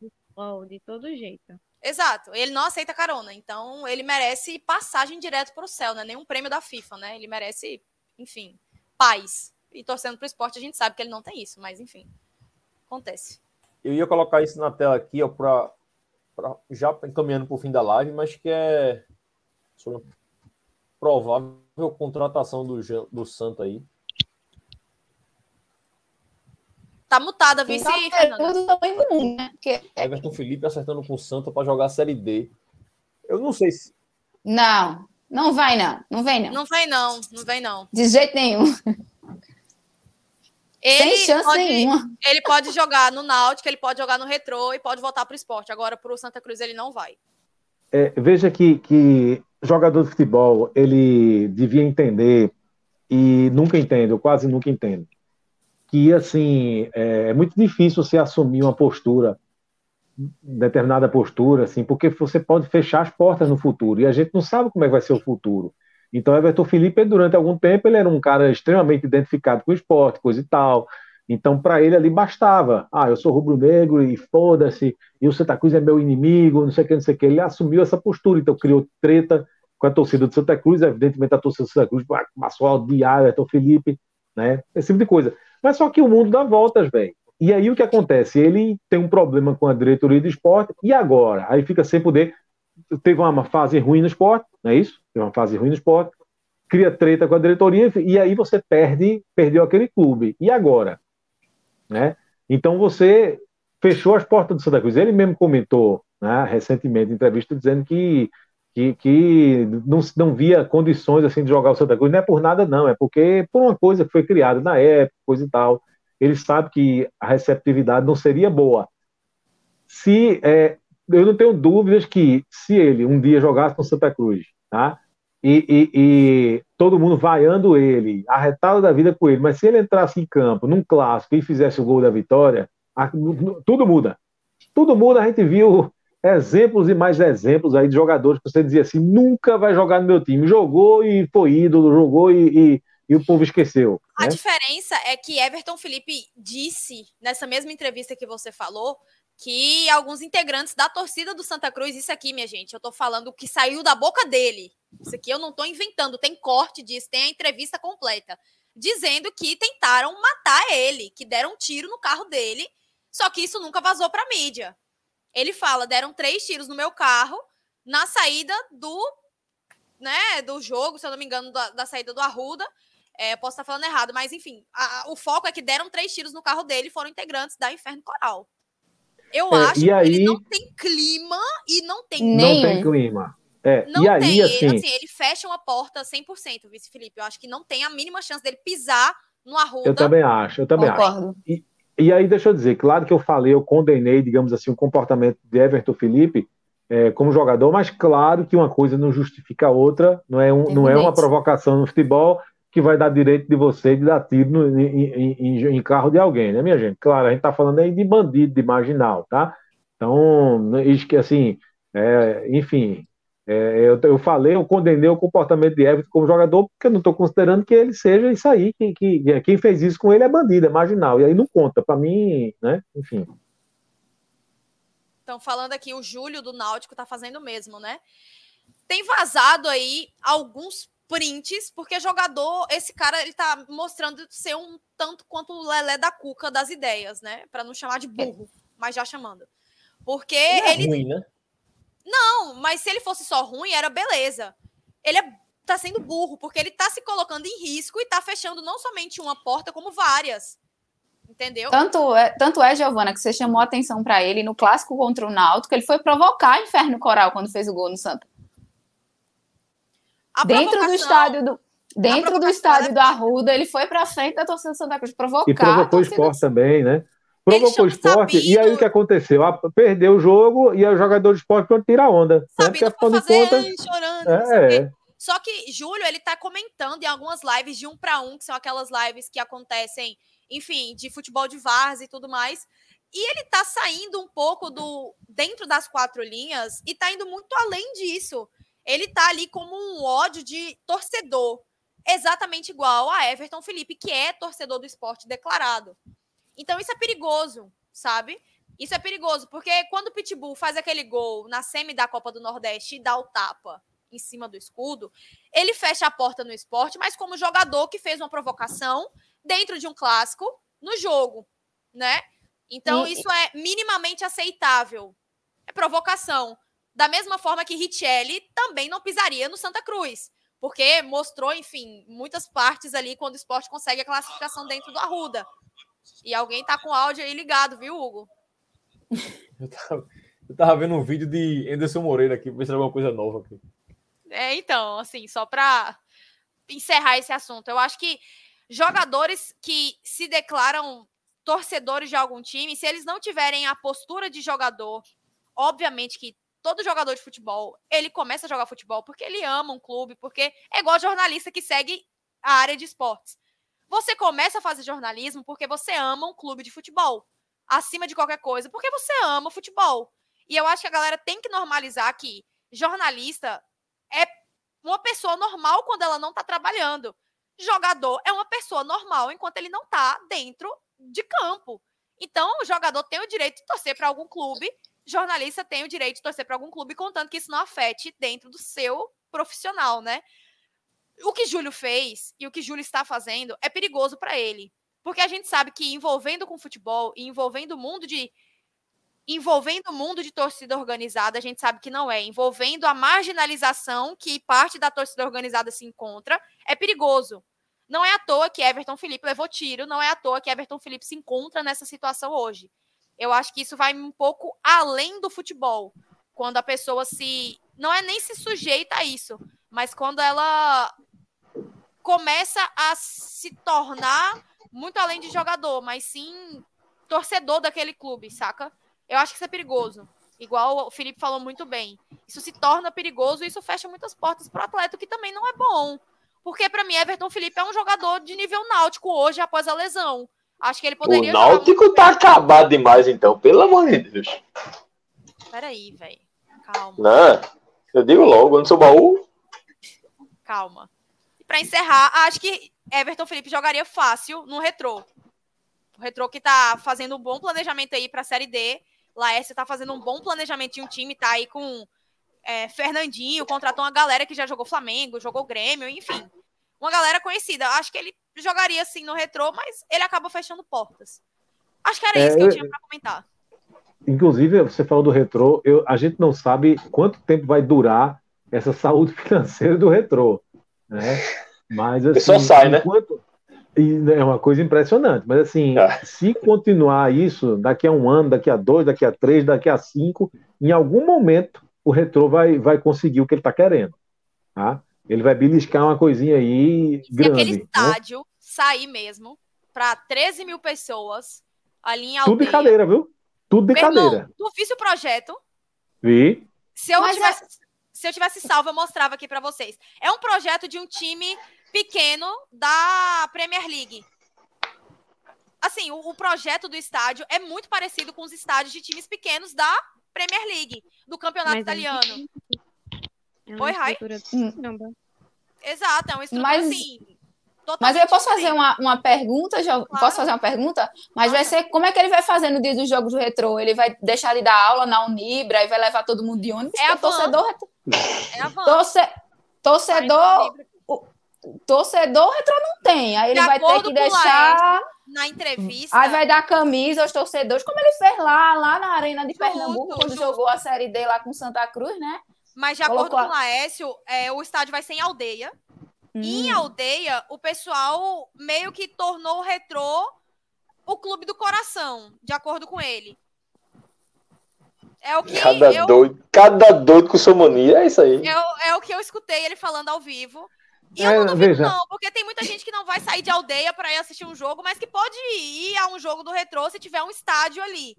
De todo jeito. Exato. Ele não aceita carona. Então, ele merece passagem direto para o céu, né? Nenhum prêmio da FIFA, né? Ele merece, enfim, paz. E torcendo para o esporte, a gente sabe que ele não tem isso, mas enfim. Acontece. Eu ia colocar isso na tela aqui, ó, para já encaminhando para o fim da live, mas que é sobre provável contratação do, do Santo aí. Tá mutada, vice, tá Fernanda. Né? Porque... Everton Felipe acertando com o Santa para jogar a Série D. Eu não sei se. Não, não vai não. Não vem não. Não vem não, não vem não. De jeito nenhum. Ele Sem chance pode, nenhuma. Ele pode jogar no Náutico, ele pode jogar no Retrô e pode voltar para o esporte. Agora, para o Santa Cruz, ele não vai. É, veja que, que jogador de futebol, ele devia entender, e nunca entende, ou quase nunca entende, que assim é, é muito difícil você assumir uma postura determinada postura assim porque você pode fechar as portas no futuro e a gente não sabe como é que vai ser o futuro. Então Everton Felipe durante algum tempo ele era um cara extremamente identificado com o esporte coisa e tal então para ele ali bastava ah eu sou rubro-negro e foda-se e o Santa Cruz é meu inimigo não sei o que não sei o que ele assumiu essa postura então criou treta com a torcida do Santa Cruz evidentemente a torcida do Santa Cruz passou a odiar Everton Felipe né esse tipo de coisa mas só que o mundo dá voltas, velho. E aí o que acontece? Ele tem um problema com a diretoria do esporte, e agora? Aí fica sem poder. Teve uma fase ruim no esporte, não é isso? Teve uma fase ruim no esporte, cria treta com a diretoria, e aí você perde, perdeu aquele clube. E agora? Né? Então você fechou as portas do Santa Cruz. Ele mesmo comentou né, recentemente em entrevista dizendo que que, que não, não via condições assim de jogar o Santa Cruz. Não é por nada, não, é porque por uma coisa que foi criada na época, coisa e tal. Ele sabe que a receptividade não seria boa. Se é, eu não tenho dúvidas que se ele um dia jogasse com Santa Cruz, tá? E, e, e, todo mundo vaiando ele, arretado da vida com ele, mas se ele entrasse em campo num clássico e fizesse o gol da vitória, a, tudo muda. Tudo muda, a gente viu exemplos e mais exemplos aí de jogadores que você dizia assim, nunca vai jogar no meu time. Jogou e foi ídolo, jogou e, e, e o povo esqueceu. A né? diferença é que Everton Felipe disse, nessa mesma entrevista que você falou, que alguns integrantes da torcida do Santa Cruz, isso aqui, minha gente, eu tô falando o que saiu da boca dele. Isso aqui eu não tô inventando, tem corte disso, tem a entrevista completa. Dizendo que tentaram matar ele, que deram um tiro no carro dele, só que isso nunca vazou pra mídia. Ele fala: deram três tiros no meu carro na saída do, né, do jogo, se eu não me engano, da, da saída do Arruda. É, posso estar falando errado, mas enfim, a, o foco é que deram três tiros no carro dele e foram integrantes da Inferno Coral. Eu é, acho que aí... ele não tem clima e não tem. Não tem clima. É, não e aí, tem. Assim... Ele, assim, ele fecha uma porta 100%, vice Felipe. Eu acho que não tem a mínima chance dele pisar no Arruda. Eu também acho, eu também Concordo. acho. E, e aí, deixa eu dizer, claro que eu falei, eu condenei, digamos assim, o comportamento de Everton Felipe é, como jogador, mas claro que uma coisa não justifica a outra, não é, um, não é uma provocação no futebol que vai dar direito de você de dar tiro no, em, em, em, carro de alguém, né, minha gente? Claro, a gente está falando aí de bandido, de marginal, tá? Então, isso que assim, é, enfim, é, eu, eu, falei, eu condenei o comportamento de Everton como jogador, porque eu não estou considerando que ele seja isso aí, que, que, quem fez isso com ele é bandido, é marginal, e aí não conta, para mim, né, enfim. Estão falando aqui, o Júlio do Náutico está fazendo o mesmo, né? Tem vazado aí alguns prints, porque jogador, esse cara, ele tá mostrando ser um tanto quanto o Lelé da Cuca das ideias, né? Para não chamar de burro, mas já chamando. Porque ele. É ele... Ruim, né? Não, mas se ele fosse só ruim, era beleza. Ele é, tá sendo burro, porque ele tá se colocando em risco e tá fechando não somente uma porta, como várias. Entendeu? Tanto é, tanto é Giovana, que você chamou atenção para ele no clássico contra o Náutico, ele foi provocar Inferno Coral quando fez o gol no Santa. A dentro do estádio do dentro do estádio do Arruda, ele foi para frente da torcida do Santa Cruz provocar. E provocou o esporte também, né? Provocou o esporte, e aí o que aconteceu? Ah, perdeu o jogo e o jogador de esporte pode tirar onda. Né? Sabido né? Porque, fazer, conta, chorando. É, Só que Júlio, ele tá comentando em algumas lives de um para um, que são aquelas lives que acontecem enfim, de futebol de várzea e tudo mais. E ele tá saindo um pouco do dentro das quatro linhas e tá indo muito além disso. Ele tá ali como um ódio de torcedor, exatamente igual a Everton Felipe, que é torcedor do esporte declarado. Então isso é perigoso, sabe? Isso é perigoso, porque quando o Pitbull faz aquele gol na semi da Copa do Nordeste e dá o tapa em cima do escudo, ele fecha a porta no esporte, mas como jogador que fez uma provocação dentro de um clássico no jogo, né? Então, e... isso é minimamente aceitável. É provocação. Da mesma forma que Richelli também não pisaria no Santa Cruz, porque mostrou, enfim, muitas partes ali quando o esporte consegue a classificação dentro do Arruda. E alguém tá com o áudio aí ligado, viu, Hugo? Eu tava, eu tava vendo um vídeo de Anderson Moreira aqui, ver se era alguma coisa nova aqui. É, então, assim, só para encerrar esse assunto, eu acho que jogadores que se declaram torcedores de algum time, se eles não tiverem a postura de jogador, obviamente que todo jogador de futebol, ele começa a jogar futebol porque ele ama um clube, porque é igual jornalista que segue a área de esportes. Você começa a fazer jornalismo porque você ama um clube de futebol, acima de qualquer coisa, porque você ama futebol. E eu acho que a galera tem que normalizar que jornalista é uma pessoa normal quando ela não está trabalhando jogador é uma pessoa normal enquanto ele não está dentro de campo. Então, o jogador tem o direito de torcer para algum clube, jornalista tem o direito de torcer para algum clube, contando que isso não afete dentro do seu profissional, né? O que Júlio fez e o que Júlio está fazendo é perigoso para ele. Porque a gente sabe que envolvendo com futebol e envolvendo o mundo de envolvendo o mundo de torcida organizada, a gente sabe que não é, envolvendo a marginalização que parte da torcida organizada se encontra, é perigoso. Não é à toa que Everton Felipe levou tiro, não é à toa que Everton Felipe se encontra nessa situação hoje. Eu acho que isso vai um pouco além do futebol. Quando a pessoa se. Não é nem se sujeita a isso, mas quando ela começa a se tornar muito além de jogador, mas sim torcedor daquele clube, saca? Eu acho que isso é perigoso. Igual o Felipe falou muito bem. Isso se torna perigoso e isso fecha muitas portas para o atleta, que também não é bom. Porque, para mim, Everton Felipe é um jogador de nível náutico hoje, após a lesão. Acho que ele poderia. O Náutico tá acabado demais, então, pelo amor de Deus. Peraí, velho. Calma. Não, eu digo logo, no seu baú. Calma. Pra encerrar, acho que Everton Felipe jogaria fácil no retrô. O retrô que tá fazendo um bom planejamento aí pra Série D. Laércio tá fazendo um bom planejamento de um time, tá aí com é, Fernandinho, contratou uma galera que já jogou Flamengo, jogou Grêmio, enfim. Uma galera conhecida. Acho que ele jogaria assim no retrô, mas ele acaba fechando portas. Acho que era é, isso que eu, eu tinha para comentar. Inclusive, você falou do retrô, eu, a gente não sabe quanto tempo vai durar essa saúde financeira do retrô. Né? Mas assim, só sai, né? enquanto, né? É uma coisa impressionante, mas assim, é. se continuar isso, daqui a um ano, daqui a dois, daqui a três, daqui a cinco, em algum momento o Retrô vai, vai conseguir o que ele está querendo. Tá? Ele vai beliscar uma coisinha aí Se grande. aquele né? estádio né? sair mesmo para 13 mil pessoas ali em Tudo de cadeira, viu? Tudo de Meu cadeira. Irmão, tu visse o projeto? Vi. Se eu, tivesse, é... se eu tivesse salvo, eu mostrava aqui para vocês. É um projeto de um time pequeno da Premier League. Assim, o, o projeto do estádio é muito parecido com os estádios de times pequenos da Premier League, do campeonato Mas italiano. É Oi, Rai? Exato, é uma estrutura Mas... assim. Mas eu posso fazer uma, uma pergunta, já, claro. posso fazer uma pergunta? Mas vai ser, como é que ele vai fazer no dia dos jogos do retrô? Ele vai deixar de dar aula na Unibra e vai levar todo mundo de ônibus? É a torcedor, é a van. Torce, torcedor, o, torcedor retrô não tem, aí ele vai ter que deixar na entrevista. Aí vai dar camisa aos torcedores, como ele fez lá, lá na Arena de Pernambuco, quando jogou a Série D lá com Santa Cruz, né? Mas de Colocou acordo com o Laércio, é, o estádio vai ser em aldeia. Hum. Em aldeia, o pessoal meio que tornou o retrô o clube do coração, de acordo com ele. É o que cada eu, doido, cada doido com sua mania, é isso aí. É, é o que eu escutei ele falando ao vivo. E eu não duvido, veja. não, porque tem muita gente que não vai sair de aldeia para ir assistir um jogo, mas que pode ir a um jogo do retrô se tiver um estádio ali.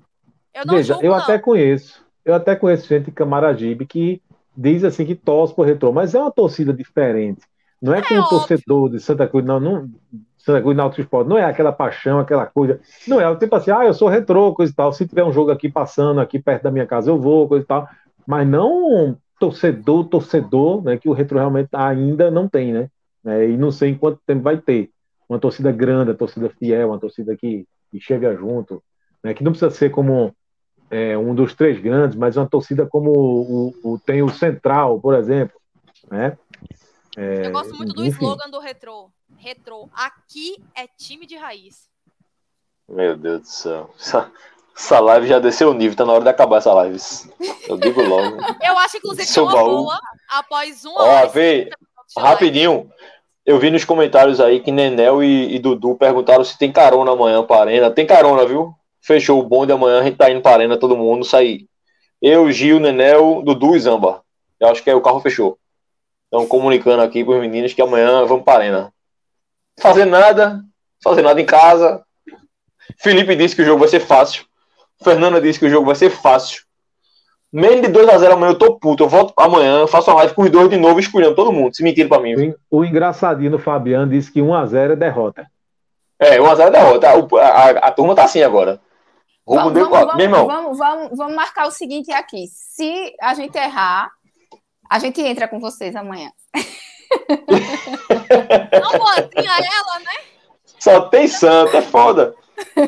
Eu não veja, julgo, eu não. até conheço. Eu até conheço gente de Camaragibe que diz assim que torce pro retrô, mas é uma torcida diferente. Não é, é como um torcedor de Santa Cruz, não, não Santa Cruz Náutico Esporte, não é aquela paixão, aquela coisa. Não é o tipo assim, ah, eu sou retrô, coisa e tal. Se tiver um jogo aqui passando aqui perto da minha casa, eu vou, coisa e tal. Mas não torcedor, torcedor, né, que o retrô realmente ainda não tem, né? É, e não sei em quanto tempo vai ter. Uma torcida grande, uma torcida fiel, uma torcida que, que chega junto, né, que não precisa ser como é, um dos três grandes, mas uma torcida como o, o, tem o Central, por exemplo. Né? É, Eu gosto muito do enfim. slogan do Retro. Retro. Aqui é time de raiz. Meu Deus do céu. Essa, essa live já desceu o nível, tá na hora de acabar essa live. Eu digo logo. Eu acho, inclusive, que uma boa após uma Ó, vê, rapidinho. Eu vi nos comentários aí que Nenel e, e, Dudu perguntaram se tem carona amanhã para arena. Tem carona, viu? Fechou o bonde amanhã, a gente tá indo para arena, todo mundo sair. Eu, Gil, Nenel, Dudu e Zamba. Eu acho que é o carro fechou. Estão comunicando aqui para os meninos que amanhã vamos para arena. Fazer nada, fazer nada em casa. Felipe disse que o jogo vai ser fácil. Fernanda disse que o jogo vai ser fácil. Menos de 2x0 amanhã eu tô puto. Eu volto amanhã, faço uma live com os dois de novo, escolhendo todo mundo. Se mentir pra mim. O, o engraçadinho do Fabiano disse que 1x0 é derrota. É, 1x0 é derrota. A, a, a, turma tá assim agora. Vamos, vamos, vamos, vamos, vamos, vamos marcar o seguinte aqui. Se a gente errar, a gente entra com vocês amanhã. Não, boazinha ela, né? Só tem santa, é foda.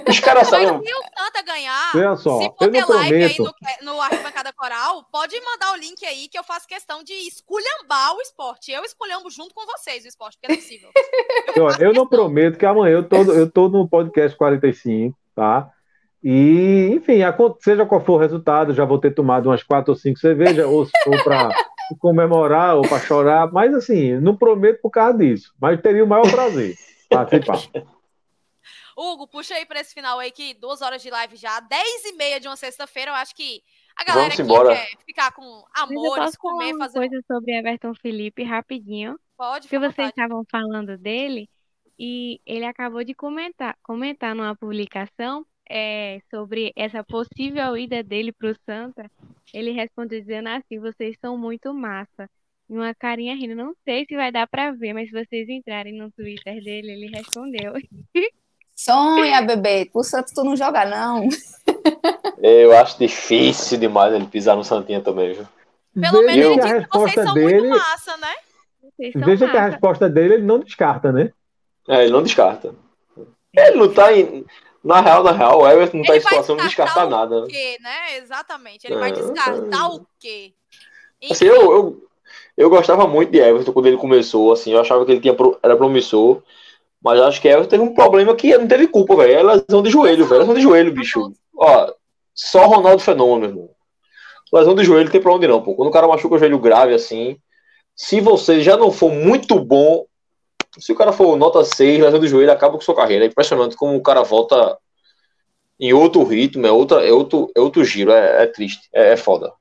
Os caras sabem. Se o Santa ganhar, Olha só, se for ter live prometo. aí no, no Arquibancada Coral, pode mandar o link aí que eu faço questão de esculhambar o esporte. Eu esculhambo junto com vocês o esporte, porque é possível. Eu, eu não prometo que amanhã eu tô, eu tô no podcast 45, tá? E, enfim, seja qual for o resultado, já vou ter tomado umas quatro ou cinco cervejas, ou, ou para comemorar, ou para chorar, mas assim, não prometo por causa disso, mas teria o maior prazer participar. Hugo, puxa aí para esse final aí, que duas horas de live já, dez e meia de uma sexta-feira, eu acho que a galera Vamos aqui embora. quer ficar com amores, comer, fazer... coisa sobre Everton Felipe, rapidinho. Pode, Que vocês estavam falando dele, e ele acabou de comentar, comentar numa publicação é, sobre essa possível ida dele para o Santa, ele respondeu dizendo assim: vocês são muito massa. E uma carinha rindo. Não sei se vai dar para ver, mas se vocês entrarem no Twitter dele, ele respondeu. Sonha, bebê. Pro Santos tu não joga, não. Eu acho difícil demais ele pisar no Santinha também, viu? Pelo menos ele disse que vocês são dele... muito massa, né? Veja massa. que a resposta dele ele não descarta, né? É, ele não descarta. Ele não tá em. Na real, na real, o Everton não tá em situação de descartar nada. O quê, né? Exatamente. Ele é, vai descartar o quê? Assim, eu, eu, eu gostava muito de Everton quando ele começou, assim, eu achava que ele tinha, era promissor. Mas acho que Everton teve um problema que não teve culpa, velho. É lesão de joelho, velho. Lesão de joelho, bicho. Ó, só Ronaldo Fenômeno, irmão. Lesão de joelho não tem pra onde não, pô. Quando o cara machuca o joelho grave assim, se você já não for muito bom, se o cara for nota 6, lesão de joelho, acaba com sua carreira. É impressionante como o cara volta em outro ritmo, é, outra, é, outro, é outro giro, é, é triste, é, é foda.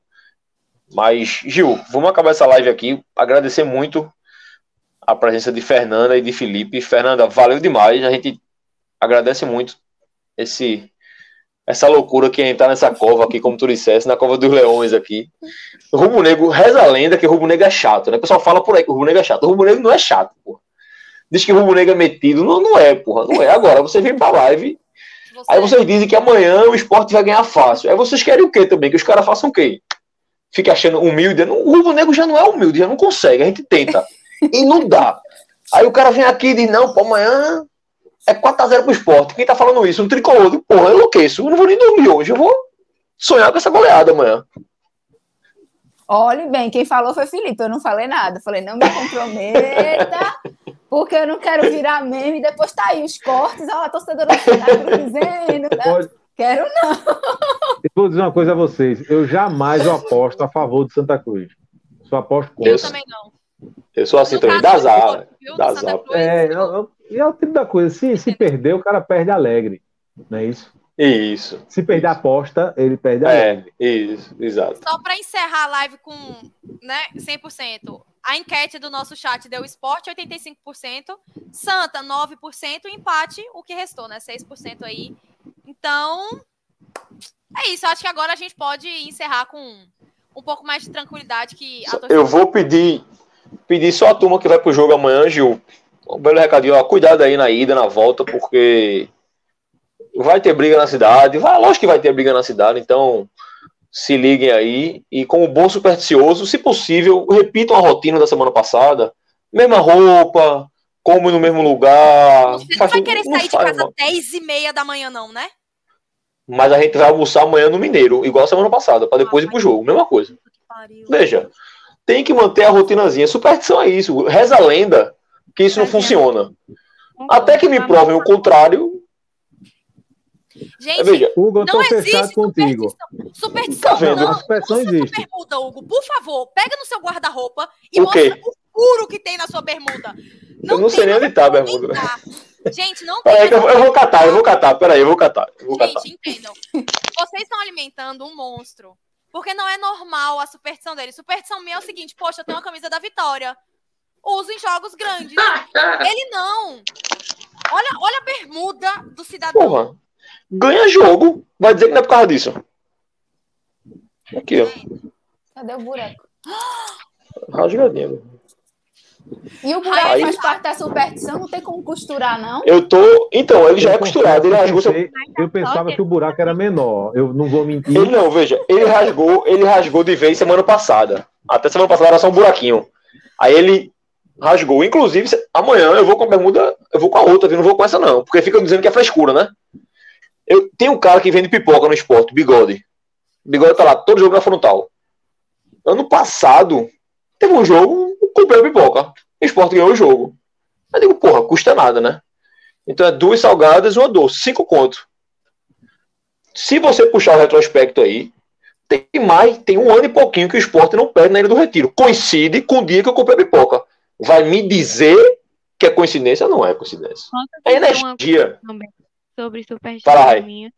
Mas, Gil, vamos acabar essa live aqui. Agradecer muito a presença de Fernanda e de Felipe. Fernanda, valeu demais. A gente agradece muito esse essa loucura que é entrar nessa cova aqui, como tu dissesse, na cova dos leões aqui. O Rubo Negro, reza a lenda que o Rubo Negro é chato, né? O pessoal fala por aí que o Rubo Negro é chato. O Rubo Negro não é chato, porra. Diz que o Rubo Negro é metido. Não, não é, porra. Não é. Agora, você vem pra live, você... aí vocês dizem que amanhã o esporte vai ganhar fácil. Aí vocês querem o quê também? Que os caras façam o quê? Fica achando humilde. O Rubo Negro já não é humilde, já não consegue. A gente tenta. E não dá. Aí o cara vem aqui e diz, não, pô, amanhã é 4x0 pro esporte. Quem tá falando isso? Um tricolor. Porra, eu enlouqueço. Eu não vou nem dormir hoje. Eu vou sonhar com essa goleada amanhã. Olhe bem, quem falou foi Felipe. Eu não falei nada. Eu falei, não me comprometa, Porque eu não quero virar meme e depois tá aí os cortes, ó, a torcedora dizendo. Né? Pode. Quero não. Eu vou dizer uma coisa a vocês. Eu jamais aposto a favor de Santa Cruz. Só aposto contra. Eu também não. Eu sou assim também, dá azar. Dá azar. É, e é o tipo da coisa. Se, se perder, o cara perde alegre. Não é isso? Isso. Se perder a aposta, ele perde a É, isso, exato. Só para encerrar a live com né, 100%. A enquete do nosso chat deu esporte 85%, Santa 9%, empate, o que restou, né? 6% aí. Então, é isso. Acho que agora a gente pode encerrar com um pouco mais de tranquilidade que Eu vou pedir pedir só a turma que vai pro jogo amanhã, Gil. Um belo recadinho, ó, cuidado aí na ida, na volta, porque vai ter briga na cidade, vai, lógico que vai ter briga na cidade, então se liguem aí e como bom supersticioso, se possível, repitam a rotina da semana passada, mesma roupa, come no mesmo lugar. Você não vai querer sair de casa às 10 e meia da manhã não, né? Mas a gente vai almoçar amanhã no Mineiro, igual a semana passada, para depois ah, ir pro jogo, mesma coisa. Veja, tem que manter a rotinazinha. Superstição é isso, reza a lenda que isso não funciona. Até que me provem o contrário, Gente, Veja, Hugo, não existe contigo. superstição. Superstição tá não. Superstição existe. bermuda, Hugo. Por favor, pega no seu guarda-roupa e o mostra o furo que tem na sua bermuda. Não eu não sei nem onde tá a bermuda. Gente, não tem. Peraí, eu, eu, vou catar, eu vou catar. Peraí, eu vou catar. Eu vou Gente, catar. entendam. Vocês estão alimentando um monstro. Porque não é normal a superstição dele. Superstição minha é o seguinte: poxa, eu tenho uma camisa da Vitória. Uso em jogos grandes. Ele não. Olha, olha a bermuda do cidadão. Porra ganha jogo. Vai dizer que não é por causa disso. Aqui, ó. Cadê o buraco? Rasgadinha. E o buraco Aí, faz parte da superstição, não tem como costurar, não? Eu tô. Então, ele já é costurado, ele rasgou. Eu, eu pensava que o buraco era menor. Eu não vou mentir. Ele não, veja, ele rasgou, ele rasgou de vez semana passada. Até semana passada era só um buraquinho. Aí ele rasgou. Inclusive, amanhã eu vou com a bermuda, eu vou com a outra, eu não vou com essa, não. Porque fica dizendo que é frescura, né? Eu, tem um cara que vende pipoca no esporte, Bigode. Bigode tá lá, todo jogo na frontal. Ano passado, teve um jogo, comprei a pipoca. O esporte ganhou o jogo. Eu digo, porra, custa nada, né? Então é duas salgadas uma doce, cinco contos. Se você puxar o retrospecto aí, tem mais, tem um ano e pouquinho que o esporte não perde na Ilha do Retiro. Coincide com o dia que eu comprei a pipoca. Vai me dizer que é coincidência? Não é coincidência. É energia sobre superstição minha.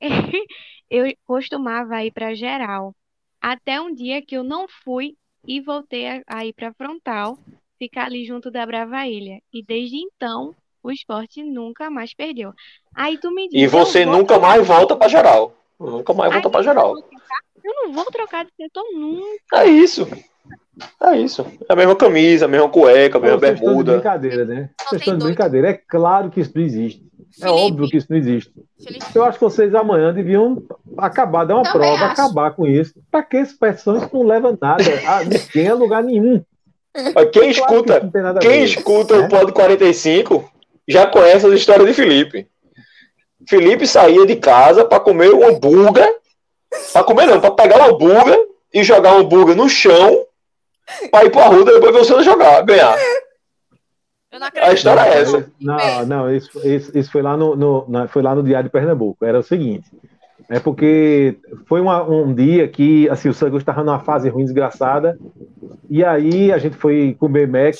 eu costumava ir para geral. Até um dia que eu não fui e voltei a, a ir para frontal, ficar ali junto da Brava Ilha. E desde então, o esporte nunca mais perdeu. Aí tu me diz, E você nunca mais volta para geral. Nunca mais volta para geral. Eu não vou trocar de setor nunca. É isso. É isso. É a mesma camisa, a mesma cueca, a mesma bermuda. De brincadeira, né? Vocês estão de brincadeira. É claro que isso não existe. É Felipe. É óbvio que isso não existe. Felipe. Eu acho que vocês amanhã deviam acabar, dar uma Também prova, acho. acabar com isso. Para que expressões não leva nada a ninguém a lugar nenhum. Quem escuta, que quem escuta né? o Pod 45 já conhece as histórias de Felipe. Felipe saía de casa para comer um hambúrguer, para comer não, para pegar um hambúrguer e jogar um hambúrguer no chão, para ir para a rua depois você jogar, ganhar a história é essa. Não, não, isso, isso, isso foi, lá no, no, foi lá no Diário de Pernambuco. Era o seguinte. É porque foi uma, um dia que assim, o Santos estava numa fase ruim, desgraçada. E aí a gente foi comer Mac.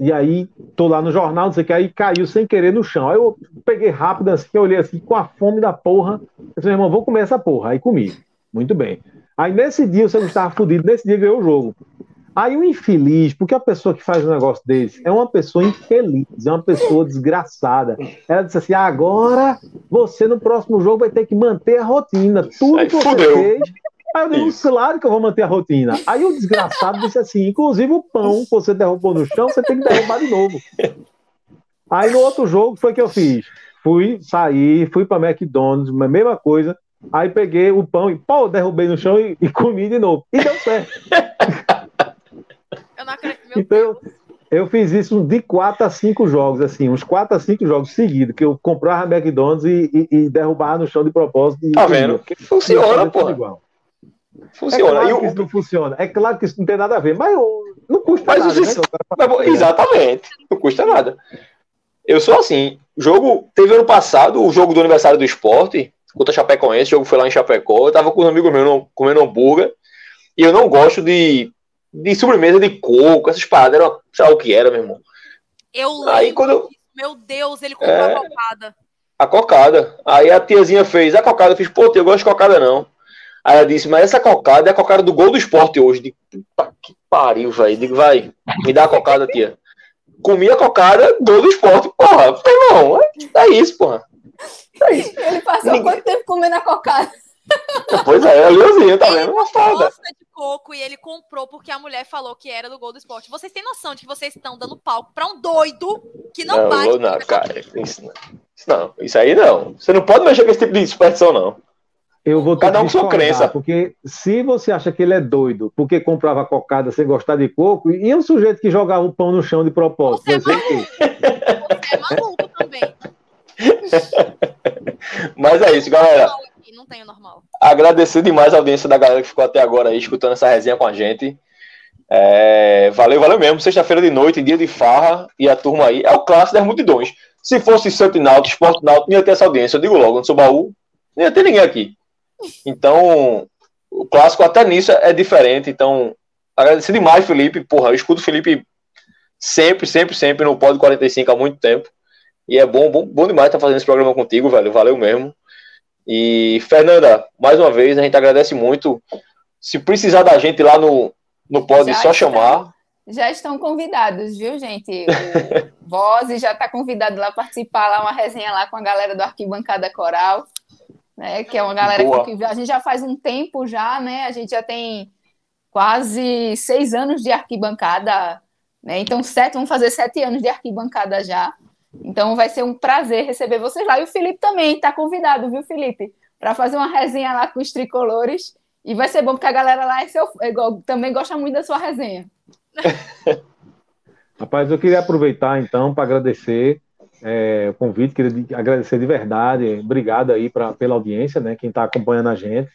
E aí tô lá no jornal, não sei o que, aí caiu sem querer no chão. Aí eu peguei rápido assim, eu olhei assim, com a fome da porra. Eu falei, irmão, vou comer essa porra. Aí comi. Muito bem. Aí nesse dia o Santos estava fudido, nesse dia ganhou o jogo. Aí o infeliz, porque a pessoa que faz um negócio desse é uma pessoa infeliz, é uma pessoa desgraçada. Ela disse assim: agora você no próximo jogo vai ter que manter a rotina. Tudo Aí, que você fudeu. fez. Aí eu digo, Isso. claro que eu vou manter a rotina. Aí o desgraçado disse assim: inclusive o pão que você derrubou no chão, você tem que derrubar de novo. Aí no outro jogo foi que eu fiz. Fui sair, fui para McDonald's, mesma coisa. Aí peguei o pão e pô, derrubei no chão e, e comi de novo. E deu certo. Eu não acredito. Meu então, Deus. Eu fiz isso de 4 a 5 jogos, assim, uns 4 a 5 jogos seguidos, que eu comprava McDonald's e, e, e derrubava no chão de propósito. Tá vendo? Que funciona, pô. Funciona. É claro que isso não funciona. É claro que isso não tem nada a ver, mas eu, Não custa mas nada. Isso, né? Exatamente, não custa nada. Eu sou assim. Jogo. Teve ano passado o jogo do aniversário do esporte contra Chapecoense. O jogo foi lá em Chapecó. Eu tava com um amigo meu comendo hambúrguer. E eu não gosto de, de sobremesa de coco, essas paradas. Era, sei lá o que era, meu irmão. Eu Aí, quando eu... Meu Deus, ele comprou é... a cocada. A cocada. Aí a tiazinha fez a cocada. Eu fiz, pô, eu gosto de cocada não. Aí ela disse, mas essa cocada é a cocada do gol do esporte hoje. Digo, puta que pariu, velho. Digo, vai, me dá a cocada, tia. Comi a cocada, gol do esporte. Porra, irmão, é, é isso, porra. É isso. Ele passou Ninguém... quanto tempo comendo a cocada? Pois é, a Leozinha, tá vendo? Ele gosta de coco e ele comprou porque a mulher falou que era do Gol do Esporte. Vocês têm noção de que vocês estão dando palco pra um doido que não, não bate? Não, cara, isso não. Isso não, isso aí não. Você não pode mexer com esse tipo de superstição, não. Eu vou ter Cada um com sua crença. Porque se você acha que ele é doido porque comprava cocada sem gostar de coco, e um sujeito que jogava o pão no chão de propósito? Você, é, maluco. você é maluco também. Mas é isso, galera. Não tenho normal. Agradecer demais a audiência da galera que ficou até agora aí escutando essa resenha com a gente. É, valeu, valeu mesmo. Sexta-feira de noite, dia de farra, e a turma aí. É o clássico das multidões. Se fosse Santo Náutico, Esporte Náutico, não ia ter essa audiência. Eu digo logo, não sou baú, não ia ter ninguém aqui. Então, o clássico até nisso é diferente. Então, agradecer demais, Felipe. Porra, eu escuto o Felipe sempre, sempre, sempre no Pod 45 há muito tempo. E é bom, bom, bom demais estar fazendo esse programa contigo, velho. Valeu mesmo. E, Fernanda, mais uma vez, a gente agradece muito. Se precisar da gente lá no, no Pod, só chamar. Já estão convidados, viu, gente? O Voz já está convidado lá participar lá, uma resenha lá com a galera do Arquibancada Coral né? Que é uma galera Boa. que a gente já faz um tempo já, né? A gente já tem quase seis anos de arquibancada, né? Então, sete, vamos fazer sete anos de arquibancada já. Então, vai ser um prazer receber vocês lá. E o Felipe também está convidado, viu, Felipe? Para fazer uma resenha lá com os tricolores. E vai ser bom, porque a galera lá é seu, é, também gosta muito da sua resenha. Rapaz, eu queria aproveitar então para agradecer é, o convite, queria agradecer de verdade, obrigado aí pra, pela audiência, né, quem está acompanhando a gente.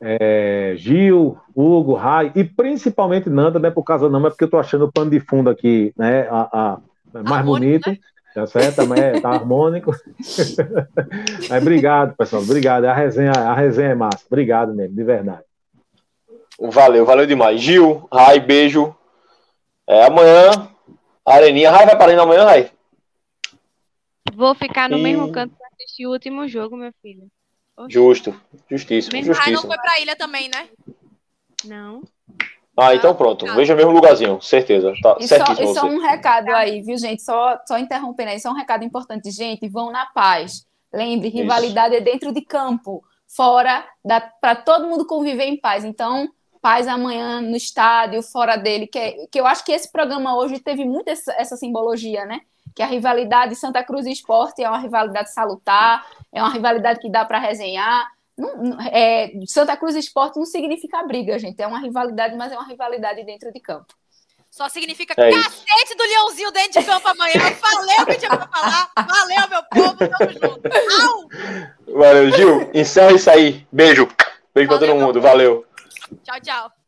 É, Gil, Hugo, Rai e principalmente Nanda, não é por causa não, é porque eu tô achando o pano de fundo aqui, né, a, a mais harmônico, bonito, né? Tá certo? Mas é, tá harmônico. Mas obrigado, pessoal, obrigado, a resenha, a resenha é massa, obrigado mesmo, de verdade. Valeu, valeu demais. Gil, Rai, beijo. É, amanhã, Areninha, Rai vai para amanhã, Rai? Vou ficar no e... mesmo canto para assistir o último jogo, meu filho. Justo, justíssimo. Mesmo justíssimo. Ah, não foi pra ilha também, né? Não. Ah, então pronto. Veja o mesmo lugarzinho, certeza. Tá e, só, e só um recado aí, viu, gente? Só, só interrompendo aí, só um recado importante. Gente, vão na paz. Lembre, rivalidade Isso. é dentro de campo, fora, para todo mundo conviver em paz. Então, paz amanhã no estádio, fora dele, que, é, que eu acho que esse programa hoje teve muito essa, essa simbologia, né? que a rivalidade Santa Cruz e Esporte é uma rivalidade salutar, é uma rivalidade que dá para resenhar. Não, é, Santa Cruz Esporte não significa briga, gente. É uma rivalidade, mas é uma rivalidade dentro de campo. Só significa é cacete isso. do leãozinho dentro de campo amanhã. Valeu que tinha pra falar. Valeu, meu povo. Tamo junto. Au! Valeu, Gil. Encerra isso aí. Beijo. Beijo Valeu, pra todo mundo. Valeu. Tchau, tchau.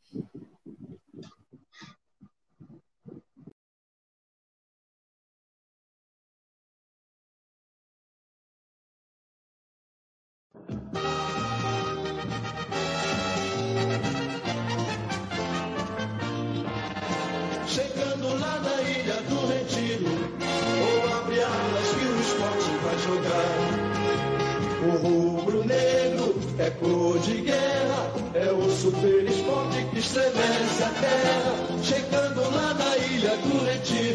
Chegando lá na ilha do Retiro, ou abre alas que o esporte vai jogar. O rubro-negro é cor de guerra, é o super esporte que estremece a terra. Chegando lá na ilha do Retiro.